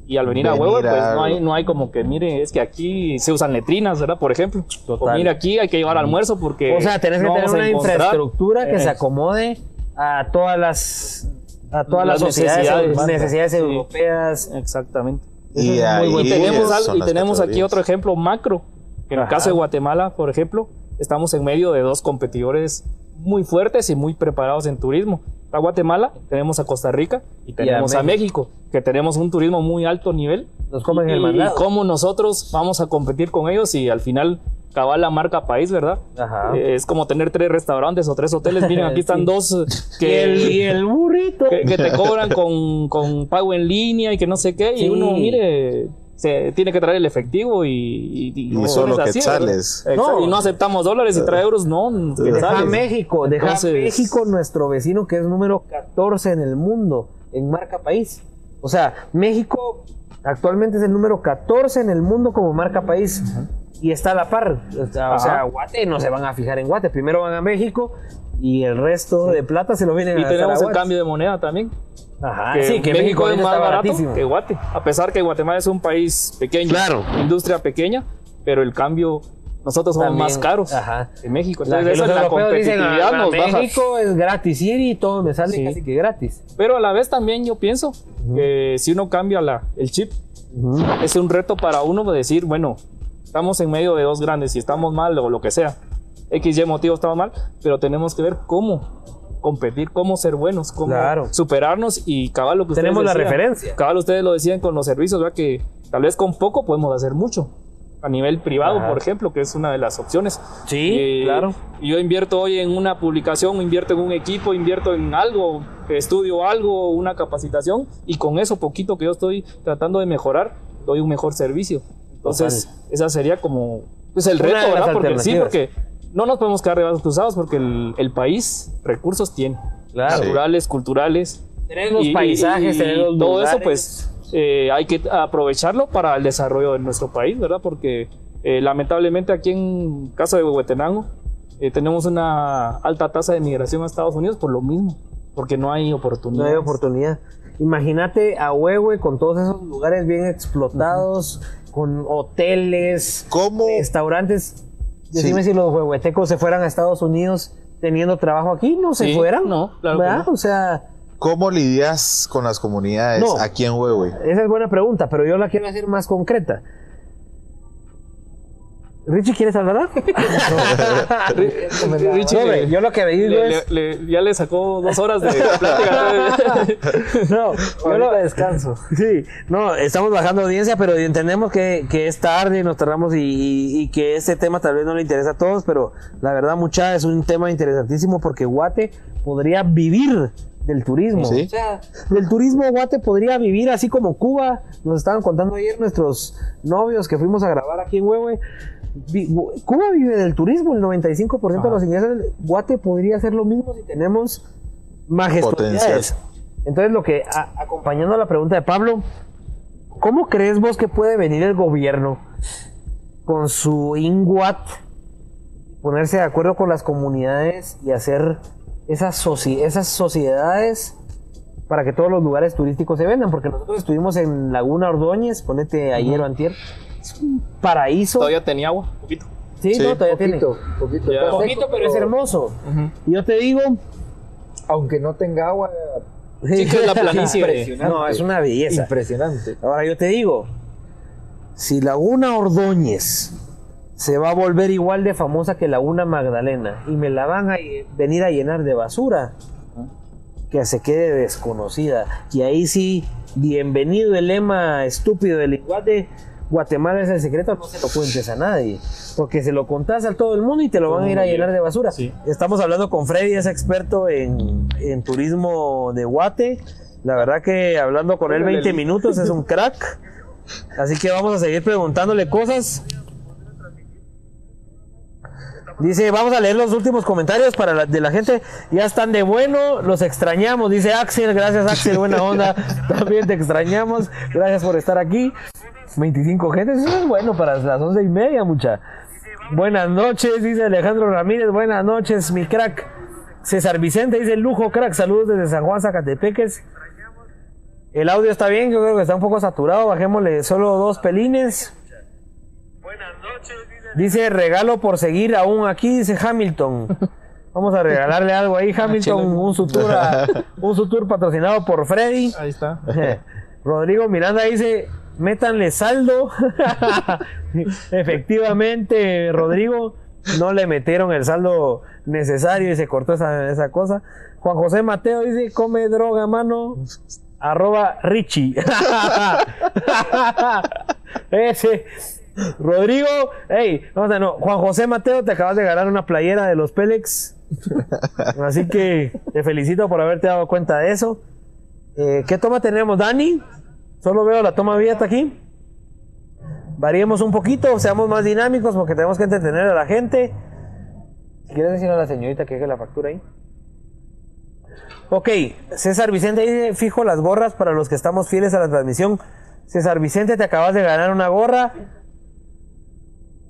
y al venir, a Venir huevo pues a- no hay, no hay como que mire es que aquí se usan letrinas verdad por ejemplo Total. o mira aquí hay que llevar almuerzo porque O sea, tenés que no tener a una infraestructura que se acomode a todas las a todas las, Las sociedades, necesidades. necesidades, Sí. europeas. exactamente Y, es muy ahí bueno. y tenemos, son al- y tenemos aquí otro ejemplo macro que en el Ajá. caso de Guatemala por ejemplo estamos en medio de dos competidores muy fuertes y muy preparados en turismo a Guatemala tenemos a Costa Rica y tenemos a, México. que tenemos un turismo muy alto nivel Nos comen el y, cómo nosotros vamos a competir con ellos y al final cabal la marca país, ¿verdad? Ajá. Eh, es como tener tres restaurantes o tres hoteles. Miren, aquí están Sí. dos eh, y, que, el, y el burrito. que, que te cobran con, con pago en línea y que no sé qué. Sí. Y uno, mire, se tiene que traer el efectivo y, y, y solo quetzales. No, y no aceptamos dólares y trae euros, no. Deja México, deja México nuestro vecino que es número 14 en el mundo en marca país. O sea, México actualmente es el número 14 en el mundo como marca país. Y está a la par. O sea, Guate no se van a fijar en Guate. Primero van a México y el resto de plata se lo vienen y a Y tenemos el cambio de moneda también. Ajá, que sí, que México, es más barato que Guate. A pesar que Guatemala es un país pequeño, claro. industria pequeña, pero el cambio nosotros somos más caros Ajá. en México. Entonces, eso es la competitividad dicen, nos México es gratis ir y todo me sale casi que gratis. Pero a la vez también yo pienso que si uno cambia la, el chip, es un reto para uno decir, bueno, estamos en medio de dos grandes y estamos mal o lo que sea. XY motivo estamos mal, pero tenemos que ver cómo competir, cómo ser buenos, cómo superarnos y cabal lo que Tenemos ustedes la referencia. Cabal ustedes lo decían con los servicios, ¿verdad? que tal vez con poco podemos hacer mucho. A nivel privado, por ejemplo, que es una de las opciones. Sí, eh, claro. Yo invierto hoy en una publicación, invierto en un equipo, invierto en algo, estudio algo, una capacitación, y con eso poquito que yo estoy tratando de mejorar, doy un mejor servicio. Entonces, esa sería como pues, el reto, ¿verdad? Porque sí, porque no nos podemos quedar de brazos cruzados porque el, país recursos tiene. Naturales, culturales. Tenemos paisajes, tenemos Todo eso, pues, eh, hay que aprovecharlo para el desarrollo de nuestro país, ¿verdad? Porque eh, lamentablemente aquí en caso de Huehuetenango eh, tenemos una alta tasa de migración a Estados Unidos por lo mismo, porque no hay oportunidad. No hay oportunidad. Imagínate a Huehue con todos esos lugares bien explotados, con hoteles, restaurantes Decime si los huehuetecos se fueran a Estados Unidos teniendo trabajo aquí, no se fueran. No, claro. O sea. ¿Cómo lidias con las comunidades aquí en Huehue? Esa es buena pregunta, pero yo la quiero hacer más concreta. Richie, ¿quieres hablar? Richie, yo lo que digo es... ya le sacó dos horas de plática. no, yo lo descanso. Sí, no, estamos bajando audiencia, pero entendemos que, que es tarde y nos tardamos y, y, que este tema tal vez no le interesa a todos, pero la verdad, mucha, es un tema interesantísimo porque Guate podría vivir del turismo. O sea, del turismo Guate podría vivir así como Cuba. Nos estaban contando ayer nuestros novios que fuimos a grabar aquí en Huehue Cuba vive del turismo, el 95% de los ingresos del Guate podría ser lo mismo si tenemos majestuosidades. Entonces, lo que, acompañando a la pregunta de Pablo, ¿cómo crees vos que puede venir el gobierno con su INGUAT, ponerse de acuerdo con las comunidades y hacer esas, esas sociedades para que todos los lugares turísticos se vendan? Porque nosotros estuvimos en Laguna Ordóñez, ponete ayer o antier, paraíso. Todavía tenía agua, poquito. Sí, no, todavía tiene. Poquito, poquito pero es hermoso. Y yo te digo, aunque no tenga agua, sí, que es la planicie. No, es una belleza. Impresionante. Ahora yo te digo, si Laguna Ordóñez se va a volver igual de famosa que Laguna Magdalena y me la van a venir a llenar de basura, que se quede desconocida. Y ahí sí, bienvenido el lema estúpido del iguate Guatemala es el secreto, no se lo cuentes a nadie. Porque se lo contás a todo el mundo y te lo van a ir a llenar de basura. Estamos hablando con Freddy, es experto en, turismo de Guate. La verdad que hablando con él 20 minutos es un crack. Así que vamos a seguir preguntándole cosas. Dice, vamos a leer los últimos comentarios para de la gente. Ya están de bueno, los extrañamos. Dice Axel, gracias Axel, buena onda. También te extrañamos. Gracias por estar aquí. 25 gentes, eso es bueno para las 11 y media, mucha. Buenas noches, dice Alejandro Ramírez. Buenas noches, mi crack. César Vicente dice lujo, crack. Saludos desde San Juan, Zacatepeques. El audio está bien, yo creo que está un poco saturado. Bajémosle solo dos pelines. Buenas noches, dice. regalo por seguir aún aquí, dice Hamilton. Vamos a regalarle algo ahí, Hamilton, un sutur, un sutur patrocinado por Freddy. Ahí está. Rodrigo Miranda dice, métanle saldo. Efectivamente, Rodrigo, no le metieron el saldo necesario y se cortó esa, esa cosa. Juan José Mateo dice, come droga, mano. Arroba Richie. Ese. Rodrigo, hey, vamos a no. Juan José Mateo, te acabas de ganar una playera de los Pélex. Así que te felicito por haberte dado cuenta de eso. Eh, ¿Qué toma tenemos, Dani? Solo veo la toma abierta aquí. variemos un poquito, seamos más dinámicos porque tenemos que entretener a la gente. ¿Quieres decir a la señorita que haga la factura ahí? Ok, César Vicente dice, fijo las gorras para los que estamos fieles a la transmisión. César Vicente, te acabas de ganar una gorra.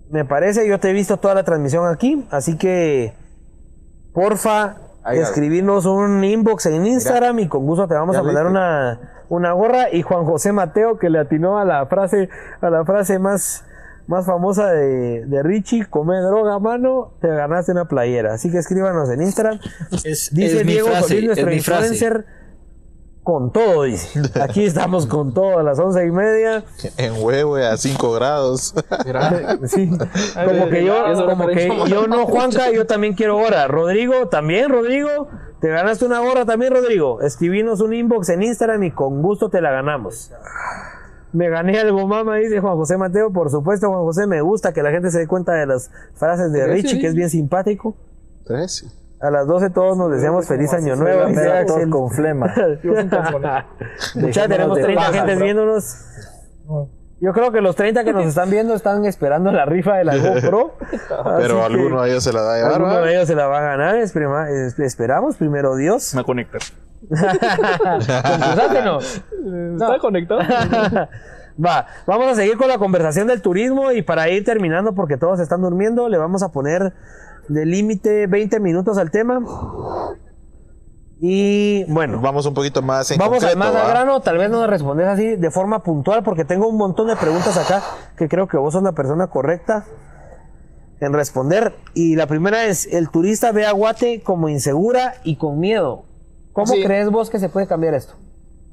Me parece, yo te he visto toda la transmisión aquí, así que porfa, Ahí, escribirnos un inbox en Instagram y con gusto te vamos Ya a mandar una, una gorra. Y Juan José Mateo, que le atinó a la frase, a la frase más, más famosa de, de Richie, come droga, mano, te ganaste una playera. Así que escríbanos en Instagram. Es, Dice es mi Diego frase, Solís, nuestro es mi frase. Con todo, dice. Aquí estamos con todo a las once y media. En huevo a 5 grados. Sí, como que yo, como que yo no, Juanca, yo también quiero hora. Rodrigo, también, Rodrigo. Te ganaste una gorra también, Rodrigo. Escribinos un inbox en Instagram y con gusto te la ganamos. Me gané algo, mamá, dice Juan José Mateo. Por supuesto, Juan José, me gusta que la gente se dé cuenta de las frases de Richie, que es bien simpático. 13. A las 12 todos nos deseamos feliz año nuevo. dice Mira, todos con flema. Ya tenemos de 30 paja, gentes bro. viéndonos. Yo creo que los 30 que nos están viendo están esperando la rifa de la GoPro. Pero alguno de ellos se la da a llevar. alguno ¿va? de ellos se la va a ganar. es prima- es- esperamos, primero Dios. Me conecta. ¿no? ¿Está conectado? Va, vamos a seguir con la conversación del turismo y para ir terminando, porque todos están durmiendo, le vamos a poner de límite 20 minutos al tema. Y bueno, Vamos un poquito más en Vamos concreto, más ¿va? grano, tal vez no nos respondes así de forma puntual, porque tengo un montón de preguntas acá que creo que vos sos la persona correcta en responder. Y la primera es, el turista ve a Guate como insegura y con miedo. ¿Cómo Sí. crees vos que se puede cambiar esto?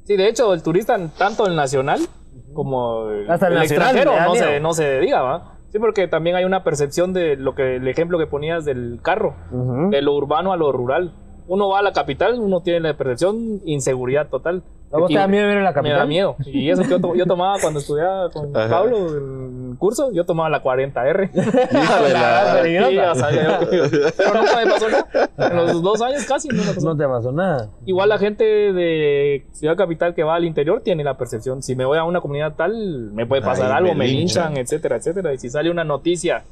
Sí, de hecho, el turista, tanto el nacional como el, Hasta el el nacional, extranjero, no se, no se diga, ¿va? Sí, porque también hay una percepción de lo que el ejemplo que ponías del carro, de lo urbano a lo rural. Uno va a la capital, uno tiene la percepción inseguridad total. ¿A vos te da miedo a la Me capital? da miedo. Y eso que yo, to- yo tomaba cuando estudiaba con Ajá. Pablo el curso, yo tomaba la 40R. Hijo de la- Sí, ya sabía yo. Pero nunca me pasó nada. En los dos años casi no me pasó No te pasó nada. Igual la gente de Ciudad Capital que va al interior tiene la percepción, si me voy a una comunidad tal, me puede pasar Ahí algo, me me linchan. linchan, etcétera, etcétera. Y si sale una noticia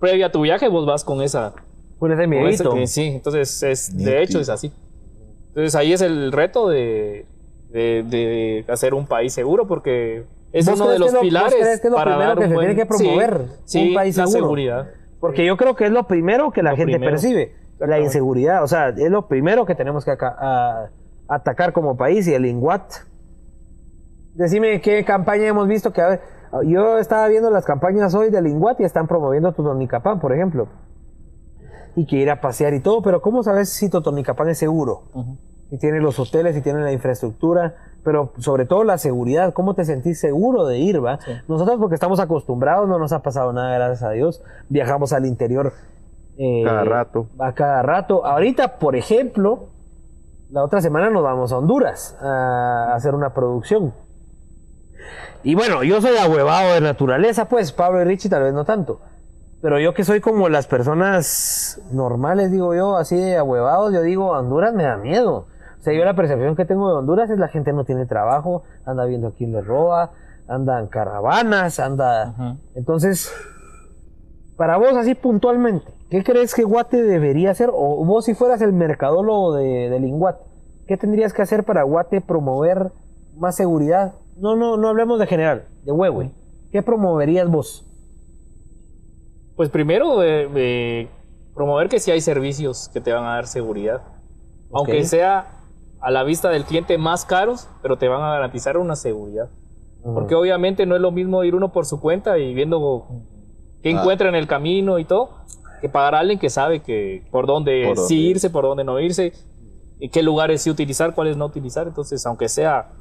previa a tu viaje, vos vas con esa. Con ese miedito. sí, entonces es, de hecho es así. Entonces ahí es el reto de, de, de hacer un país seguro porque es ¿Vos uno de los que lo- vos pilares crees que es lo para primero dar que un se buen- tiene que promover? Sí, Un país la seguro. seguridad. Porque yo creo que es lo primero que la Lo gente primero. percibe, la inseguridad. O sea, es lo primero que tenemos que aca- a- atacar como país y el INGUAT. Decime qué campaña hemos visto que... a ver, yo estaba viendo las campañas hoy del INGUAT y están promoviendo Totonicapán, por ejemplo. Y que ir a pasear y todo, pero ¿cómo sabes si Totonicapán es seguro? Y tiene los hoteles y tiene la infraestructura, pero sobre todo la seguridad. ¿Cómo te sentís seguro de ir, va? Nosotros porque estamos acostumbrados, no nos ha pasado nada, gracias a Dios. Viajamos al interior eh, Cada rato. A cada rato. Ahorita, por ejemplo, la otra semana nos vamos a Honduras a hacer una producción. Y bueno, yo soy ahuevado de naturaleza, pues Pablo y Richie tal vez no tanto. Pero yo que soy como las personas normales, digo yo, así de ahuevados, yo digo, Honduras me da miedo. O sea, yo la percepción que tengo de Honduras es la gente no tiene trabajo, anda viendo a quién le roba, anda en caravanas, anda... Entonces, para vos así puntualmente, ¿qué crees que Guate debería hacer? O vos si fueras el mercadólogo de, del Inguat, ¿qué tendrías que hacer para Guate promover más seguridad? No, no, no hablemos de general, de Huehue. ¿Qué promoverías vos? Pues primero, eh, eh, promover que sí hay servicios que te van a dar seguridad. Aunque sea a la vista del cliente más caros, pero te van a garantizar una seguridad. Porque obviamente no es lo mismo ir uno por su cuenta y viendo qué Ah. encuentra en el camino y todo, que pagar a alguien que sabe que por dónde Por sí irse, por dónde no irse, y qué lugares sí utilizar, cuáles no utilizar. Entonces, aunque sea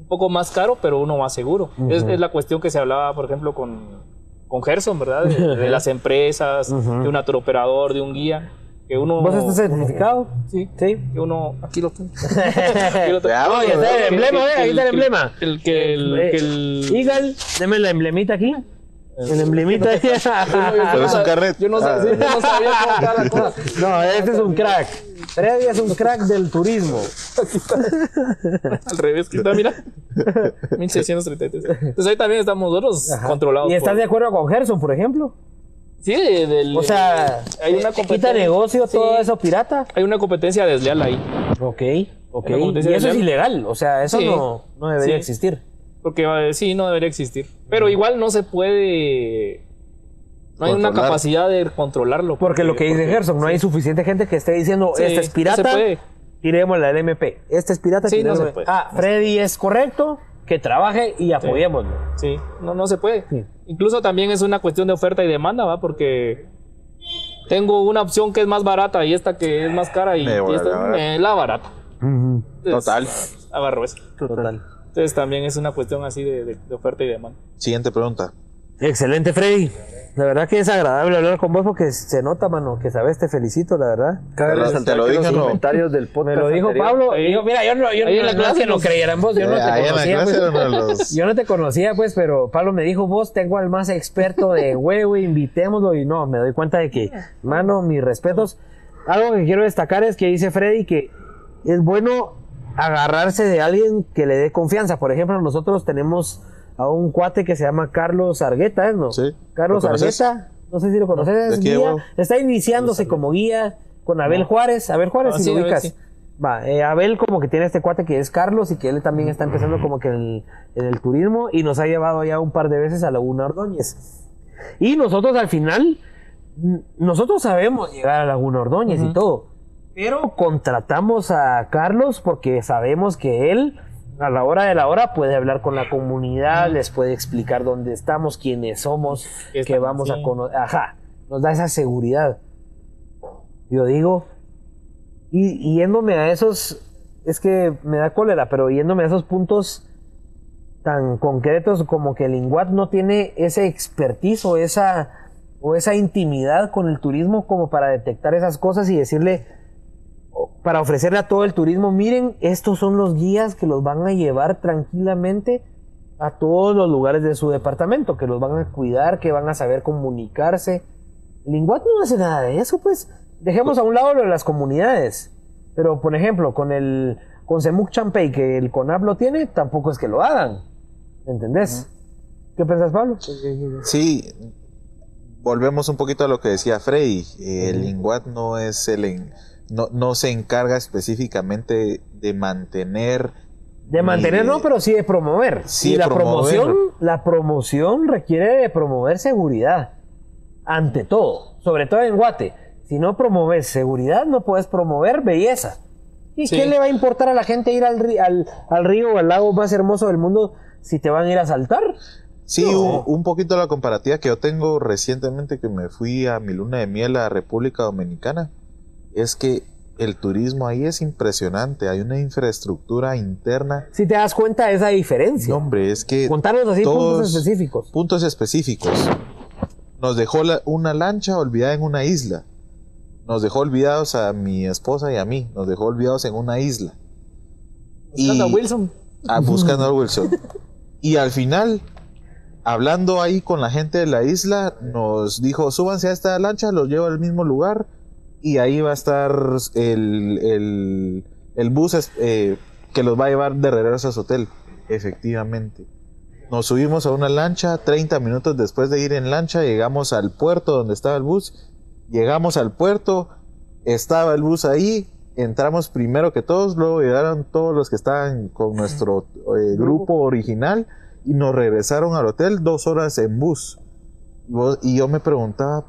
un poco más caro, pero uno más seguro. es, es la cuestión que se hablaba, por ejemplo, con, con Gerson, ¿verdad? De, de las empresas, de un turoperador, de un guía. Que uno, ¿Vos estás certificado? Sí. Sí. Que uno. Aquí lo tengo. Aquí lo tengo. Está el emblema, ve, ahí está el emblema. El que el. Eh, que el- Eagle, deme la emblemita aquí. El emblemita. No- Pero es un carnet. Yo no, Ah. sí, yo no sabía cómo estaba la cosa. no, este es un crack. Freddy es un crack del turismo. Al revés, que está, mira. 1633. Entonces ahí también estamos nosotros controlados. ¿Y estás por- de acuerdo con Gerson, por ejemplo? Sí, de- del- O sea, hay una quita competencia. negocio Sí. todo eso pirata. Hay una competencia desleal ahí. Ok, ok. La Y eso es ilegal. O sea, eso Sí. no, no debería Sí. existir. Porque eh, sí, no debería existir. Pero igual no se puede. No hay una capacidad de controlarlo. Porque lo que dice porque- Gerson, no hay suficiente gente que esté diciendo, Sí, este es no pirata, se puede. tirémosle al MP. Este es pirata, Sí, no se puede. Ah, Freddy es correcto, que trabaje y apoyémoslo. Sí, no, no se puede. Sí. Incluso también es una cuestión de oferta y demanda, ¿va? Porque tengo una opción que es más barata y esta que es más cara y, esta la barata. me- la barata. Entonces, Total. Agarro eso. Total. Entonces también es una cuestión así de, de- de oferta y demanda. Siguiente pregunta. Excelente, Freddy. La verdad que es agradable hablar con vos porque se nota, mano, que sabes, te felicito, la verdad. Cabe Te lo- dije, los comentarios del Me podcast lo dijo anterior- Pablo. Y yo, mira, yo no, yo no, en la clase que no creyera en vos, yo no Eh, te conocía. pues. los- Yo no te conocía, pues, pero Pablo me dijo, vos tengo al más experto de huevo, invitémoslo. Y no, me doy cuenta de que, mano, mis respetos. Algo que quiero destacar es que dice Freddy que es bueno agarrarse de alguien que le dé confianza. Por ejemplo, nosotros tenemos a un cuate que se llama Carlos Argueta, ¿eh? ¿no? Sí. Carlos. Argueta, no sé si lo conoces, ¿de es qué, guía, huevo? está iniciándose como guía con Abel Juárez. Abel Juárez, Ah, si sí, lo ubicas. sí. Va, eh, Abel como que tiene este cuate que es Carlos y que él también está empezando como que en el, en el turismo y nos ha llevado ya un par de veces a Laguna Ordóñez. Y nosotros al final, nosotros sabemos llegar a Laguna Ordóñez y todo, pero contratamos a Carlos porque sabemos que él a la hora de la hora puede hablar con la comunidad, les puede explicar dónde estamos, quiénes somos, ¿Qué que vamos a conocer. Ajá, nos da esa seguridad. Yo digo, y yéndome a esos, es que me da cólera, pero yéndome a esos puntos tan concretos como que el Inguat no tiene ese expertise o esa, o esa intimidad con el turismo como para detectar esas cosas y decirle, para ofrecerle a todo el turismo, miren, estos son los guías que los van a llevar tranquilamente a todos los lugares de su departamento, que los van a cuidar, que van a saber comunicarse. El Inguat no hace nada de eso, pues dejemos a un lado lo de las comunidades. Pero, por ejemplo, con el con Semuc Champey, que el CONAP lo tiene, tampoco es que lo hagan. ¿Entendés? ¿Qué pensás, Pablo? Sí, volvemos un poquito a lo que decía Freddy. El INGUAT no es el en- no, no se encarga específicamente de mantener De mantener, no, pero sí de promover. Sí y de la promover. promoción, la promoción requiere de promover seguridad. Ante todo. Sobre todo en Guate. Si no promoves seguridad, no puedes promover belleza. ¿Y Sí. qué le va a importar a la gente ir al, al, al río o al lago más hermoso del mundo si te van a ir a saltar? Sí, No. un, un poquito la comparativa que yo tengo recientemente que me fui a mi luna de miel a República Dominicana es que el turismo ahí es impresionante, hay una infraestructura interna. Si te das cuenta de esa diferencia. No, hombre, es que Contarnos así puntos específicos. puntos específicos. Nos dejó la- una lancha olvidada en una isla. Nos dejó olvidados a mi esposa y a mí. Nos dejó olvidados en una isla. Buscando a Wilson. Ah, buscando a Wilson. Y al final, hablando ahí con la gente de la isla, nos dijo, súbanse a esta lancha, los llevo al mismo lugar y ahí va a estar el, el, el bus eh, que los va a llevar de regreso a su hotel. Efectivamente. Nos subimos a una lancha, 30 minutos después de ir en lancha, llegamos al puerto donde estaba el bus. Llegamos al puerto, estaba el bus ahí, entramos primero que todos, luego llegaron todos los que estaban con nuestro eh, grupo original y nos regresaron al hotel dos horas en bus. Y vos- Y yo me preguntaba,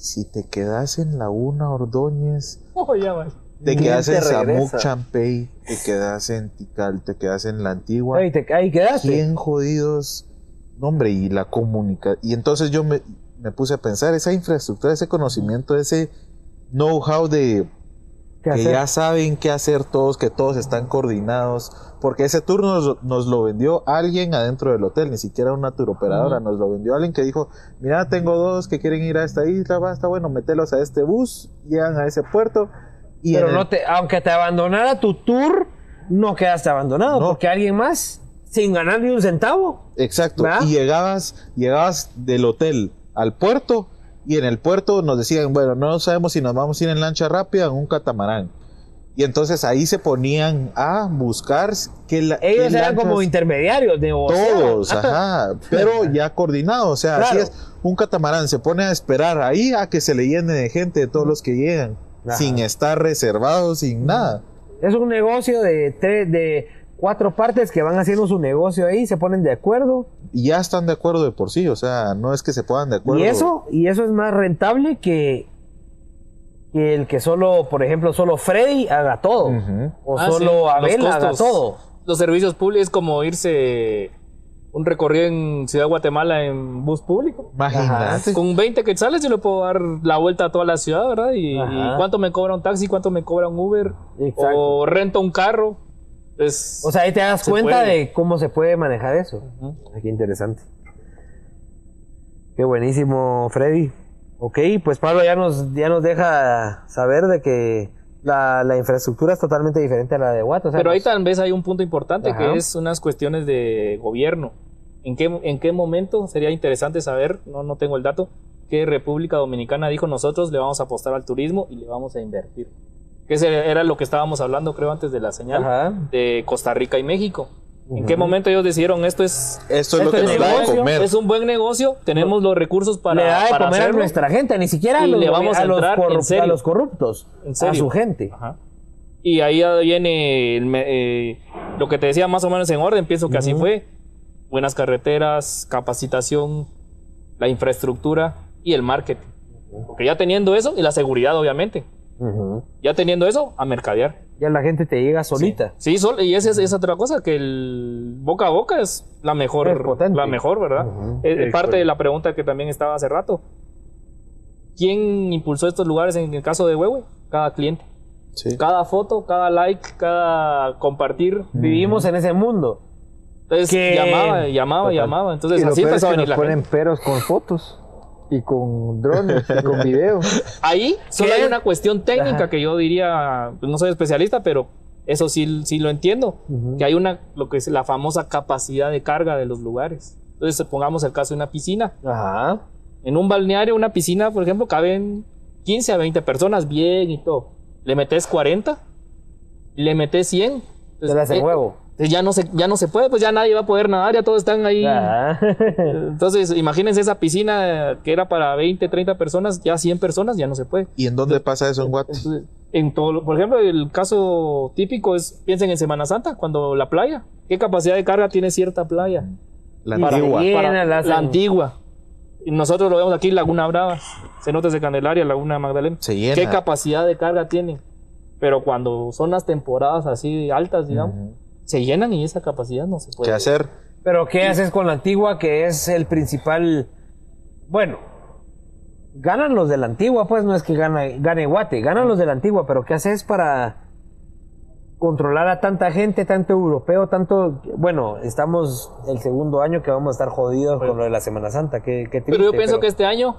si te quedas en Laguna Ordóñez, Oh, ya va. te ¿Quién quedas te en Samuc regresa? Champey, te quedas en Tikal, te quedas en la antigua. Ahí, te, ahí quedaste. ¿Quién jodidos? No, hombre, y la comunica. Y entonces yo me, me puse a pensar, esa infraestructura, ese conocimiento, ese know-how de ¿Qué que hacer? ya saben qué hacer todos, que todos están coordinados, porque ese tour nos, nos lo vendió alguien adentro del hotel, ni siquiera una tour operadora, nos lo vendió alguien que dijo, mira, tengo dos que quieren ir a esta isla, va, está bueno, metelos a este bus, llegan a ese puerto, y Pero el- no te, aunque te abandonara tu tour, no quedaste abandonado, No. porque alguien más, sin ganar ni un centavo. Exacto. ¿verdad? Y llegabas, llegabas del hotel al puerto y en el puerto nos decían, bueno, no sabemos si nos vamos a ir en lancha rápida o en un catamarán. Y entonces ahí se ponían a buscar que la, Ellos eran lanchas- como intermediarios, negociaban. todos, ajá, pero ya coordinados, o sea, así es. Un catamarán se pone a esperar ahí a que se le llene de gente de todos los que llegan, Ajá. sin estar reservados, sin nada. Es un negocio de tres, de cuatro partes que van haciendo su negocio ahí, se ponen de acuerdo. Y ya están de acuerdo de por sí, o sea, no es que se puedan de acuerdo. Y eso, y eso es más rentable que, que el que solo, por ejemplo, solo Freddy haga todo. O Ah, sí, solo los Abel haga costos. todo. Los servicios públicos es como irse un recorrido en Ciudad de Guatemala en bus público. Imagínate. Con 20 quetzales yo le puedo dar la vuelta a toda la ciudad, ¿verdad? Y, cuánto me cobra un taxi, cuánto me cobra un Uber, Exacto. o rento un carro. Pues, O sea, ahí te das cuenta puede. de cómo se puede manejar eso. Ah, Qué interesante. Qué buenísimo, Freddy. Ok, pues Pablo ya nos, ya nos deja saber de que la, la infraestructura es totalmente diferente a la de o sea, pero ahí pues, tal vez hay un punto importante Ajá. que es unas cuestiones de gobierno. ¿En qué, ¿En qué momento sería interesante saber, no, no tengo el dato, que República Dominicana dijo nosotros le vamos a apostar al turismo y le vamos a invertir? Que ese era lo que estábamos hablando creo antes de la señal Ajá. de Costa Rica y México. ¿En qué momento ellos decidieron esto es, Esto es lo que es nos da de negocio, comer. es un buen negocio, tenemos los recursos para, le da de para comer a hacerlo? nuestra gente, ni siquiera a los, le vamos a a los a los corruptos, En a su gente. Ajá. Y ahí viene el eh, lo que te decía más o menos en orden, pienso que así fue. Buenas carreteras, capacitación, la infraestructura y el marketing. Porque ya teniendo eso, y la seguridad obviamente, Ujú. ya teniendo eso, a mercadear. Ya la gente te llega solita. Sí, sol- y esa es, es otra cosa, que el boca a boca es la mejor, Es la mejor, ¿verdad? Ujú. Eh, Sí, parte sí. de la pregunta que también estaba hace rato. ¿Quién impulsó estos lugares en el caso de Huehue? Cada cliente. Sí. Cada foto, cada like, cada compartir. Vivimos en ese mundo. Entonces Que- llamaba, llamaba, Total. llamaba. Entonces y así es empezó a que venir la ponen gente. peros con fotos y con drones y con videos. Ahí solo hay una cuestión técnica Ajá. que yo diría, no soy especialista, pero eso sí, sí lo entiendo. Que hay una, lo que es la famosa capacidad de carga de los lugares. Entonces pongamos el caso de una piscina. Ajá. En un balneario, una piscina, por ejemplo, caben 15 a 20 personas, bien y todo. Le metes 40, le metes 100. La hacen eh, huevo. entonces ya no, se, ya no se puede, pues ya nadie va a poder nadar, ya todos están ahí. Ajá. Entonces, imagínense esa piscina que era para 20, 30 personas, ya 100 personas, ya no se puede. ¿Y en dónde pasa eso en Guate? Entonces, en todo, por ejemplo, el caso típico es, piensen en Semana Santa, cuando la playa, ¿qué capacidad de carga tiene cierta playa? La antigua. Para- la antigua. Y nosotros lo vemos aquí, Laguna Brava, Cenotes de Candelaria, Laguna Magdalena. Se llena. ¿Qué capacidad de carga tienen? Pero cuando son las temporadas así altas, digamos, se llenan y esa capacidad no se puede. ¿Qué hacer? Pero ¿qué haces con la antigua que es el principal? Bueno, ganan los de la antigua, pues no es que gane, gane Guate, ganan los de la antigua, pero ¿qué haces para controlar a tanta gente, tanto europeo, tanto... Bueno, estamos el segundo año que vamos a estar jodidos con lo de la Semana Santa, qué, qué triste. Pero yo pienso pero- que este año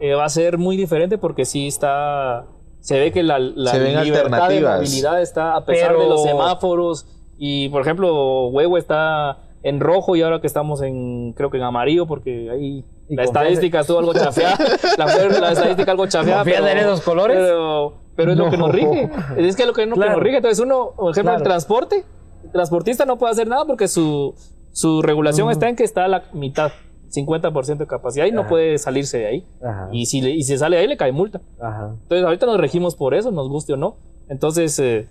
eh, va a ser muy diferente porque sí está. Se ve que la, la Se ven libertad de movilidad está a pesar Pero- de los semáforos. Y por ejemplo, Huevo está en rojo y ahora que estamos en, creo que en amarillo, porque ahí la estadística estuvo algo chafeada. la, la estadística algo chafeada. ¿Confías pero- en esos colores? Pero, pero es lo que nos rige. Es que es lo que, Claro. nos rige. Entonces, uno, por ejemplo, el transporte, el transportista no puede hacer nada porque su, su regulación está en que está a la mitad, 50% de capacidad y no Ajá. puede salirse de ahí. Ajá, Y si, le, y si sale de ahí, le cae multa. ajá. Entonces, ahorita nos regimos por eso, nos guste o no. Entonces, eh,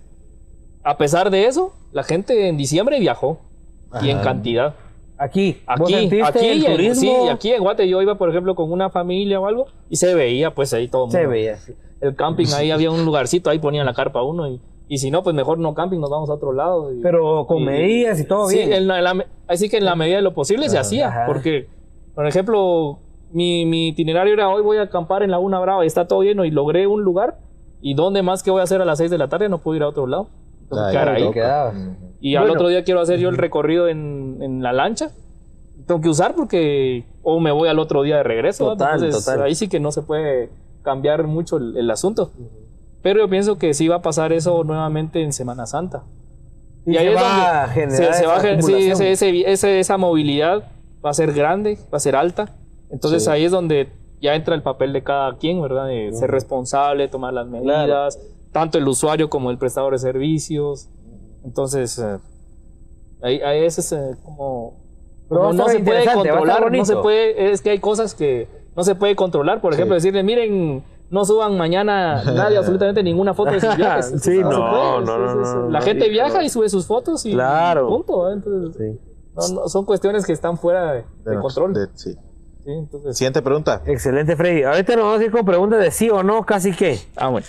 a pesar de eso, la gente en diciembre viajó y en cantidad. Aquí, ¿vos Aquí, aquí, el en- turismo? sí, aquí en Guate yo iba, por ejemplo, con una familia o algo y se veía, pues ahí todo. el Se mundo. veía. sí. El camping, ahí había un lugarcito, ahí ponían la carpa uno y, y si no, pues mejor no camping, nos vamos a otro lado. y- Pero con y- medidas y todo sí, bien. en la- en la me- así que en la medida de lo posible se hacía, porque, por ejemplo, mi, mi itinerario era hoy voy a acampar en Laguna Brava y está todo lleno y logré un lugar y dónde más que voy a hacer a las 6 de la tarde no puedo ir a otro lado. Tengo que Ay, quedar ay, ahí. Te quedabas. Y al Bueno. otro día quiero hacer yo el recorrido en, en la lancha. Tengo que usar porque o me voy al otro día de regreso. Total, Entonces, total. ahí sí que no se puede cambiar mucho el, el asunto. Pero yo pienso que sí va a pasar eso nuevamente en Semana Santa. Y, ahí se es va donde a generar se- se va a sí, ese- ese- esa movilidad va a ser grande, va a ser alta. Entonces Sí. ahí es donde ya entra el papel de cada quien, ¿verdad? De ser responsable, tomar las medidas, tanto el usuario como el prestador de servicios. Entonces, eh, ahí, ahí ese es eh, como... No, no se puede controlar, no se puede, es que hay cosas que no se puede controlar. Por ejemplo, decirle, miren, no suban mañana nadie absolutamente ninguna foto de sus viajes. Sí, no, no, no, no, La gente sí, viaja y sube sus fotos y Claro. punto. ¿eh? Entonces, Sí. No, no, son cuestiones que están fuera de, de De- control. de- sí. Sí, entonces, Siguiente pregunta. Excelente, Freddy. Ahorita nos vamos a ir con preguntas de sí o no, casi que. ah, bueno.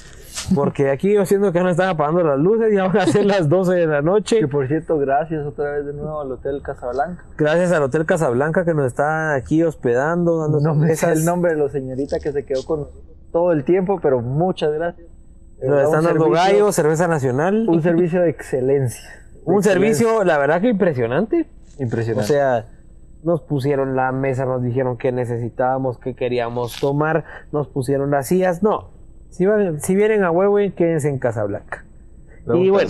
Porque aquí yo siento que no están apagando las luces, ya van a ser las 12 de la noche. Que por cierto, gracias otra vez de nuevo al Hotel Casablanca. Gracias al Hotel Casablanca que nos está aquí hospedando, dando No me sé el nombre de la señorita que se quedó con nosotros todo el tiempo, pero muchas gracias. De Nos están un dando servicio- gallo, cerveza nacional. Un servicio de excelencia. Un servicio, la verdad que impresionante. Impresionante. O sea, nos pusieron la mesa, nos dijeron qué necesitábamos, qué queríamos tomar, nos pusieron las sillas. No, si, van- si vienen a Huehue, quédense en Casablanca. Y bueno,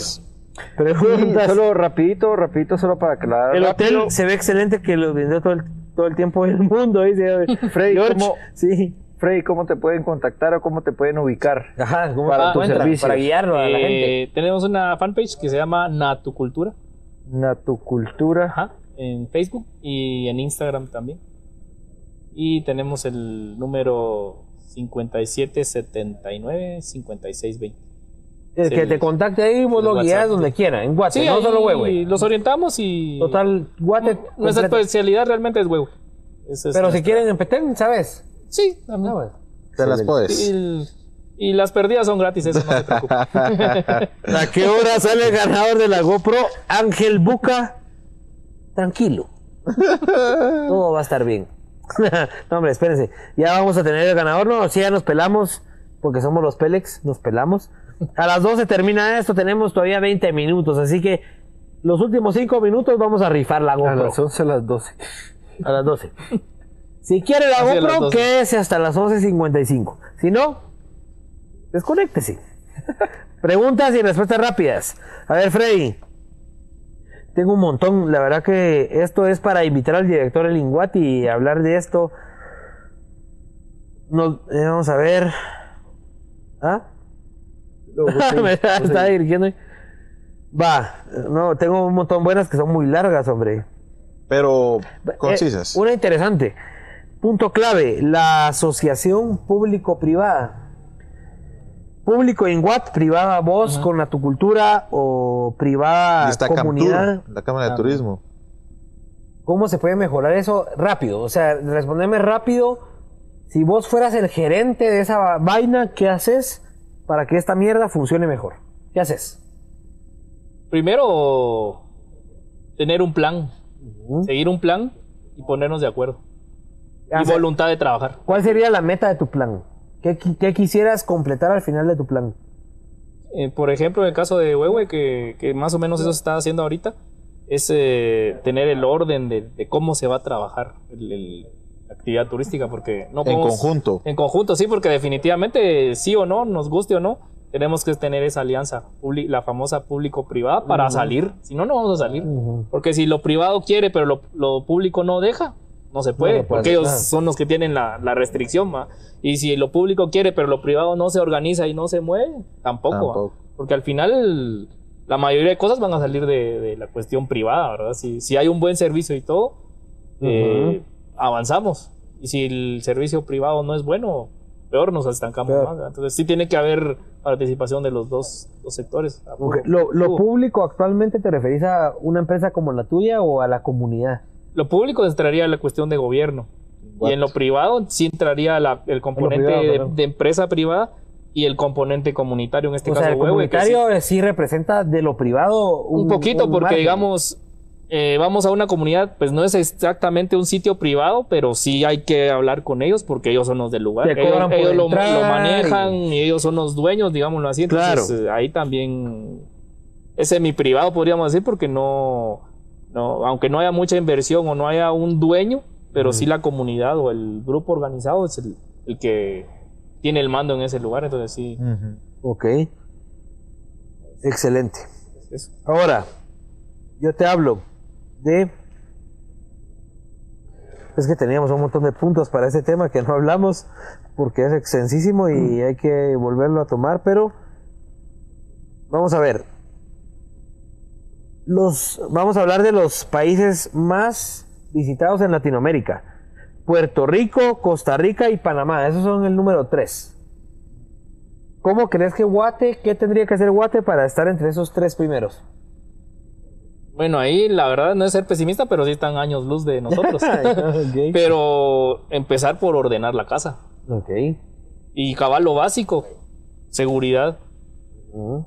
Preguntas. Solo rapidito, rapidito, solo para aclarar. el rápido. hotel se ve excelente que lo vendió todo el, todo el tiempo del mundo, dice Freddy, George. ¿cómo- Sí. Freddy, ¿cómo te pueden contactar o cómo te pueden ubicar? Ajá, ¿cómo Para tu servicio. Para guiarlo a la gente. Eh, tenemos una fanpage que se llama Natucultura Natucultura. ajá, en Facebook y en Instagram también. Y tenemos el número 5779-5620. El que te contacte ahí, vos lo guías donde quiera, en Guate, Sí, no solo Huehue. los orientamos y... Total, Guate. Nuestra especialidad realmente es huevo. Esa es Pero si quieren en Petén, ¿sabes? Sí, también. Ah, bueno. Te las puedes. Y las perdidas son gratis, eso no se preocupe. ¿A qué hora sale el ganador de la GoPro? Ángel Buca. Tranquilo. Todo va a estar bien. no, hombre, espérense. Ya vamos a tener el ganador. No, sí, ya nos pelamos. Porque somos los Pélex, nos pelamos. A las 12 termina esto. Tenemos todavía 20 minutos. Así que los últimos 5 minutos vamos a rifar la A GoPro. las 11 a las 12. A las 12. Si quiere la Así a GoPro, 12. quédese hasta las 11.55. Si no, desconéctese. Preguntas y respuestas rápidas. A ver, Freddy. Tengo un montón. La verdad que esto es para invitar al director del Inguati y hablar de esto. Nos, eh, vamos a ver. ¿Ah? Me está, está dirigiendo. Va. No, tengo un montón buenas que son muy largas, hombre. Pero Eh, concisas. una interesante. Punto clave, la asociación público-privada. Público en Watt, privada voz con la tu cultura o privada Y está comunidad. Camtur, la Cámara de Turismo. ¿Cómo se puede mejorar eso rápido? O sea, respondeme rápido. Si vos fueras el gerente de esa vaina, ¿qué haces para que esta mierda funcione mejor? ¿Qué haces? Primero, tener un plan, seguir un plan y ponernos de acuerdo. Y voluntad de trabajar. ¿Cuál sería la meta de tu plan? ¿Qué, qui- qué quisieras completar al final de tu plan? Eh, por ejemplo, en el caso de Huehue, que, que más o menos eso se está haciendo ahorita, es eh, tener el orden de, de cómo se va a trabajar el- el- la actividad turística, porque no En podemos- conjunto. En conjunto, sí, porque definitivamente, sí o no, nos guste o no, tenemos que tener esa alianza, la famosa público-privada, para salir. Si no, no vamos a salir. Porque si lo privado quiere, pero lo, lo público no deja, no se puede, No, porque ellos son los que tienen la, la restricción. ¿va? Y si lo público quiere, pero lo privado no se organiza y no se mueve, tampoco. Porque al final, la mayoría de cosas van a salir de, de la cuestión privada, ¿verdad? Si, si hay un buen servicio y todo, eh, avanzamos. Y si el servicio privado no es bueno, peor nos estancamos más. ¿verdad? Entonces sí tiene que haber participación de los dos, sectores. ¿Lo, lo puro. público actualmente te referís a una empresa como la tuya o a la comunidad? Lo público entraría la cuestión de gobierno. Y en lo privado sí entraría la- el componente privado, de, empresa privada y el componente comunitario, en este o caso sea, el Huehue, que sí- comunitario sí. representa de lo privado un, Un poquito, un porque margen. digamos, eh, vamos a una comunidad, pues no es exactamente un sitio privado, pero sí hay que hablar con ellos porque ellos son los del lugar. Te Ellos, ellos lo, lo manejan y- y... ellos son los dueños, digámoslo así. Entonces, eh, ahí también es semi privado, podríamos decir, porque no, no, aunque no haya mucha inversión o no haya un dueño, pero sí la comunidad o el grupo organizado es el, el que tiene el mando en ese lugar. Entonces, sí, Ok. Excelente. es. Ahora, yo te hablo de... Es que teníamos un montón de puntos para ese tema que no hablamos porque es extensísimo y hay que volverlo a tomar, pero vamos a ver. Los, vamos a hablar de los países más visitados en Latinoamérica. Puerto Rico, Costa Rica y Panamá. Esos son el número 3. ¿Cómo crees que Guate, qué tendría que hacer Guate para estar entre esos tres primeros? Bueno, ahí la verdad no es ser pesimista, pero sí están años luz de nosotros. Pero empezar por ordenar la casa. Ok. Y cabal lo básico. Seguridad,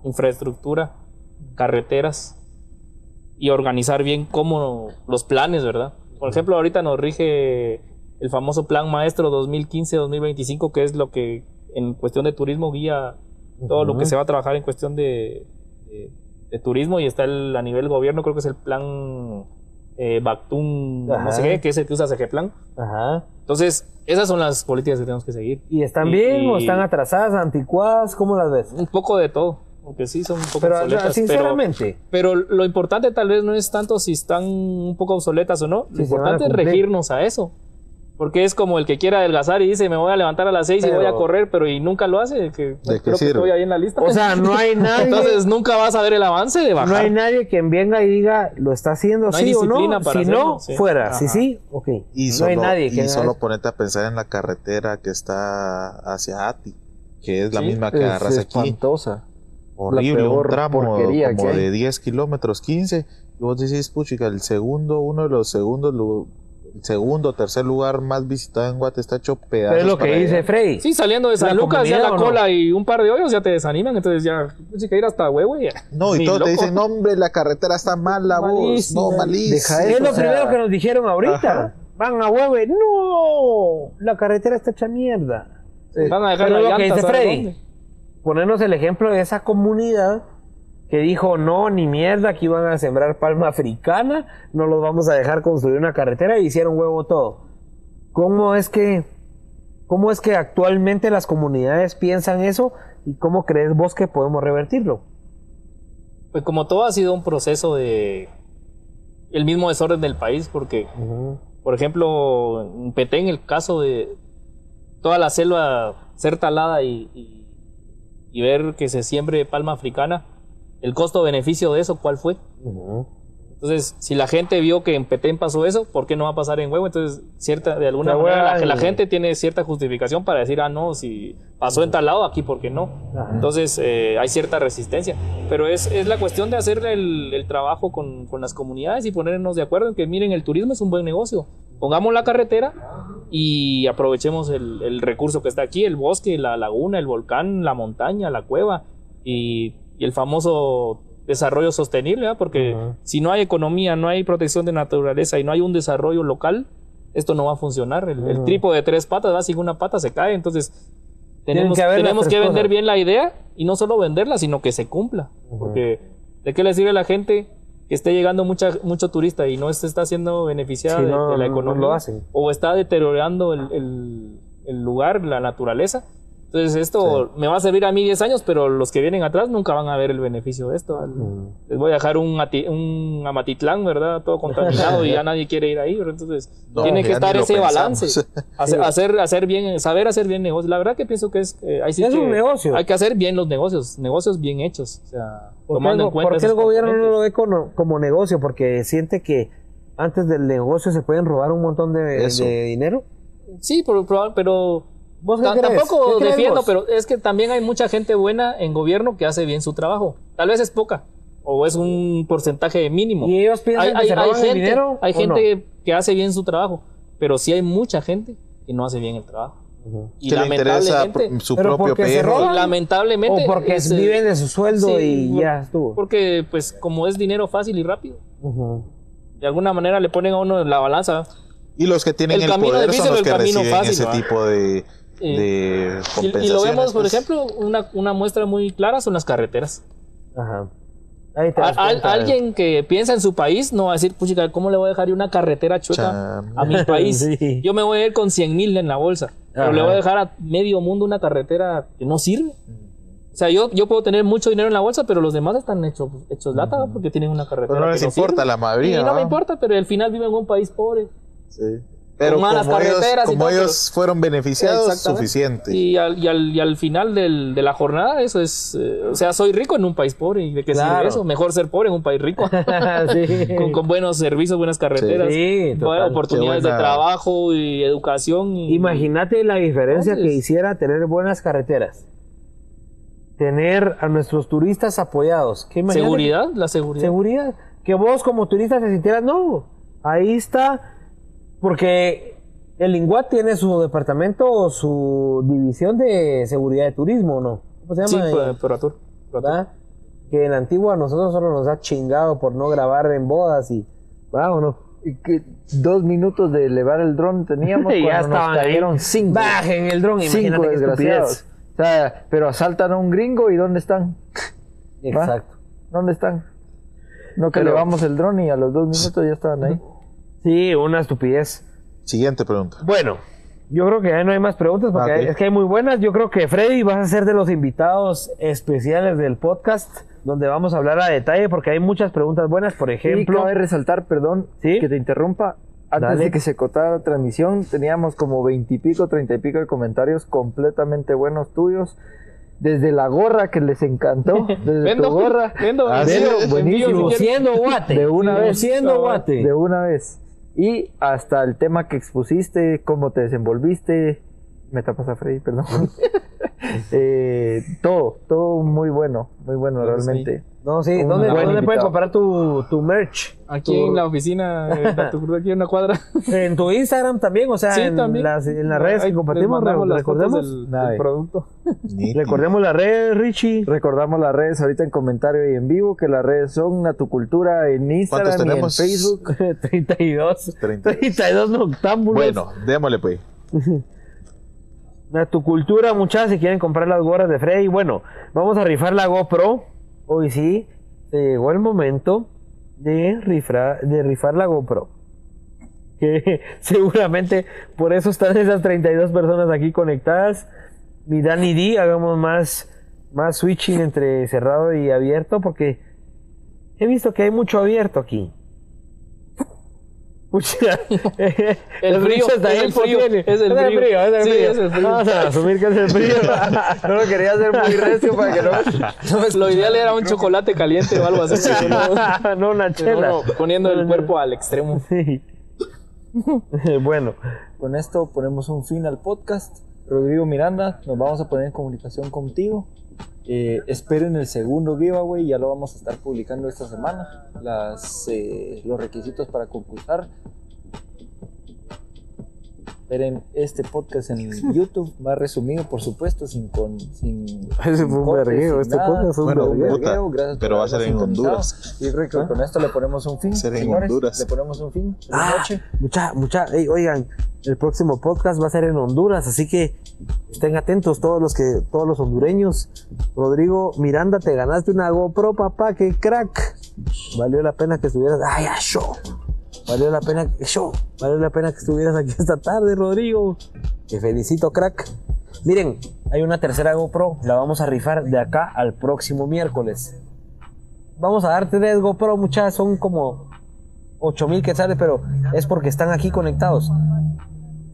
infraestructura, carreteras. Y organizar bien cómo los planes, ¿verdad? Por ejemplo, ahorita nos rige el famoso Plan Maestro 2015-2025, que es lo que en cuestión de turismo guía todo lo que se va a trabajar en cuestión de, de- de turismo y está el, a nivel gobierno, creo que es el plan eh, Bactún, no sé qué, que es el que usa CG Plan. Ajá. Entonces, esas son las políticas que tenemos que seguir. ¿Y están Y- bien o están atrasadas, anticuadas? ¿Cómo las ves? Un poco de todo, aunque sí son un poco Pero obsoletas. pero- sinceramente, Pero lo importante tal vez no es tanto si están un poco obsoletas o no. Lo Si importante es regirnos a eso. Porque es como el que quiera adelgazar y dice, me voy a levantar a las 6 y Pero- voy a correr, pero y nunca lo hace. Que qué creo que estoy ahí en la lista. o sea, no hay nadie, Entonces nunca vas a ver el avance de bajar. no hay nadie quien venga y diga lo está haciendo No sí o no. para Si no, sí. fuera. Si Ajá. sí, ok. Y no solo, hay nadie que y solo eso. ponerte a pensar en la carretera que está hacia Ati, que es la Sí, misma que Es agarras aquí. espantosa. Horrible, un peor tramo porquería como de 10 kilómetros, 15. Y vos decís, puchica, el segundo, uno de los segundos, el segundo, tercer lugar más visitado en Guate está hecho pedazos. Pero es lo que dice allá. Frey. Sí, saliendo de San ¿La Lucas, ya la no? cola y un par de hoyos ya te desaniman. Entonces ya, pues, que ir hasta huevo ya. No, y todos te dicen, no, hombre, la carretera está mala, vos. No, malísima. Deja Es lo o sea, primero que nos dijeron ahorita. Ajá. Van a hueve. No, la carretera está hecha mierda. Van a dejar Pero la lo que dice ¿sabe Freddy. dónde? Ponernos el ejemplo de esa comunidad que dijo, no, ni mierda, aquí van a sembrar palma africana, no los vamos a dejar construir una carretera y hicieron huevo todo. ¿Cómo es que, cómo es que actualmente las comunidades piensan eso y cómo crees vos que podemos revertirlo? Pues como todo ha sido un proceso de el mismo desorden del país, porque Por ejemplo, en Petén, el caso de toda la selva ser talada y, y- y ver que se siembre palma africana, el costo-beneficio de eso, ¿cuál fue? Entonces, si la gente vio que en Petén pasó eso, ¿por qué no va a pasar en Huevo? Entonces, cierta, de alguna manera, la, la gente tiene cierta justificación para decir, ah, no, si pasó en tal lado, aquí, ¿por qué no? Ajá. Entonces, eh, hay cierta resistencia. Pero es, es la cuestión de hacer el, el trabajo con, con las comunidades y ponernos de acuerdo en que, miren, el turismo es un buen negocio. Pongamos la carretera y aprovechemos el, el recurso que está aquí, el bosque, la laguna, el volcán, la montaña, la cueva y, y el famoso desarrollo sostenible, ¿verdad? porque si no hay economía, no hay protección de naturaleza y no hay un desarrollo local, esto no va a funcionar. El, tripo de tres patas va sin una pata se cae, entonces tenemos que tenemos vender bien la idea y no solo venderla, sino que se cumpla. Porque ¿de qué le sirve a la gente que esté llegando mucha, mucho turista y no se está siendo beneficiada Sí, de, no, de la no, no economía? lo hacen. O está deteriorando el, el- el lugar, la naturaleza. Entonces esto me va a servir a mí 10 años, pero los que vienen atrás nunca van a ver el beneficio de esto. Les voy a dejar un, ati- un Amatitlán, ¿verdad? Todo contaminado y ya nadie quiere ir ahí. ¿verdad? Entonces No, tiene que estar ese pensamos. balance. Hacer, hacer, hacer bien, saber hacer bien negocios. La verdad que pienso que es, eh, sí Es que un negocio. Hay que hacer bien los negocios, negocios bien hechos. O sea, ¿Por qué, tomando el, en cuenta por qué el gobierno no lo ve como, como negocio? Porque siente que antes del negocio se pueden robar un montón de, dinero. Sí, pero, pero, pero Tampoco ¿Qué crees defiendo, vos? pero es que también hay mucha gente buena en gobierno que hace bien su trabajo. Tal vez es poca o es un porcentaje mínimo. ¿Y ellos piensan hay, que hay- se hay roban el gente, dinero hay o gente que hace bien su trabajo, pero sí hay mucha gente que no hace bien el trabajo. Y que le interesa su Pero propio perro. lamentablemente O porque es, eh, viven de su sueldo sí, y por- ya estuvo. porque pues como es dinero fácil y rápido, de alguna manera le ponen a uno en la balanza. Y los que tienen El el, camino poder difícil son o los el que camino reciben fácil, ese tipo de, Eh, de Y, y lo vemos, por pues. ejemplo, una, una muestra muy clara son las carreteras. Ajá. Ahí te A- das al- cuenta. alguien que piensa en su país no va a decir, puchica, ¿cómo le voy a dejar una carretera chueca a mi país? Sí. Yo me voy a ir con 100 mil en la bolsa, pero Ajá. le voy a dejar a medio mundo una carretera que no sirve. O sea, yo, yo puedo tener mucho dinero en la bolsa, pero los demás están hechos, hechos lata porque tienen una carretera. Pero no que les importa sirve. la mayoría. Y no me ¿va? importa, pero al final viven en un país pobre. Sí. Pero con malas como ellos, carreteras y como todo, ellos fueron beneficiados, suficiente. Y al, y al, y al final del- de la jornada, eso es. eh, o sea, soy rico en un país pobre. ¿Y de qué Claro. sirve eso? Mejor ser pobre en un país rico. sí. con, con buenos servicios, buenas carreteras, Sí, buenas oportunidades buena- de trabajo y educación. y- Imagínate la diferencia que hiciera tener buenas carreteras. Tener a nuestros turistas apoyados. Seguridad, la seguridad. Seguridad. Que vos como turista te sintieras, no, ahí está. Porque el INGUAT tiene su departamento o su división de seguridad de turismo, ¿no? ¿Cómo se Sí, llama? Artur. ¿verdad? Que en Antigua a nosotros solo nos ha chingado por no grabar en bodas y... ¿verdad o no? Y que dos minutos de elevar el dron teníamos Y cuando ya nos estaban ahí. cayeron cinco. Bajen el dron, cinco imagínate qué desgraciados. O sea, pero asaltan a un gringo y ¿dónde están? Exacto. ¿Dónde están? No que Pero- elevamos el dron y a los dos minutos ya estaban ahí. Sí, una estupidez. Siguiente pregunta. Bueno, yo creo que ya no hay más preguntas porque hay- es que hay muy buenas. Yo creo que Freddy vas a ser de los invitados especiales del podcast donde vamos a hablar a detalle porque hay muchas preguntas buenas. Por Y ejemplo, cabe resaltar, perdón, ¿Sí? que te interrumpa. Antes Dale. de que se cortara la transmisión, teníamos como veintipico, treinta y pico de comentarios completamente buenos tuyos. Desde la gorra que les encantó, desde Vendo, tu gorra. vendo, Ah, envío, buenísimo. siendo guate. De una Sí, vez. Siendo guate. De una vez. Y hasta el tema que expusiste, cómo te desenvolviste. Me tapas a Freddy, perdón. Eh, todo, todo muy bueno, muy bueno sí. realmente. No, sí. Un ¿Dónde, buen dónde pueden comprar tu, tu merch? Aquí Tu- en la oficina, Tucurú, aquí en una cuadra. En tu Instagram también, o sea, Sí, en, también. Las, en las redes que compartimos. las recordemos, del, del producto. Nítido. recordemos las redes, Richie. Recordamos las redes ahorita en comentario y en vivo, que las redes son Natucultura en Instagram y en? Facebook. 32. 30. 32 noctámbulos. Bueno, démosle pues. A tu cultura, muchachas, si quieren comprar las gorras de Freddy. Bueno, vamos a rifar la GoPro. Hoy sí, llegó el momento de, de rifar la GoPro. Que seguramente por eso están esas 32 personas aquí conectadas. Mi Dani D, hagamos más, más switching entre cerrado y abierto porque he visto que hay mucho abierto aquí. Pucha, El frío, es el frío, tiene. es el frío. es el Sí, frío. es el frío. Vamos a asumir que es el frío. no lo quería hacer muy recio para que no. Lo ideal era un chocolate caliente o algo así. no- no, una chela. no, poniendo el cuerpo al extremo. Sí. bueno, Con esto ponemos un fin al podcast. Rodrigo Miranda, nos vamos a poner en comunicación contigo. Eh, esperen el segundo giveaway, ya lo vamos a estar publicando esta semana. Eh, los requisitos para concursar. Esperen este podcast en YouTube, más resumido, por supuesto, sin con, sin, Ese sin fue un cortes, vergueo, este nada. podcast fue un Bueno, vergueo. gracias pero por va a ser en. Honduras. Yo creo que con esto le ponemos un fin. Ser en señores, Honduras. Le ponemos un fin. Ah, noche. mucha, mucha, ey, oigan, el próximo podcast va a ser en Honduras, así que estén atentos todos los que, todos los hondureños. Rodrigo Miranda, te ganaste una GoPro, papá, qué crack. Valió la pena que estuvieras, ay, ya, show. Valió la pena, show. Valió la pena que estuvieras aquí esta tarde, Rodrigo. Te felicito, crack. Miren, hay una tercera GoPro, la vamos a rifar de acá al próximo miércoles. Vamos a dar tres GoPro, muchachas, son como 8000 quetzales, pero es porque están aquí conectados.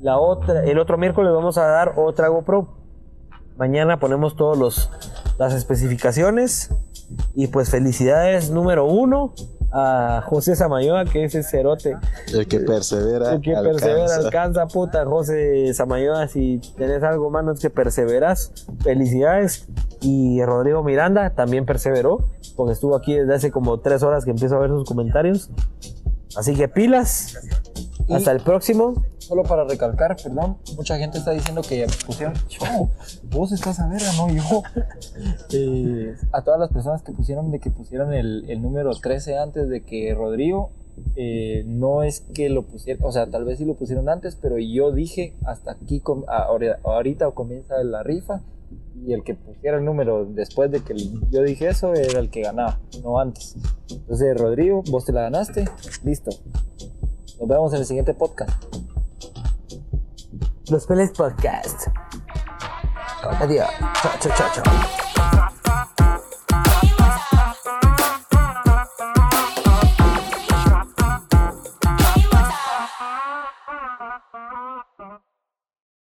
La otra, el otro miércoles vamos a dar otra GoPro. Mañana ponemos todos las especificaciones y pues felicidades número uno a José Samayoa que es ese cerote El que persevera. el que persevera alcanza. alcanza puta José Samayoa si tenés algo mano es que perseveras felicidades y Rodrigo Miranda también perseveró porque estuvo aquí desde hace como tres horas que empiezo a ver sus comentarios así que pilas Hasta el próximo Solo para recalcar, perdón, mucha gente está diciendo que pusieron, yo, vos estás a verga, no yo. Eh, a todas las personas que pusieron de que pusieron el, el número 13 antes de que Rodrigo, eh, no es que lo pusieron, o sea, tal vez sí lo pusieron antes, pero yo dije hasta aquí, com- ahorita comienza la rifa y el que pusiera el número después de que yo dije eso era el que ganaba, no antes. Entonces, Rodrigo, vos te la ganaste, listo. Nos vemos en el siguiente podcast. Los Peles Podcast. Adiós. Chao, chao, chao,